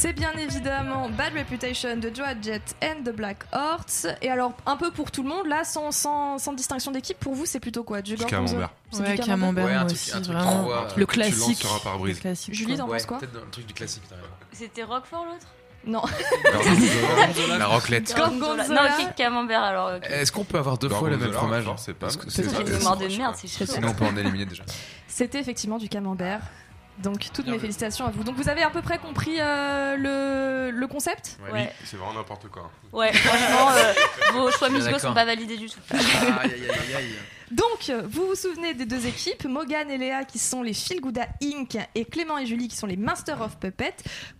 Évidemment Bad Reputation de Joe Jett and the Black Hearts. Et alors, un peu pour tout le monde, là, sans, sans, sans distinction d'équipe, pour vous, c'est plutôt quoi? Du camembert. C'est Ouais, du camembert, Ouais, un moi truc- aussi, un truc vraiment. froid, un le truc classique. sur un pare-brise. Le classique. Julie, t'en Ouais, penses quoi? peut-être le truc du classique. C'était Roquefort l'autre? Non. La raclette. Gorgonzola. Non, ok, camembert alors. Est-ce qu'on peut avoir deux fois le même fromage? encore, c'est pas- Parce que c'est c'est- une mémoire de merde, c'est chaud. Sinon, on peut en éliminer déjà. C'était effectivement du camembert. Donc, toutes Bien mes vu. félicitations à vous. Donc, vous avez à peu près compris euh, le, le concept Ouais. C'est vraiment n'importe quoi. Ouais, franchement, euh, vos choix musicaux sont pas validés du tout. Aïe, aïe, aïe, aïe, aïe. Donc, vous vous souvenez des deux équipes, Morgan et Léa qui sont les Feel Gouda Inc. et Clément et Julie qui sont les Master of Puppet.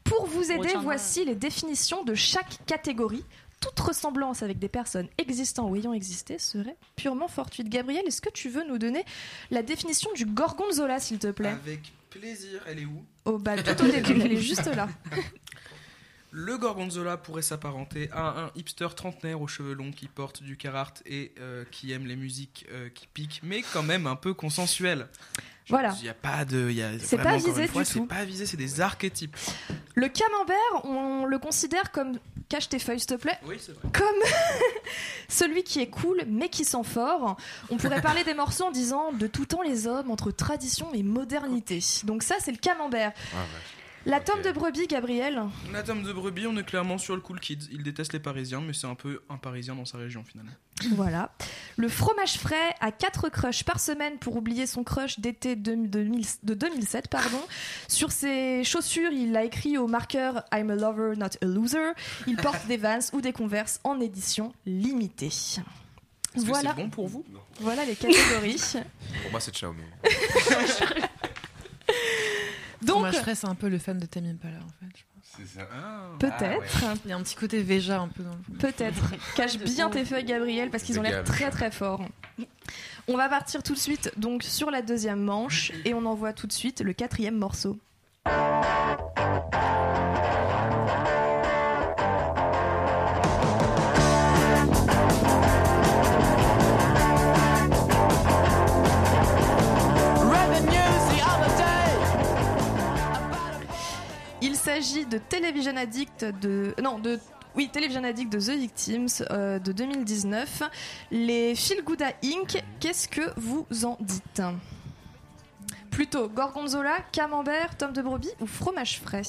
Pour vous aider, Retiens-moi. voici les définitions de chaque catégorie. Toute ressemblance avec des personnes existant ou ayant existé serait purement fortuite. Gabriel, est-ce que tu veux nous donner la définition du gorgonzola, s'il te plaît? Avec plaisir, elle est où? Oh bah tout au début, elle est juste là. Le gorgonzola pourrait s'apparenter à un hipster trentenaire aux cheveux longs qui porte du Carhartt et euh, qui aime les musiques euh, qui piquent, mais quand même un peu consensuel. Voilà. Il n'y a pas de. il y a C'est vraiment, pas visé fois, du C'est tout. pas visé, c'est des archétypes. Le camembert, on le considère comme. Cache tes feuilles, s'il te plaît. Oui, c'est vrai. Comme celui qui est cool mais qui sent fort. On pourrait parler des morceaux en disant de tout temps les hommes entre tradition et modernité. Donc ça c'est le camembert. La tome de brebis, Gabriel. La tome de brebis, on est clairement sur le cool kids. Il déteste les Parisiens, mais c'est un peu un Parisien dans sa région finalement. Voilà. Le fromage frais à 4 crushs par semaine pour oublier son crush d'été de, de, de 2007. Pardon. Sur ses chaussures, il a écrit au marqueur I'm a lover, not a loser. Il porte des Vans ou des Converse en édition limitée. Est-ce Voilà. bon pour vous? Voilà les catégories. Pour moi, c'est Xiaomi. Donc, Moi, je ferais, c'est un peu le fan de Tame Impala, en fait. je pense. C'est ça. peut-être. Il y a un petit côté Veja un peu dans le fond. Peut-être. Cache bien tes feuilles, Gabriel, parce qu'ils ont l'air très très forts. On va partir tout de suite donc sur la deuxième manche et on envoie tout de suite le quatrième morceau. S'agit de Television Addict de non de oui Television Addict de The Victims euh, de 2019. Les Feel Gouda Inc. Qu'est-ce que vous en dites? Plutôt gorgonzola, camembert, tome de brebis ou fromage frais?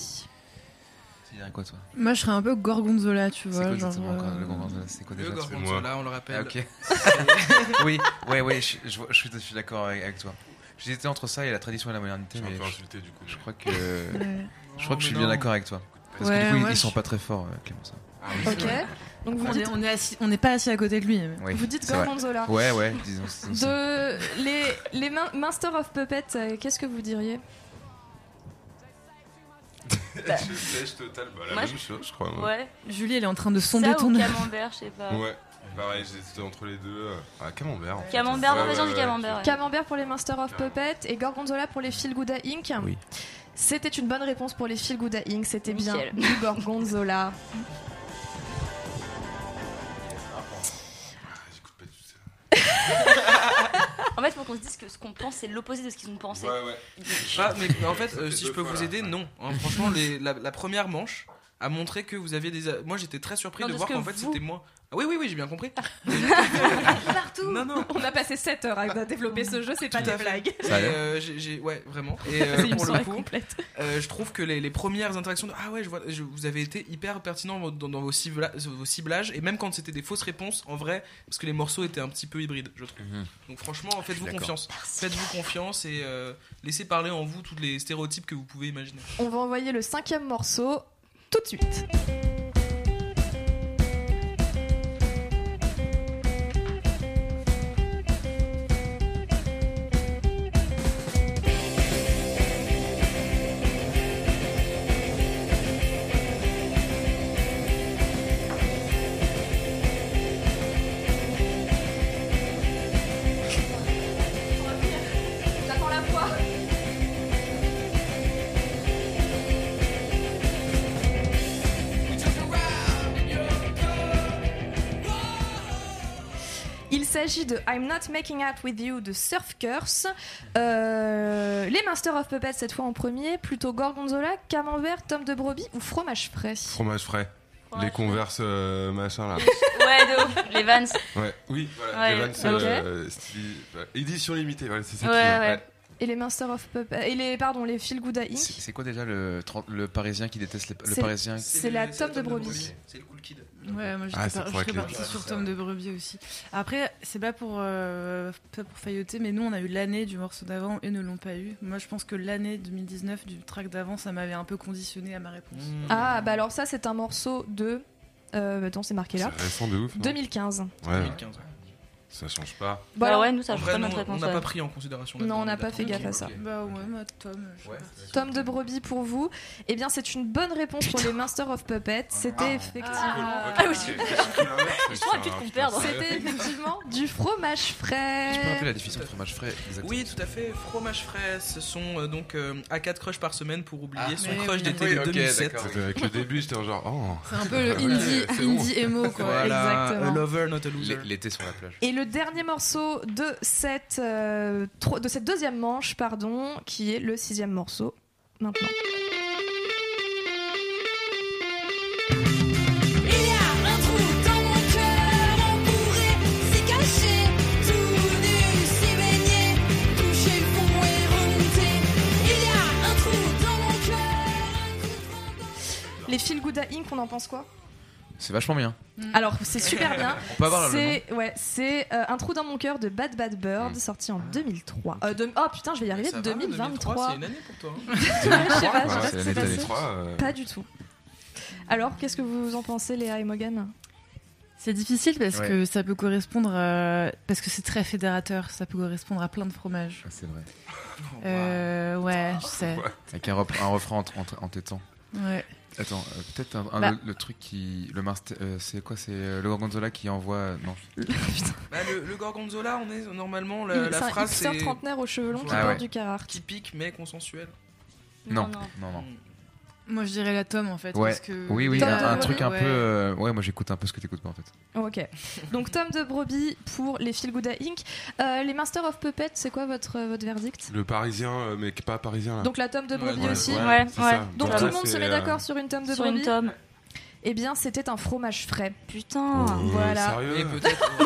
Quoi, toi? Moi, je serais un peu gorgonzola, tu C'est vois. quoi genre, euh, le gorgonzola? C'est quoi Le déjà? Gorgonzola, on le rappelle. Ah, oui, ouais, ouais, je, je, vois- je suis, je suis d'accord avec, avec toi. J'hésitais entre ça et la tradition et la modernité, Je suis un mais peu je, insulté du coup. je crois que, ouais. je crois que je suis bien d'accord avec toi. Parce Ouais, que du coup, ils- moi, ils je- sont pas très forts, euh, Clément. ça. Ok. Donc vous On dites, est- on est assis- on n'est pas assis à côté de lui. mais- Oui, vous dites gorgonzola. Ouais, ouais, disons. disons ça. De les les Master of Puppet, euh, qu'est-ce que vous diriez Je sèche total, bah, la Moi, même chose, je crois. moi. Ouais. Julie, elle est en train de sonder Ça ton ou camembert, je sais pas. Ouais, pareil, j'étais entre les deux. euh, Ah, camembert. en fait. Camembert, Ouais, on va dire ouais, du ouais. camembert. ouais. Camembert pour les Master of Puppet et Gorgonzola pour les Feel Gouda Inc. Oui. C'était une bonne réponse pour les Feel Gouda Inc. C'était bien du Gorgonzola. En fait, faut qu'on se dise que ce qu'on pense, c'est l'opposé de ce qu'ils ont pensé. Ouais, ouais. Ah, mais, en fait, euh, si je peux fois, vous là. aider, non. Hein, franchement, les- la, la première manche a montré que vous aviez des. Moi, j'étais très surpris Non, de de voir qu'en fait, vous- c'était moi. Ah, oui, oui, oui, j'ai bien compris. Partout Non, non. On a passé 7 heures à développer ce jeu, c'est pas des blagues. Et, euh, j'ai- j'ai- ouais, vraiment. Et euh, C'est une pour le soirée coup, complète. euh, je trouve que les, les premières interactions de ah ouais, je vois, je- vous avez été hyper pertinent dans, dans vos, cibla- vos ciblages et même quand c'était des fausses réponses, en vrai, parce que les morceaux étaient un petit peu hybrides, je trouve. Mhm. Donc franchement, faites-vous d'accord. confiance. Faites-vous confiance et euh, laissez parler en vous tous les stéréotypes que vous pouvez imaginer. On va envoyer le cinquième morceau tout de suite. S'agit de I'm Not Making Out With You de Surf Curse. Euh, les Master of Puppets cette fois en premier, plutôt Gorgonzola, Camembert, Tom de Brebis ou Fromage frais? Fromage frais. Fromage les converses euh, machin là. Ouais, de ouf. Les Vans. ouais, oui, voilà. Ouais, les Vans, euh, style- bah, édition limitée, voilà, c'est ça. Ouais, qui est- ouais. Et les Master of Puppets. Et les, pardon, les Feel Good Inc. C'est quoi déjà le, le parisien qui déteste les, le C'est- parisien C'est la le- Tom de Brebis. C'est le cool kid. Ouais, moi Ah, par- je serais partie sur Tom de Brebis aussi. Après, c'est pas pour, euh, pas pour failloter, mais nous on a eu l'année du morceau d'avant et ne l'ont pas eu. Moi je pense que l'année 2019 du track d'avant, ça m'avait un peu conditionné à ma réponse. Hmm. Ah, bah alors ça, c'est un morceau de. Euh, attends, c'est marqué là. C'est récent de ouf. non? 2015. Ouais, 2015. ouais. Ça change pas. Bah ouais, nous ça vrai, on n'a ouais. pas pris en considération. Non, on n'a pas fait gaffe à ça. Bah ouais, moi Tom. je Ouais. de Brebis pour vous. Eh bien, c'est une bonne réponse pour les Master of Puppets. C'était effectivement. Ah, oui. Je crois que tu te comptes perdre. C'était effectivement du fromage frais. Tu peux rappeler la définition de fromage frais exactement Oui, tout à fait. Fromage frais, ce sont euh, donc euh, à 4 crushs par semaine pour oublier Ah. son crush d'été de ok, 2007. d'accord. C'était avec le début, j'étais genre, oh. C'est un peu le indie, emo quoi. Exactement. a lover, not a loser. L'été sur la plage. Le dernier morceau de cette, euh, tro- de cette deuxième manche, pardon, qui est le sixième morceau maintenant. Les Feel Good Inc., on en pense quoi? C'est vachement bien. Alors, c'est super bien. On peut avoir C'est ouais, c'est euh, un trou dans mon cœur de Bad Bad Bird, Mm. sorti en 2003. Euh, de- Oh putain, je vais y arriver. Ça va, 2023. C'est une année pour toi. hein. Je sais pas, je sais pas c'est ce qui l'année s'est de passé. 2003. euh, Pas du tout. Alors, qu'est-ce que vous en pensez, Léa et Morgan C'est difficile parce Ouais. que ça peut correspondre à... parce que c'est très fédérateur, ça peut correspondre à plein de fromages. Ah, C'est vrai. Euh, ouais, je sais. Avec un, rep- un refrain en. Ouais. Attends, euh, peut-être un, un- Bah. le, le truc qui. Le master- euh, c'est quoi C'est euh, le Gorgonzola qui envoie. euh, Non. Bah, le, le gorgonzola, on est normalement la, Il- la C'est un phrase c'est trentenaire aux cheveux longs qui Ah porte ouais. du carhartt. qui pique mais consensuel. Non, non, non. Moi je dirais la tome en fait. Ouais. Parce que Oui, oui, Tom un, truc un Ouais. peu. euh, Ouais, moi j'écoute un peu ce que t'écoutes pas en fait. Ok. Donc Tom de Brebis pour les Feel Good Inc. Euh, les Master of Puppets, c'est quoi votre, votre verdict? Le parisien, euh, mais qui est pas parisien là. Donc la Tom de Brebis ouais, aussi. ouais. Donc tout le monde se met euh, d'accord sur une Tom de Sur une Brebis tome. Eh bien, c'était un fromage frais. Putain. oh, Voilà. Sérieux Et peut-être.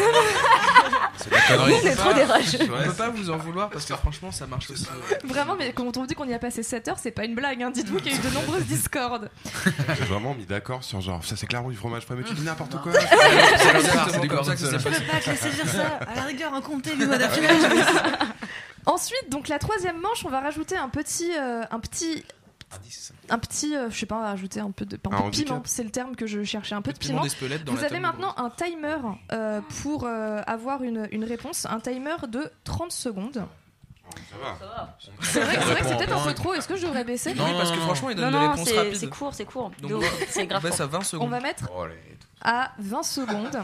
C'est des conneries. On est trop des rageux. On peut pas vous en vouloir parce que franchement ça marche aussi. Vraiment, mais quand on dit qu'on y a passé 7 heures, c'est pas une blague. Hein. Dites-vous qu'il y a eu de nombreuses discordes. J'ai vraiment mis d'accord sur genre, ça c'est clairement du fromage frais, mais tu dis n'importe quoi. C'est du comme ça que ça s'est passé. peux pas te laisser dire ça. À la rigueur, un comté, lui, madame Ensuite, donc la troisième manche, on va rajouter un petit, euh, un petit, un petit, euh, je sais pas, on va rajouter un peu de, un Un peu piment. C'est le terme que je cherchais, un peu de Piment Vous avez maintenant un timer euh, pour euh, avoir une, une réponse, un timer de 30 secondes. Ça va. C'est vrai, que c'est peut-être un peu trop. Est-ce que je devrais baisser Oui, parce que franchement il Non, donne des non, réponses c'est rapides. c'est court, c'est court. Donc On grave. baisse à 20 On secondes. va mettre Oh, les- à 20 secondes.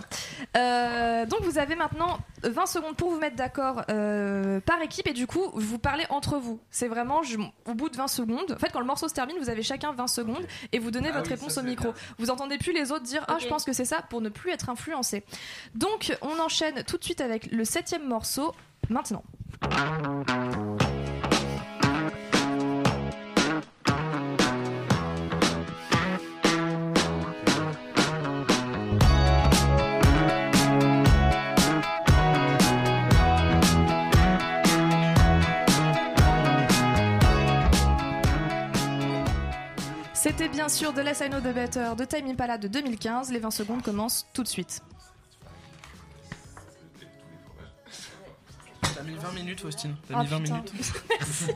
Euh, donc vous avez maintenant 20 secondes pour vous mettre d'accord euh, par équipe et du coup vous parlez entre vous. C'est vraiment je- au bout de 20 secondes. En fait quand le morceau se termine vous avez chacun 20 secondes et vous donnez Ah votre oui, réponse ça, au micro. bien. Vous entendez plus les autres dire ah je pense que c'est ça pour ne plus être influencé. Donc on enchaîne tout de suite avec le septième morceau maintenant. C'était bien sûr de Less I Know The Better de Time Impala de 2015. Les 20 secondes commencent tout de suite. T'as mis 20 minutes Faustine. T'as Ah, mis 20 putain. minutes.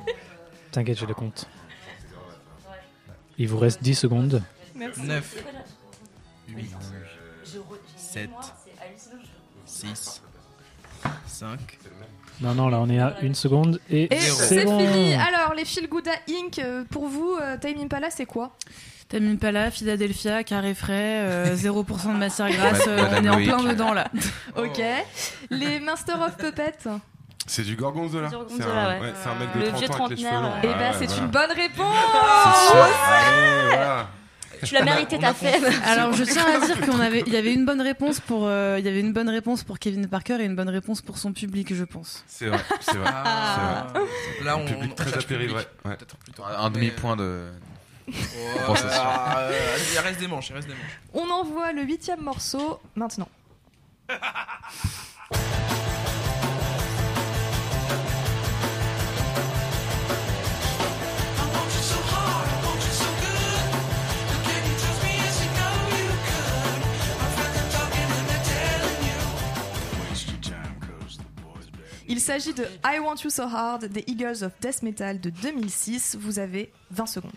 T'inquiète, j'ai le compte. Il vous reste 10 secondes. Merci. 9 8 7 6 5 Non, non, là on est à 1 seconde et, Et c'est bon. fini. Alors, les Feel Good Inc. euh, Pour vous, euh, Time Impala, c'est quoi? T'aimes Impala, Philadelphia, carré frais, euh, 0% de matière grasse, euh, on est en plein dedans là. Ok. Les Master of Puppets? C'est du gorgonzola. C'est un, ouais. c'est un mec de Le 30 vieux ans avec les cheveux trentenaire, longs. ouais. Eh Ouais, ben, c'est voilà. une bonne réponse Tu l'as mérité ta compris. Alors je tiens à dire qu'on avait, il y avait une bonne réponse pour, euh, il y avait une bonne réponse pour Kevin Parker et une bonne réponse pour son public, je pense. C'est vrai, c'est vrai. Ah. Là, on, Public on très public. ouais. Un demi-point de. Ouais, Compensation. ah, euh, il reste des manches, il reste des manches. On envoie le huitième morceau maintenant. Il s'agit de I Want You So Hard des Eagles of Death Metal de 2006. Vous avez 20 secondes.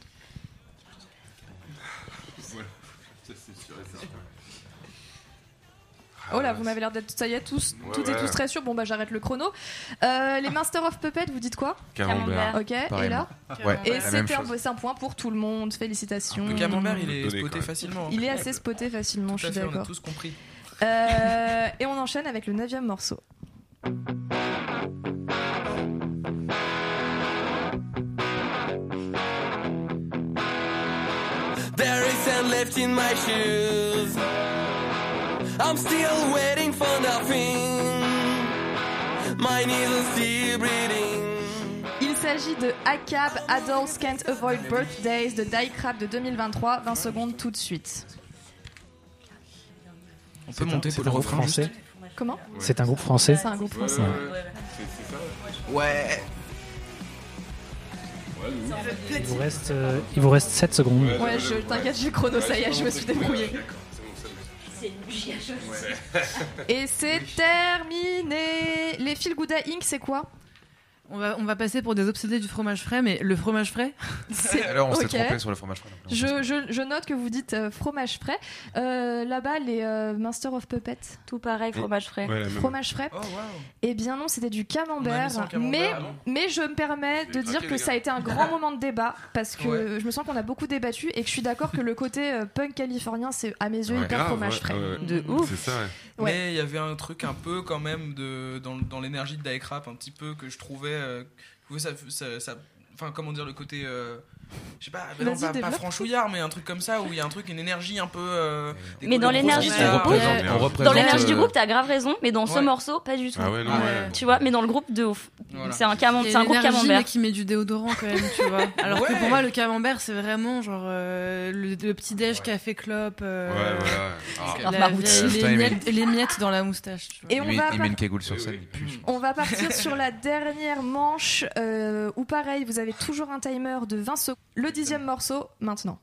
Oh là, vous m'avez l'air d'être, ça y est, tous, Ouais, tout et ouais. tous très sûrs. Bon, bah j'arrête le chrono. Euh, les Master of Puppet, vous dites quoi? Camembert. Ok, et là? Ouais, Et c'était un, chose. c'est un point pour tout le monde. Félicitations. Le camembert, il est spoté facilement. Il est assez spoté facilement, Tout je suis fait, on a d'accord. tous compris. Euh, et on enchaîne avec le neuvième morceau. Left in my shoes. I'm still waiting for nothing. My knees are still bleeding. Il s'agit de ACAB Adults Can't Avoid Birthdays de Die Crap de 2023. 20 secondes tout de suite. On peut C'est un- monter c'est pour un le groupe refrain français. Comment C'est un groupe français. C'est un groupe français. Ouais. Il vous reste, euh, il vous reste 7 secondes. Ouais, je t'inquiète, j'ai le chrono, ça y est, je me suis débrouillée. Et c'est terminé. Les Feel Good Inc, c'est quoi? On va, on va passer pour des obsédés du fromage frais, mais le fromage frais, C'est- Alors, on s'est trompé sur le fromage frais. Je, je- je note que vous dites euh, fromage frais. Euh, Là-bas, les euh, Master of Puppets, Tout pareil, fromage frais. Ouais, fromage frais. Oh. Eh bien non, c'était du camembert. mais, ah mais je me permets de dire que ça a été un grand moment de débat parce que Ouais. je me sens qu'on a beaucoup débattu et que je suis d'accord que le côté euh, punk californien, c'est à mes yeux Ouais, hyper grave, fromage ouais, frais. De ouf. C'est ça, ouais. Ouais. Mais il y avait un truc un peu quand même de, dans, dans l'énergie de Dyke Rap, un petit peu que je trouvais. Euh, que ça, ça, ça- Enfin, comment dire, le côté. Je sais pas, mais non, Vas-y, pas, pas franchouillard, mais un truc comme ça où il y a un truc, une énergie un peu. euh, Mais dans l'énergie du On groupe, euh, Dans l'énergie du groupe, t'as grave raison, mais dans ce Ouais. morceau, pas du tout. Ah ouais, non, Ouais. ouais. Tu vois, mais dans le groupe de ouf. Voilà. C'est un, camem- il y c'est a un groupe camembert. mais qui met du déodorant quand même, tu vois. Alors que pour moi, le camembert, c'est vraiment genre euh, le, le petit déj café clope. euh. Ah. Les, miettes, les miettes dans la moustache. Et on va, il par- met une cagoule sur scène, on va partir sur la dernière manche euh, où pareil, vous avez toujours un timer de 20 secondes. Le dixième morceau maintenant.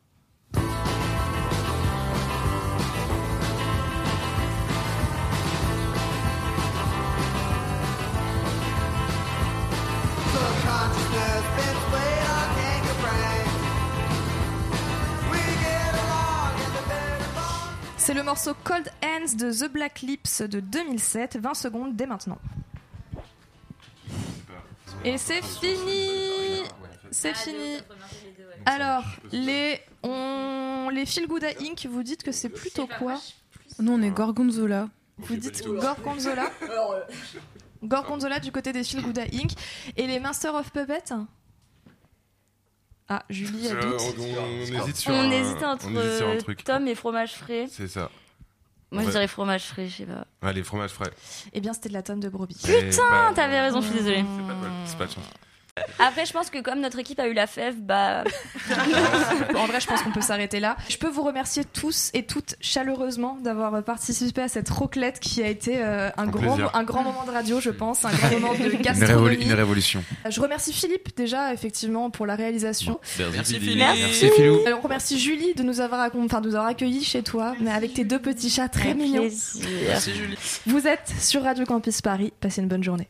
C'est le morceau Cold Hands de The Black Lips de 2007, 20 secondes dès maintenant. Et c'est fini C'est fini Alors, les, on, les Feel Good Inc., vous dites que c'est plutôt quoi Nous, on est Gorgonzola. Vous dites Gorgonzola Gorgonzola du côté des Feel Good Inc. Et les Master of Puppets Ah, Julie a Euh, doute. on, on hésite sur On un, hésitait entre on hésite sur un euh, truc. Tom et fromage frais. C'est ça. Moi, je dirais fromage frais, je sais pas. Ouais, les fromages frais. Eh bien, c'était de la tome de brebis. Putain, Ah, t'avais raison, je suis désolée. C'est pas de chance. Après, je pense que comme notre équipe a eu la fève, bah. en vrai, je pense qu'on peut s'arrêter là. Je peux vous remercier tous et toutes chaleureusement d'avoir participé à cette roclette qui a été euh, un, Un grand, plaisir. un grand moment de radio, je pense, un grand moment de Une, gastronomie. une révolution. Je remercie Philippe déjà effectivement pour la réalisation. Merci, Philippe. Philippe. Merci, Philou. Alors, on remercie Julie de nous avoir, enfin, de nous avoir accueillis chez toi, mais avec tes deux petits chats très mignons. Merci, Julie. Vous êtes sur Radio Campus Paris. Passez une bonne journée.